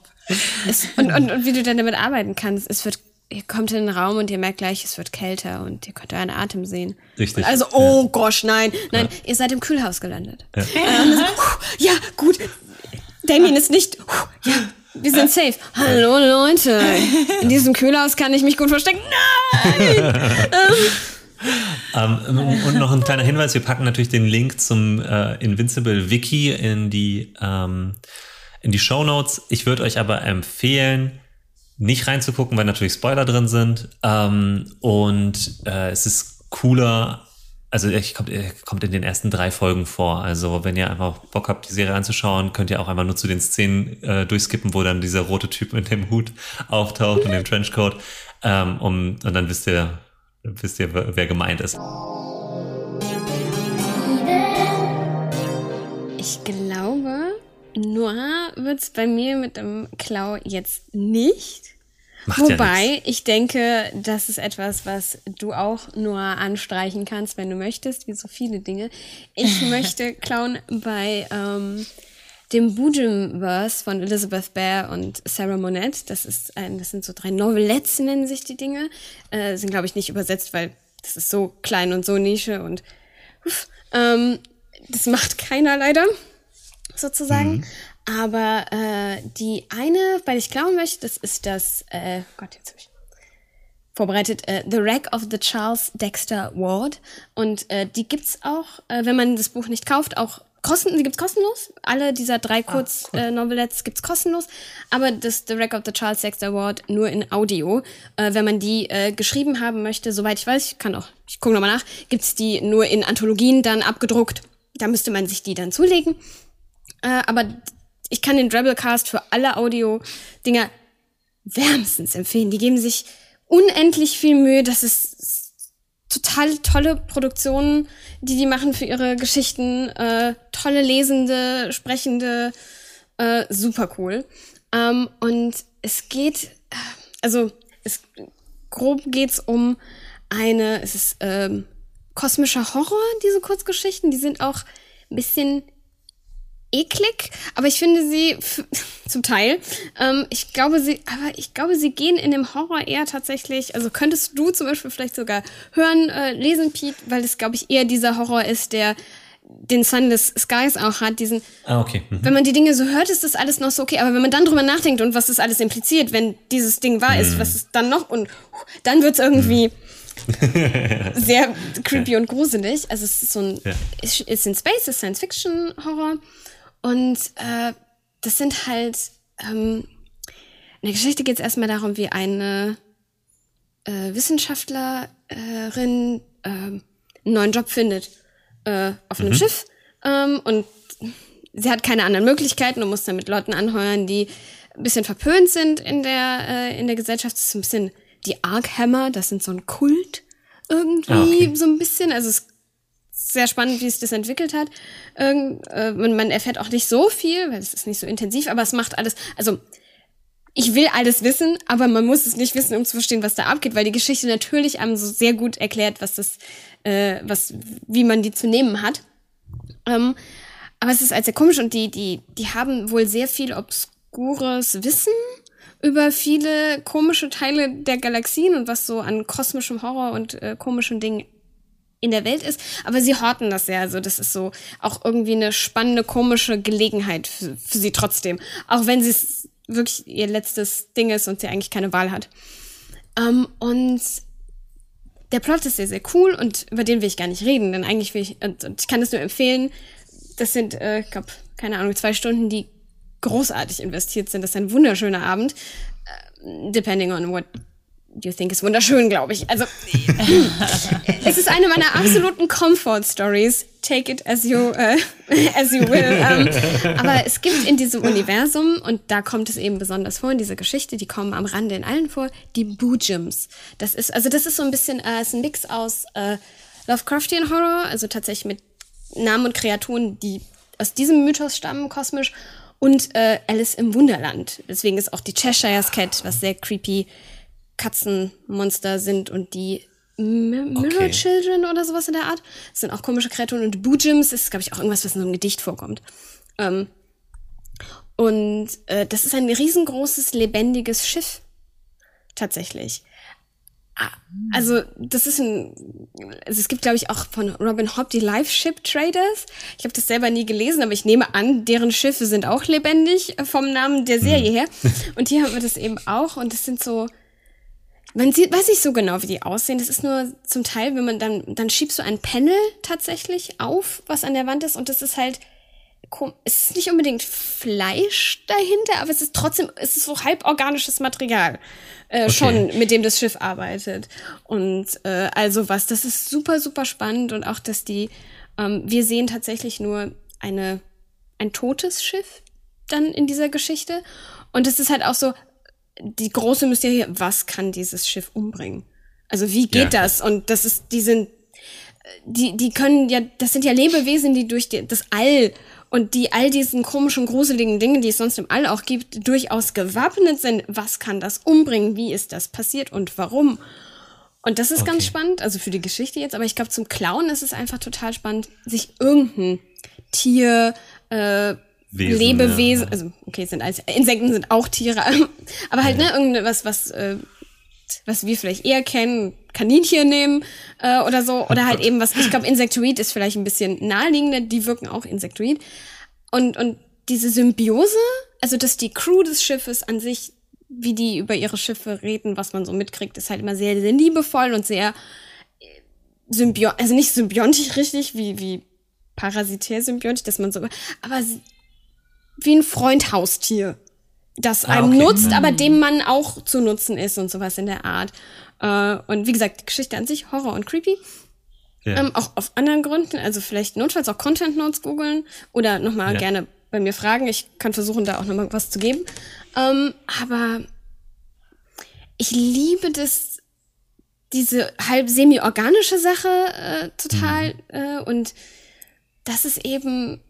Es, und, und, und wie du dann damit arbeiten kannst. Es wird, ihr kommt in den Raum und ihr merkt gleich, es wird kälter und ihr könnt euren Atem sehen. Richtig. Also, oh ja. gosh, nein, nein, ja. ihr seid im Kühlhaus gelandet. Ja, ähm, so, ja gut. Damien ist nicht. Ja, wir sind safe. Hallo Leute. In diesem Kühlhaus kann ich mich gut verstecken. Nein! ähm, und noch ein kleiner Hinweis: Wir packen natürlich den Link zum äh, Invincible Wiki in die, ähm, in die Show Notes. Ich würde euch aber empfehlen, nicht reinzugucken, weil natürlich Spoiler drin sind. Ähm, und äh, es ist cooler, also er kommt, er kommt in den ersten drei Folgen vor. Also wenn ihr einfach Bock habt, die Serie anzuschauen, könnt ihr auch einfach nur zu den Szenen äh, durchskippen, wo dann dieser rote Typ mit dem Hut auftaucht und dem Trenchcoat. Ähm, um, und dann wisst ihr, wisst ihr, wer gemeint ist. Ich glaube, Noah wird es bei mir mit dem Klau jetzt nicht. Macht Wobei, ja ich denke, das ist etwas, was du auch nur anstreichen kannst, wenn du möchtest, wie so viele Dinge. Ich <laughs> möchte klauen bei ähm, dem Bujim-Verse von Elizabeth Bear und Sarah Monette. Das ist ein, das sind so drei Novelettes, nennen sich die Dinge. Äh, sind, glaube ich, nicht übersetzt, weil das ist so klein und so Nische und uff, ähm, das macht keiner leider, sozusagen. Mhm. Aber äh, die eine, weil ich klauen möchte, das ist das, äh, Gott, jetzt habe ich vorbereitet, äh, The Wreck of the Charles Dexter Ward. Und äh, die gibt's auch, äh, wenn man das Buch nicht kauft, auch kosten, die gibt's kostenlos. Alle dieser drei ah, Kurznovelettes cool. äh, gibt's kostenlos. Aber das The Wreck of the Charles Dexter Ward nur in Audio. Äh, wenn man die äh, geschrieben haben möchte, soweit ich weiß, ich kann auch, ich gucke nochmal nach, gibt's die nur in Anthologien dann abgedruckt. Da müsste man sich die dann zulegen. Äh, aber ich kann den Drabblecast für alle Audio-Dinger wärmstens empfehlen. Die geben sich unendlich viel Mühe. Das ist total tolle Produktionen, die die machen für ihre Geschichten. Äh, tolle lesende, sprechende, äh, super cool. Ähm, und es geht, also es grob geht's um eine, es ist ähm, kosmischer Horror, diese Kurzgeschichten. Die sind auch ein bisschen eklig, aber ich finde sie zum Teil. Ähm, ich glaube, sie, aber ich glaube, sie gehen in dem Horror eher tatsächlich. Also könntest du zum Beispiel vielleicht sogar hören, äh, lesen, Pete, weil es, glaube ich, eher dieser Horror ist, der den Sunless Skies auch hat, diesen. Ah, okay. Mhm. Wenn man die Dinge so hört, ist das alles noch so okay. Aber wenn man dann drüber nachdenkt und was das alles impliziert, wenn dieses Ding wahr ist, mhm. was ist dann noch und dann wird's irgendwie. Mhm. <laughs> sehr creepy und gruselig. Also es ist so ein, ja. ist in Space, ist Science Fiction Horror. Und äh, das sind halt, ähm, in der Geschichte geht es erstmal darum, wie eine äh, Wissenschaftlerin äh, einen neuen Job findet äh, auf einem mhm. Schiff. Ähm, und sie hat keine anderen Möglichkeiten und muss dann mit Leuten anheuern, die ein bisschen verpönt sind in der, äh, in der Gesellschaft. Das ist so ein bisschen die Arkhammer, das sind so ein Kult irgendwie, ah, okay. so ein bisschen. Also es sehr spannend, wie sich das entwickelt hat. Irgend, äh, man erfährt auch nicht so viel, weil es ist nicht so intensiv, aber es macht alles, also ich will alles wissen, aber man muss es nicht wissen, um zu verstehen, was da abgeht, weil die Geschichte natürlich einem so sehr gut erklärt, was das, äh, was, wie man die zu nehmen hat. Ähm, aber es ist halt sehr komisch und die, die, die haben wohl sehr viel obskures Wissen über viele komische Teile der Galaxien und was so an kosmischem Horror und äh, komischen Dingen in der Welt ist, aber sie horten das sehr. Also das ist so auch irgendwie eine spannende, komische Gelegenheit für, für sie trotzdem. Auch wenn sie es wirklich ihr letztes Ding ist und sie eigentlich keine Wahl hat. Ähm, und der Plot ist sehr, sehr cool und über den will ich gar nicht reden, denn eigentlich will ich, und, und ich kann es nur empfehlen, das sind, äh, ich glaube, keine Ahnung, zwei Stunden, die großartig investiert sind. Das ist ein wunderschöner Abend, äh, depending on what You Think ist wunderschön, glaube ich. Also, es ist eine meiner absoluten Comfort Stories. Take it as you, uh, <laughs> as you will. Um, ähm, aber es gibt in diesem Universum, und da kommt es eben besonders vor, in dieser Geschichte, die kommen am Rande in allen vor, die Boojims. Das ist, also das ist so ein bisschen, äh, ist ein Mix aus äh, Lovecraftian Horror, also tatsächlich mit Namen und Kreaturen, die aus diesem Mythos stammen, kosmisch, und äh, Alice im Wunderland. Deswegen ist auch die Cheshire's Cat, was sehr creepy Katzenmonster sind und die Mirror okay. Children oder sowas in der Art. Das sind auch komische Kreaturen und Boojims ist, glaube ich, auch irgendwas, was in so einem Gedicht vorkommt. Ähm, und äh, das ist ein riesengroßes, lebendiges Schiff. Tatsächlich. Ah, also, das ist ein, also es gibt, glaube ich, auch von Robin Hobb die Live Ship Traders. Ich habe das selber nie gelesen, aber ich nehme an, deren Schiffe sind auch lebendig äh, vom Namen der Serie hm. her. Und hier haben wir das eben auch. Und das sind so, man sieht, weiß nicht so genau, wie die aussehen. Das ist nur zum Teil, wenn man dann, dann schiebst du ein Panel tatsächlich auf, was an der Wand ist, und das ist halt, es ist nicht unbedingt Fleisch dahinter, aber es ist trotzdem, es ist so halborganisches Material äh, okay. schon, mit dem das Schiff arbeitet. Und äh, also was, das ist super, super spannend und auch, dass die, ähm, wir sehen tatsächlich nur eine, ein totes Schiff dann in dieser Geschichte. Und es ist halt auch so, die große Mysterie, was kann dieses Schiff umbringen? Also wie geht ja. das? Und das ist, die sind, die, die können ja, das sind ja Lebewesen, die durch die, das All und die all diesen komischen, gruseligen Dingen, die es sonst im All auch gibt, durchaus gewappnet sind. Was kann das umbringen? Wie ist das passiert und warum? Und das ist okay. ganz spannend, also für die Geschichte jetzt, aber ich glaube, zum Klauen ist es einfach total spannend, sich irgendein Tier, äh, Wesen, Lebewesen, ja. also okay, sind alles, Insekten sind auch Tiere, <laughs> aber halt, ja. ne, irgendwas, was, äh, was wir vielleicht eher kennen, Kaninchen nehmen äh, oder so, oder halt eben was, ich glaube, Insectoid ist vielleicht ein bisschen naheliegender, die wirken auch Insectoid. Und, und diese Symbiose, also dass die Crew des Schiffes an sich, wie die über ihre Schiffe reden, was man so mitkriegt, ist halt immer sehr, sehr liebevoll und sehr äh, symbiont, also nicht symbiontisch richtig, wie, wie parasitär symbiontisch, dass man so, aber wie ein Freund-Haustier, das ah, einem okay. nutzt, aber mhm. dem man auch zu nutzen ist und sowas in der Art. Äh, und wie gesagt, die Geschichte an sich, Horror und creepy. Ja. Ähm, auch auf anderen Gründen, also vielleicht notfalls auch Content Notes googeln oder nochmal ja. gerne bei mir fragen. Ich kann versuchen, da auch nochmal was zu geben. Ähm, aber ich liebe das, diese halb semi-organische Sache äh, total. Mhm. Äh, und das ist eben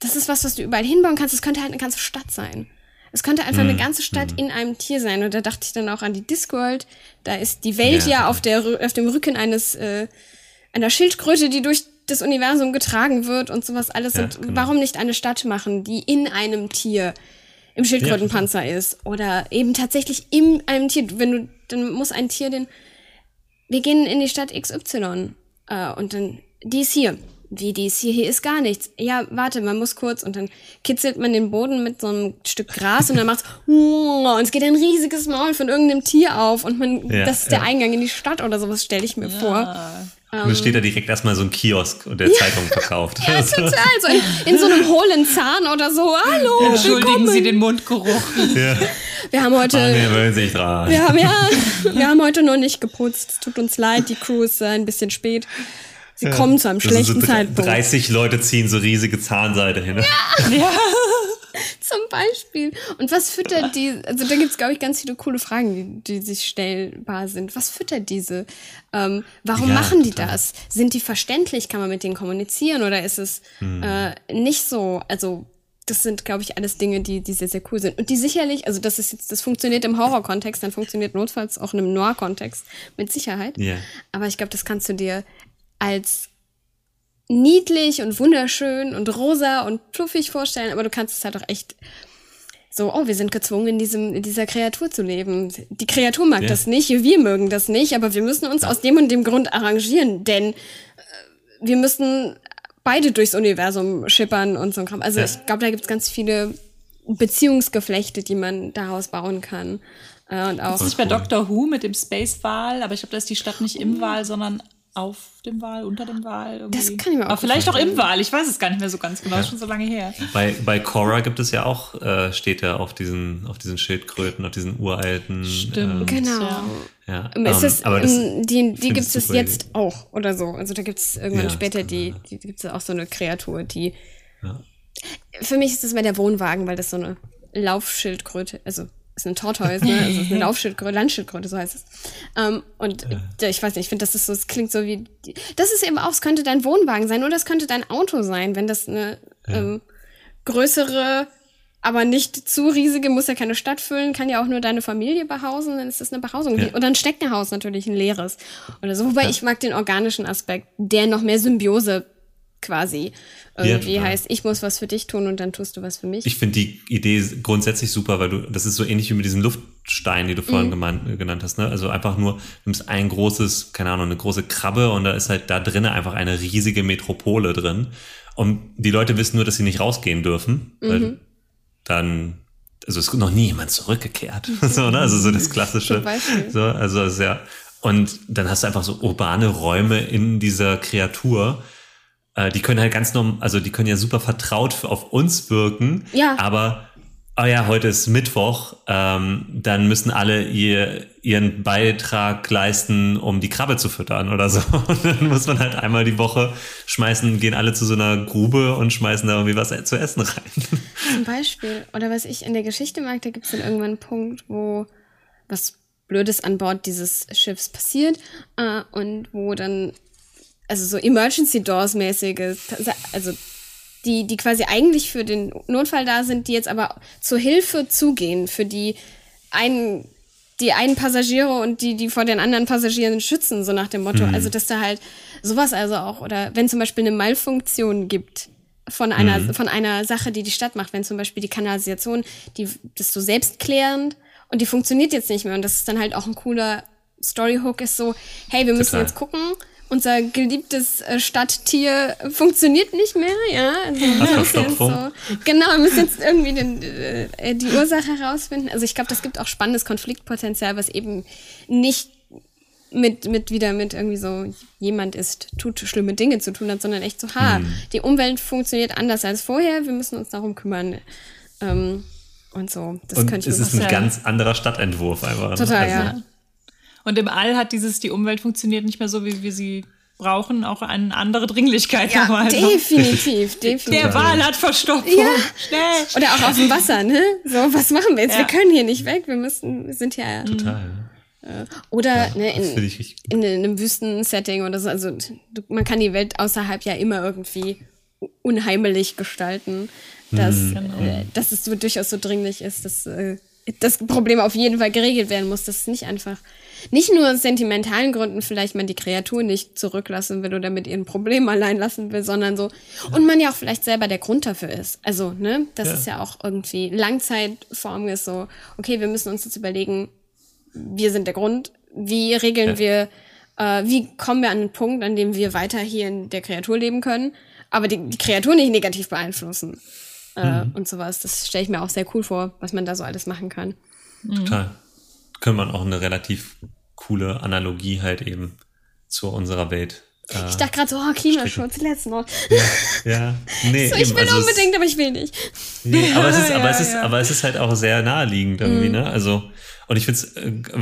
das ist was, was du überall hinbauen kannst. Es könnte halt eine ganze Stadt sein. Es könnte einfach mm, eine ganze Stadt mm. in einem Tier sein. Und da dachte ich dann auch an die Discworld. Da ist die Welt ja, ja auf, der, auf dem Rücken eines äh, einer Schildkröte, die durch das Universum getragen wird und sowas alles. Ja, und genau. warum nicht eine Stadt machen, die in einem Tier im Schildkrötenpanzer ja. ist? Oder eben tatsächlich in einem Tier. Wenn du, dann muss ein Tier den. Wir gehen in die Stadt XY. Äh, und dann, die ist hier wie dies hier, hier ist gar nichts. Ja, warte, man muss kurz und dann kitzelt man den Boden mit so einem Stück Gras und dann macht's <laughs> und es geht ein riesiges Maul von irgendeinem Tier auf und man, ja, das ist der Eingang in die Stadt oder sowas, stelle ich mir ja. vor. Und dann steht da direkt erstmal so ein Kiosk und der ja. Zeitung verkauft. <laughs> Ja, <laughs> total. So in, in, so einem hohlen Zahn oder so. Hallo, Entschuldigen willkommen. Sie den Mundgeruch. Ja. Wir haben heute. Oh, sich dran. Wir haben, ja, wir haben heute noch nicht geputzt. Es tut uns leid, die Crew ist ein bisschen spät. Sie ja. kommen zu einem schlechten so Zeitpunkt. 30 Leute ziehen so riesige Zahnseide hin. Ja. <laughs> ja. <laughs> Zum Beispiel. Und was füttert die, also da gibt es, glaube ich, ganz viele coole Fragen, die, die sich stellbar sind. Was füttert diese? Ähm, warum ja, machen die total. das? Sind die verständlich? Kann man mit denen kommunizieren oder ist es hm. äh, nicht so? Also das sind, glaube ich, alles Dinge, die, die sehr, sehr cool sind. Und die sicherlich, also das ist jetzt, das funktioniert im Horror-Kontext, dann funktioniert notfalls auch in einem Noir-Kontext mit Sicherheit. Yeah. Aber ich glaube, das kannst du dir als niedlich und wunderschön und rosa und fluffig vorstellen, aber du kannst es halt auch echt so, oh, wir sind gezwungen, in, diesem, in dieser Kreatur zu leben. Die Kreatur mag ja. das nicht, wir mögen das nicht, aber wir müssen uns ja. aus dem und dem Grund arrangieren, denn äh, wir müssen beide durchs Universum schippern und so ein Kram. Also ja. ich glaube, da gibt es ganz viele Beziehungsgeflechte, die man daraus bauen kann. Äh, und auch. Das ist nicht bei Doctor Who mit dem Space-Wal, aber ich glaube, da ist die Stadt nicht im Wal, sondern auf dem Wal, unter dem Wal. Irgendwie. Das kann ich mir auch Aber vielleicht auch im Wal, ich weiß es gar nicht mehr so ganz genau, ist schon so lange her. Bei, bei Korra gibt es ja auch äh, Städte auf diesen, auf diesen Schildkröten, auf diesen uralten. Stimmt. Ähm, Genau. Ja. ja, Ähm, ist ähm, das, aber das, ähm, die die gibt es jetzt auch oder so. Also da gibt es irgendwann Ja, später kann die, die gibt es auch so eine Kreatur, die. Ja. Für mich ist das mehr der Wohnwagen, weil das so eine Laufschildkröte, also ist eine Tortoise, ne? Also ist eine <laughs> Laufschildkröte, Landschildkröte, so heißt es. Ähm, und äh, ich weiß nicht, ich finde, das ist so, es klingt so wie. Das ist eben auch, es könnte dein Wohnwagen sein oder es könnte dein Auto sein, wenn das eine ähm, größere, aber nicht zu riesige, muss ja keine Stadt füllen, kann ja auch nur deine Familie behausen, dann ist das eine Behausung. Ja. Oder ein Steckenhaus natürlich, ein leeres. Oder so. Wobei ich mag den organischen Aspekt, der noch mehr Symbiose quasi irgendwie total. heißt, ich muss was für dich tun und dann tust du was für mich. Ich finde die Idee grundsätzlich super, weil du, das ist so ähnlich wie mit diesem Luftstein, die du vorhin Mhm. gemeint, genannt hast. Ne? Also einfach nur, du nimmst ein großes, keine Ahnung, eine große Krabbe und da ist halt da drinnen einfach eine riesige Metropole drin. Und die Leute wissen nur, dass sie nicht rausgehen dürfen, Mhm. weil dann, also es ist noch nie jemand zurückgekehrt. <laughs> so, ne? Also so das klassische. So, also ja, und dann hast du einfach so urbane Räume in dieser Kreatur. Äh, Die können halt ganz normal, also die können ja super vertraut auf uns wirken. Ja. Aber, oh ja, heute ist Mittwoch, ähm, dann müssen alle ihr, ihren Beitrag leisten, um die Krabbe zu füttern oder so. <laughs> Und dann muss man halt einmal die Woche schmeißen, gehen alle zu so einer Grube und schmeißen da irgendwie was zu essen rein. Zum Beispiel, oder was ich in der Geschichte mag, da gibt es dann irgendwann einen Punkt, wo was Blödes an Bord dieses Schiffs passiert äh, und wo dann, also so Emergency Doors mäßige, also die, die quasi eigentlich für den Notfall da sind, die jetzt aber zur Hilfe zugehen, für die einen, die einen Passagiere und die, die vor den anderen Passagieren schützen, so nach dem Motto. Also, dass da halt sowas also auch, oder wenn zum Beispiel eine Malfunktion gibt, von einer, von einer Sache, die die Stadt macht, wenn zum Beispiel die Kanalisation, die, das ist so selbstklärend und die funktioniert jetzt nicht mehr und das ist dann halt auch ein cooler Storyhook ist so, hey, wir müssen Total. jetzt gucken, unser geliebtes äh, Stadttier funktioniert nicht mehr, ja. Also, wir so, genau, wir müssen jetzt irgendwie den, äh, die Ursache herausfinden. Also ich glaube, das gibt auch spannendes Konfliktpotenzial, was eben nicht mit, mit wieder mit irgendwie so jemand ist, tut schlimme Dinge zu tun hat, sondern echt so, ha, die Umwelt funktioniert anders als vorher, wir müssen uns darum kümmern. Ähm, und so, das Und könnte ich es ist ein ganz anderer Stadtentwurf einfach. ne? Total, also, ja. Und im All hat dieses, die Umwelt funktioniert nicht mehr so, wie wir sie brauchen, auch eine andere Dringlichkeit Ja, nochmal. definitiv, definitiv. Der Wal hat Verstopfung. Ja. Schnell. Oder auch auf dem Wasser, ne? So, was machen wir jetzt? Ja. Wir können hier nicht weg, wir müssen, wir sind ja. Total. Oder ne, Das finde in, ich richtig in einem Wüstensetting oder so. Also du, man kann die Welt außerhalb ja immer irgendwie unheimlich gestalten, dass, äh, dass es so durchaus so dringlich ist, dass äh, das Problem auf jeden Fall geregelt werden muss. Das ist nicht einfach, nicht nur aus sentimentalen Gründen vielleicht man die Kreatur nicht zurücklassen will oder mit ihren Problemen allein lassen will, sondern so. Und man ja auch vielleicht selber der Grund dafür ist. Also, ne, das Ja. ist ja auch irgendwie Langzeitform ist so, okay, wir müssen uns jetzt überlegen, wir sind der Grund. Wie regeln Ja. wir, äh, wie kommen wir an den Punkt, an dem wir weiter hier in der Kreatur leben können, aber die, die Kreatur nicht negativ beeinflussen äh, Mhm. und sowas. Das stelle ich mir auch sehr cool vor, was man da so alles machen kann. Total. Könnte man auch eine relativ coole Analogie halt eben zu unserer Welt. Äh, Ich dachte gerade so, oh, Klimaschutz, let's not. ja, nee, So, ich eben, will also es- unbedingt, aber ich will nicht. Nee, aber es ist, <laughs> aber Ja, es ist, ja. aber es ist halt auch sehr naheliegend irgendwie, Mhm. ne? Also, und ich finde es,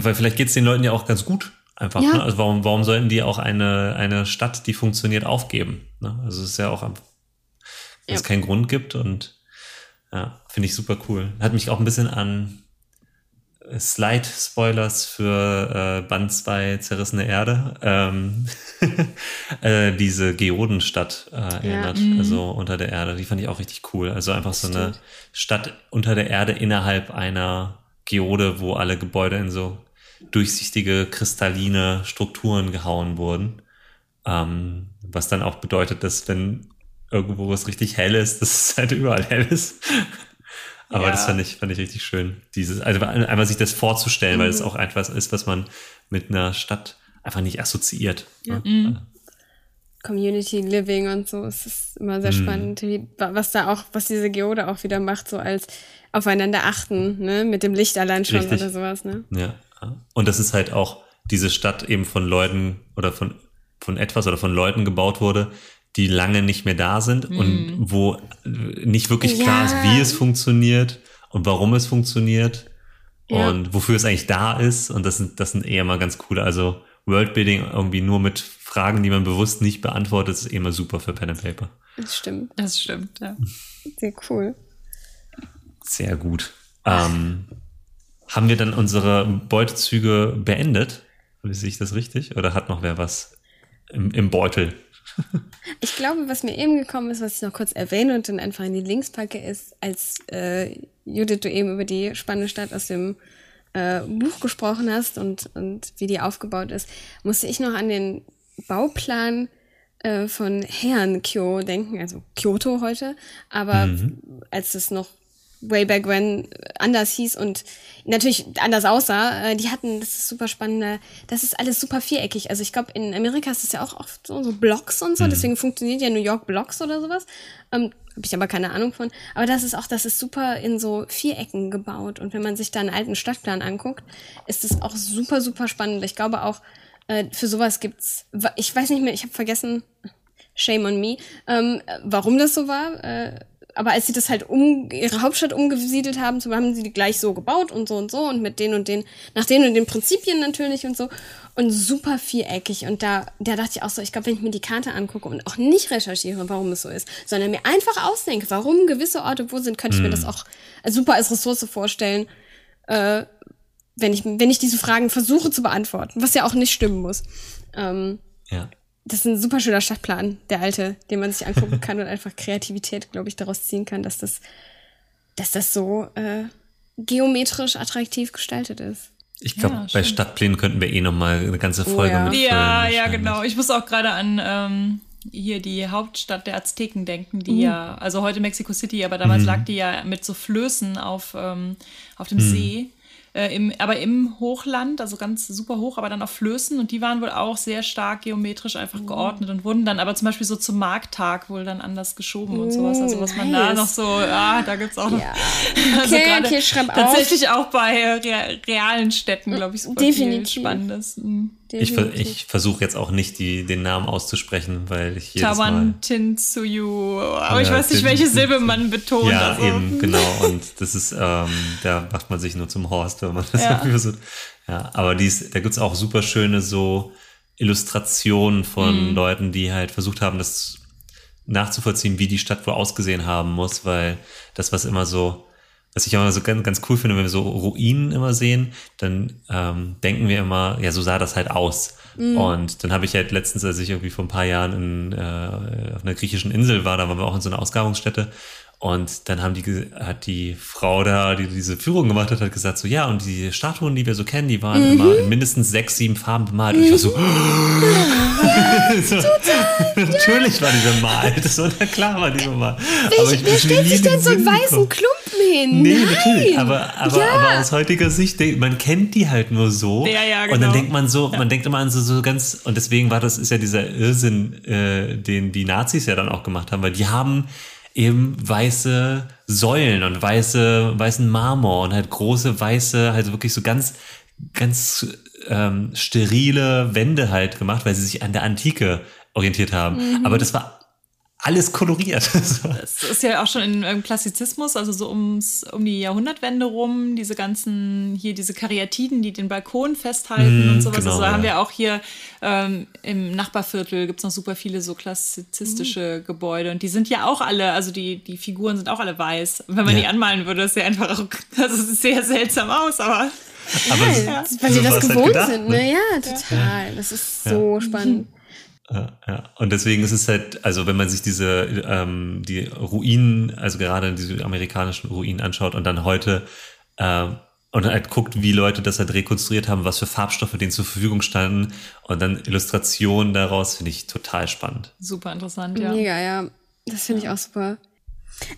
weil vielleicht geht es den Leuten ja auch ganz gut einfach, Ja. ne? Also warum, warum sollten die auch eine, eine Stadt, die funktioniert, aufgeben? Ne? Also es ist ja auch, einfach- wenn es Ja. keinen Grund gibt und ja, finde ich super cool. Hat mich auch ein bisschen an äh, Slide-Spoilers für äh, Band 2 Zerrissene Erde, ähm, <laughs> äh, diese Geodenstadt äh, erinnert, also unter der Erde. Die fand ich auch richtig cool. Also einfach so eine. Stadt unter der Erde innerhalb einer Geode, wo alle Gebäude in so durchsichtige, kristalline Strukturen gehauen wurden. Ähm, was dann auch bedeutet, dass wenn irgendwo was richtig hell ist, <laughs> dass es halt überall hell ist. Aber Ja. das fand ich, fand ich richtig schön. Dieses, also einmal sich das vorzustellen, weil es auch etwas ist, was man mit einer Stadt einfach nicht assoziiert. Ne? Community Living und so. Es ist immer Mhm. sehr spannend, wie, was da auch, was diese Geode auch wieder macht, so als aufeinander achten, ne, mit dem Licht allein schon Richtig. oder sowas, ne? Ja. Und das ist halt auch diese Stadt eben von Leuten oder von von etwas oder von Leuten gebaut wurde, die lange nicht mehr da sind Mhm. und wo äh, nicht wirklich klar ist, Ja. wie es funktioniert und warum es funktioniert Ja. und wofür es eigentlich da ist. Und das sind, das sind eher mal ganz coole. Also Worldbuilding irgendwie nur mit Fragen, die man bewusst nicht beantwortet, ist eh immer super für Pen and Paper. Das stimmt. Das stimmt, ja. Sehr cool. Sehr gut. Ähm, haben wir dann unsere Beutezüge beendet? Sehe ich das richtig? Oder hat noch wer was im, im Beutel? <laughs> Ich glaube, was mir eben gekommen ist, was ich noch kurz erwähne und dann einfach in die Links packe, ist, als äh, Judith, du eben über die spannende Stadt aus dem äh, Buch gesprochen hast und, und wie die aufgebaut ist, musste ich noch an den Bauplan äh, von Heian-Kyo denken, also Kyoto heute, aber als es noch way back when anders hieß und natürlich anders aussah, äh, die hatten, das ist super spannend, das ist alles super viereckig. Also ich glaube, in Amerika ist das ja auch oft so, so Blocks und so, deswegen funktioniert ja New York Blocks oder sowas. Ähm, Habe ich aber keine Ahnung von. Aber das ist auch, das ist super in so Vierecken gebaut. Und wenn man sich da einen alten Stadtplan anguckt, ist es auch super, super spannend. Ich glaube auch, äh, für sowas gibt's, ich weiß nicht mehr, ich habe vergessen, shame on me, ähm, warum das so war. Äh, aber als sie das halt um ihre Hauptstadt umgesiedelt haben, so haben sie die gleich so gebaut und so und so und mit den und den, nach den und den Prinzipien natürlich und so. Und super viereckig. Und da, da dachte ich auch so, ich glaube, wenn ich mir die Karte angucke und auch nicht recherchiere, warum es so ist, sondern mir einfach ausdenke, warum gewisse Orte wo sind, könnte ich mir das auch super als Ressource vorstellen, äh, wenn ich, wenn ich diese Fragen versuche zu beantworten, was ja auch nicht stimmen muss. Ähm, Ja. Das ist ein super schöner Stadtplan, der alte, den man sich angucken <laughs> kann und einfach Kreativität, glaube ich, daraus ziehen kann, dass das, dass das so äh, geometrisch attraktiv gestaltet ist. Ich glaube, Ja, bei. Stadtplänen könnten wir eh noch mal eine ganze Folge ja. mitfüllen. Ja, ja, genau. Ich muss auch gerade an ähm, hier die Hauptstadt der Azteken denken, die ja, also heute Mexico City, aber damals lag die ja mit so Flößen auf, ähm, auf dem See. Äh, im, aber im Hochland, also ganz super hoch, aber dann auf Flößen und die waren wohl auch sehr stark geometrisch einfach geordnet und wurden dann aber zum Beispiel so zum Markttag wohl dann anders geschoben und sowas. Also was man da nice. noch so, ah, da gibt's auch noch Ja. <laughs> also Okay, gerade okay, schreib auf. tatsächlich auch bei äh, rea realen Städten, glaube ich, super viel Definitiv. Spannendes. Mhm. Ich, Definitiv. ich versuche jetzt auch nicht die, den Namen auszusprechen, weil ich jedes Mal... Tawan Tinsuyu. Aber ich weiß nicht, welche Silbe man betont. Ja, also. eben, genau. Und das ist, ähm, da macht man sich nur zum Horst, wenn man das Ja. irgendwie so. Ja, aber dies, da gibt's auch super schöne so Illustrationen von Mhm. Leuten, die halt versucht haben, das nachzuvollziehen, wie die Stadt wohl ausgesehen haben muss, weil das, was immer so, was ich immer so ganz, ganz cool finde, wenn wir so Ruinen immer sehen, dann ähm, denken wir immer, ja, so sah das halt aus. Und dann habe ich halt letztens, als ich irgendwie vor ein paar Jahren in, äh, auf einer griechischen Insel war, da waren wir auch in so einer Ausgrabungsstätte. Und dann haben die, hat die Frau da, die diese Führung gemacht hat, hat gesagt so, ja, und die Statuen, die wir so kennen, die waren immer in mindestens sechs, sieben Farben bemalt. Und ich war so, <gasps> so <laughs> natürlich war die bemalt. So, na klar war die bemalt. Aber ich Wer stellt sich den denn so einen weißen. Klumpen hin? Nee, Nein. natürlich. Aber, aber, Ja. aber aus heutiger Sicht, man kennt die halt nur so. Ja, ja, Und dann genau. denkt man so, man denkt immer an so, so ganz, und deswegen war das, ist ja dieser Irrsinn, äh, den die Nazis ja dann auch gemacht haben, weil die haben eben weiße Säulen und weiße, weißen Marmor und halt große weiße, halt wirklich so ganz, ganz ähm, sterile Wände halt gemacht, weil sie sich an der Antike orientiert haben. Mhm. Aber das war alles koloriert. <laughs> Das ist ja auch schon in, im Klassizismus, also so ums, um die Jahrhundertwende rum, diese ganzen, hier diese Karyatiden, die den Balkon festhalten Mhm, und sowas. genau, also da haben ja. wir auch hier ähm, im Nachbarviertel gibt es noch super viele so klassizistische Mhm. Gebäude und die sind ja auch alle, also die, die Figuren sind auch alle weiß. Und wenn man Ja. die anmalen würde, das sähe einfach auch, <laughs> also es sieht sehr seltsam aus, aber Aber Ja, weil sie so das halt gewohnt gedacht, sind, ne? ne? Ja, total. Das ist so spannend. Ja, ja. Und deswegen ist es halt, also wenn man sich diese ähm, die Ruinen, also gerade diese amerikanischen Ruinen anschaut und dann heute ähm, und dann halt guckt, wie Leute das halt rekonstruiert haben, was für Farbstoffe denen zur Verfügung standen und dann Illustrationen daraus, finde ich total spannend. super interessant, ja. Mega, ja. Das finde ich auch super.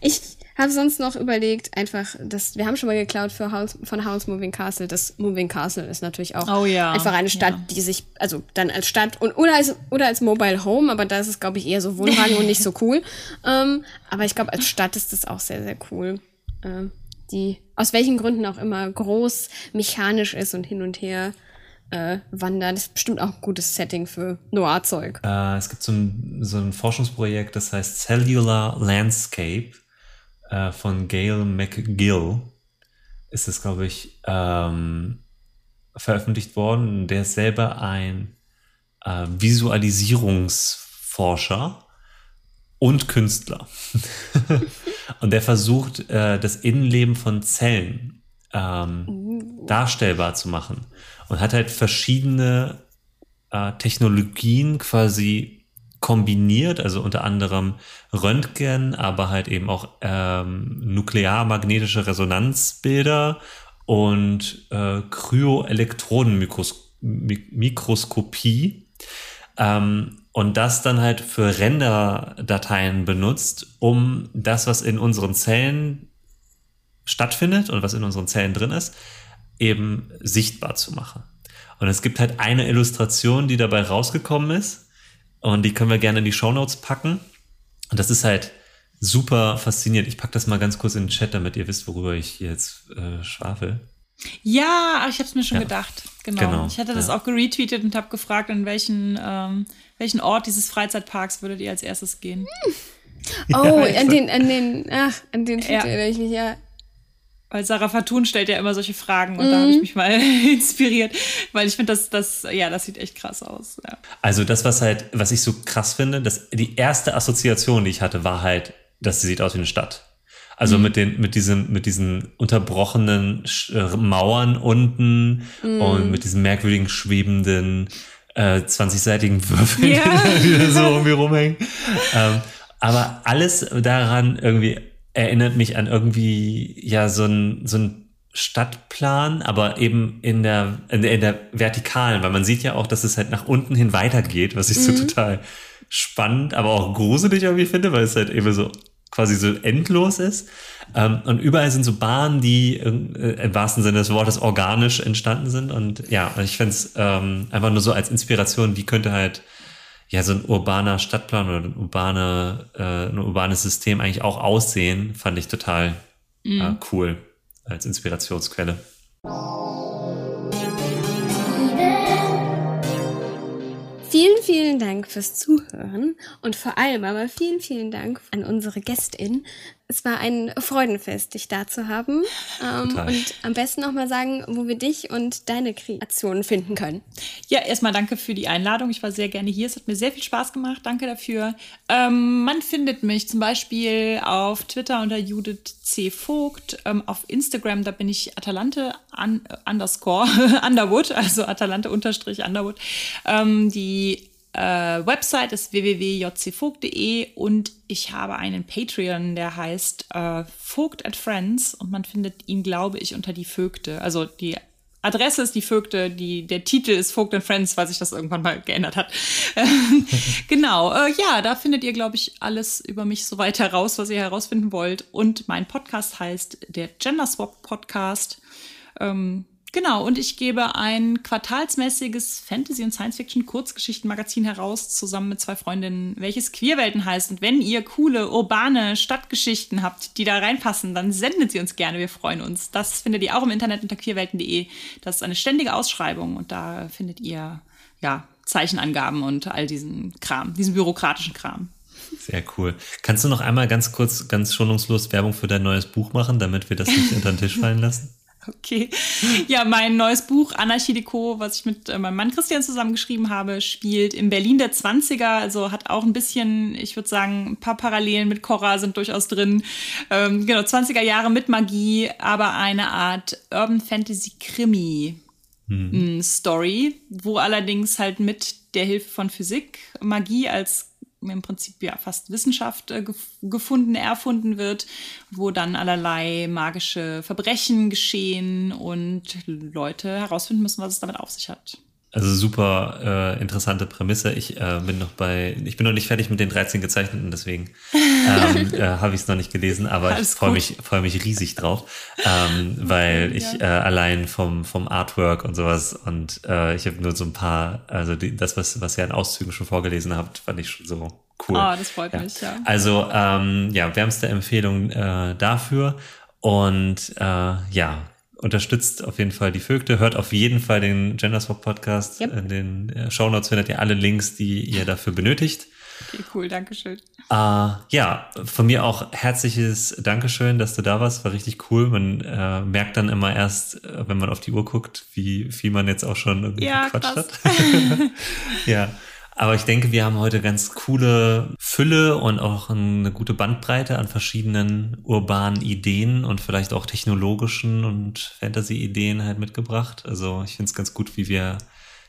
Ich habe sonst noch überlegt, einfach, das, wir haben schon mal geklaut für House, von House Moving Castle. Das Moving Castle ist natürlich auch Oh ja, einfach eine Stadt, ja. die sich, also dann als Stadt und oder als oder als Mobile Home, aber da ist es, glaube ich, eher so Wohnwagen und nicht so cool. <laughs> Ähm, aber ich glaube, als Stadt ist das auch sehr, sehr cool. Ähm, die aus welchen Gründen auch immer groß, mechanisch ist und hin und her äh, wandern. Das ist bestimmt auch ein gutes Setting für Noir-Zeug. Äh, es gibt so ein, so ein Forschungsprojekt, das heißt Cellular Landscape äh, von Gail McGill. Ist es, glaube ich, ähm, veröffentlicht worden. Der ist selber ein äh, Visualisierungsforscher und Künstler. <laughs> und der versucht, äh, das Innenleben von Zellen ähm, darstellbar zu machen. Und hat halt verschiedene äh, Technologien quasi kombiniert, also unter anderem Röntgen, aber halt eben auch ähm, nuklearmagnetische Resonanzbilder und äh, Kryoelektronenmikroskopie. Ähm, und das dann halt für Renderdateien benutzt, um das, was in unseren Zellen stattfindet und was in unseren Zellen drin ist, eben sichtbar zu machen. Und es gibt halt eine Illustration, die dabei rausgekommen ist und die können wir gerne in die Show Notes packen. Und das ist halt super faszinierend. Ich packe das mal ganz kurz in den Chat, damit ihr wisst, worüber ich jetzt äh, schwafel. Ja, ich habe es mir schon ja. gedacht. Genau. genau. Ich hatte das ja. auch geretweetet und habe gefragt, in welchen, ähm, welchen Ort dieses Freizeitparks würdet ihr als erstes gehen? Oh, <laughs> ja, an den, an den, ach, an den Tweet erinnere ich mich, ja. Weil Sarah Fatun stellt ja immer solche Fragen und mhm. da habe ich mich mal <laughs> inspiriert, weil ich finde, das, das, ja, das sieht echt krass aus. Ja. Also das, was halt, was ich so krass finde, dass die erste Assoziation, die ich hatte, war halt, dass sie sieht aus wie eine Stadt. Also mhm. mit den, mit diesem, mit diesen unterbrochenen äh, Mauern unten mhm. und mit diesen merkwürdigen schwebenden äh, 20-seitigen Würfeln, ja. die da so <laughs> irgendwie rumhängen. ähm, aber alles daran irgendwie erinnert mich an irgendwie ja so ein, so ein Stadtplan, aber eben in der, in der, in der vertikalen, weil man sieht ja auch, dass es halt nach unten hin weitergeht, was ich mhm. so total spannend, aber auch gruselig irgendwie finde, weil es halt eben so quasi so endlos ist. Ähm, und überall sind so Bahnen, die äh, im wahrsten Sinne des Wortes organisch entstanden sind. Und ja, ich finde es ähm, einfach nur so als Inspiration, wie könnte halt ja so ein urbaner Stadtplan oder ein, urbane, äh, ein urbanes System eigentlich auch aussehen, fand ich total mhm. äh, cool als Inspirationsquelle. Vielen, vielen Dank fürs Zuhören und vor allem aber vielen, vielen Dank an unsere Gästin es war ein Freudenfest, dich da zu haben. Ähm, und am besten noch mal sagen, wo wir dich und deine Kreationen finden können. Ja, erstmal danke für die Einladung. Ich war sehr gerne hier. Es hat mir sehr viel Spaß gemacht. Danke dafür. Ähm, man findet mich zum Beispiel auf Twitter unter Judith C. Vogt. Ähm, auf Instagram, da bin ich Atalante un underscore <laughs> Underwood, also Atalante unterstrich Underwood. Ähm, die äh, Website ist www.jcvogt.de und ich habe einen Patreon, der heißt äh, Vogt at Friends und man findet ihn, glaube ich, unter die Vögte. Also die Adresse ist die Vögte, die, der Titel ist Vogt and Friends, weil sich das irgendwann mal geändert hat. <laughs> genau, äh, ja, da findet ihr, glaube ich, alles über mich so weit heraus, was ihr herausfinden wollt. Und mein Podcast heißt der Gender Swap Podcast. Ähm, Genau, und ich gebe ein quartalsmäßiges Fantasy- und Science-Fiction-Kurzgeschichten-Magazin heraus, zusammen mit zwei Freundinnen, welches Queerwelten heißt. Und wenn ihr coole, urbane Stadtgeschichten habt, die da reinpassen, dann sendet sie uns gerne. Wir freuen uns. Das findet ihr auch im Internet unter queerwelten.de. Das ist eine ständige Ausschreibung und da findet ihr, ja, Zeichenangaben und all diesen Kram, diesen bürokratischen Kram. Sehr cool. Kannst du noch einmal ganz kurz, ganz schonungslos Werbung für dein neues Buch machen, damit wir das nicht unter den Tisch fallen lassen? Okay. Ja, mein neues Buch Anarchie Deco, was ich mit äh, meinem Mann Christian zusammengeschrieben habe, spielt in Berlin der 20er, also hat auch ein bisschen, ich würde sagen, ein paar Parallelen mit Cora sind durchaus drin. Ähm, genau, 20er Jahre mit Magie, aber eine Art Urban Fantasy Krimi. Mhm. Story, wo allerdings halt mit der Hilfe von Physik Magie als im Prinzip ja fast Wissenschaft äh, gefunden, erfunden wird, wo dann allerlei magische Verbrechen geschehen und Leute herausfinden müssen, was es damit auf sich hat. Also super äh, interessante Prämisse. Ich äh, bin noch bei, ich bin noch nicht fertig mit den 13 gezeichneten, deswegen ähm, <laughs> äh, habe ich es noch nicht gelesen, aber Alles ich freue mich, freue mich riesig drauf, ähm, weil ich äh, allein vom vom Artwork und sowas und äh, ich habe nur so ein paar, also die, das was was ihr an Auszügen schon vorgelesen habt, fand ich schon so cool. Ah, oh, das freut ja. mich, ja. Also ähm, ja, wärmste Empfehlung äh, dafür und äh, ja unterstützt auf jeden Fall die Vögte, hört auf jeden Fall den Genderswap Podcast. Yep. In den äh, Shownotes findet ihr alle Links, die ihr dafür benötigt. Okay, cool, Dankeschön. Uh, ja, von mir auch herzliches Dankeschön, dass du da warst. War richtig cool. Man äh, merkt dann immer erst, äh, wenn man auf die Uhr guckt, wie viel man jetzt auch schon irgendwie ja, gequatscht krass. hat. <laughs> ja. Aber ich denke, wir haben heute ganz coole Fülle und auch eine gute Bandbreite an verschiedenen urbanen Ideen und vielleicht auch technologischen und Fantasy-Ideen halt mitgebracht. Also ich finde es ganz gut, wie wir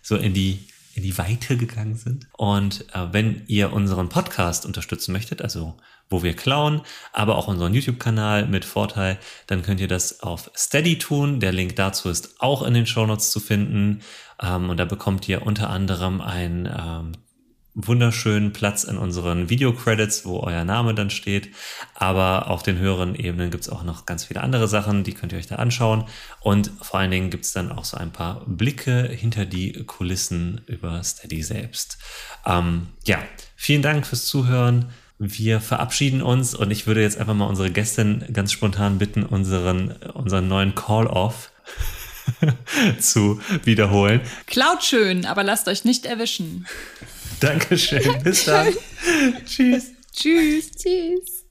so in die in die Weite gegangen sind. Und äh, wenn ihr unseren Podcast unterstützen möchtet, also wo wir klauen, aber auch unseren YouTube-Kanal mit Vorteil, dann könnt ihr das auf Steady tun. Der Link dazu ist auch in den Shownotes zu finden. Ähm, und da bekommt ihr unter anderem ein ähm, wunderschönen Platz in unseren Video-Credits, wo euer Name dann steht. Aber auf den höheren Ebenen gibt's auch noch ganz viele andere Sachen, die könnt ihr euch da anschauen. Und vor allen Dingen gibt's dann auch so ein paar Blicke hinter die Kulissen über Steady selbst. Ähm, ja, vielen Dank fürs Zuhören. Wir verabschieden uns und ich würde jetzt einfach mal unsere Gästin ganz spontan bitten, unseren, unseren neuen Call-Off zu wiederholen. Klaut schön, aber lasst euch nicht erwischen. Dankeschön. Bis dann. Tschüss. Tschüss. Tschüss.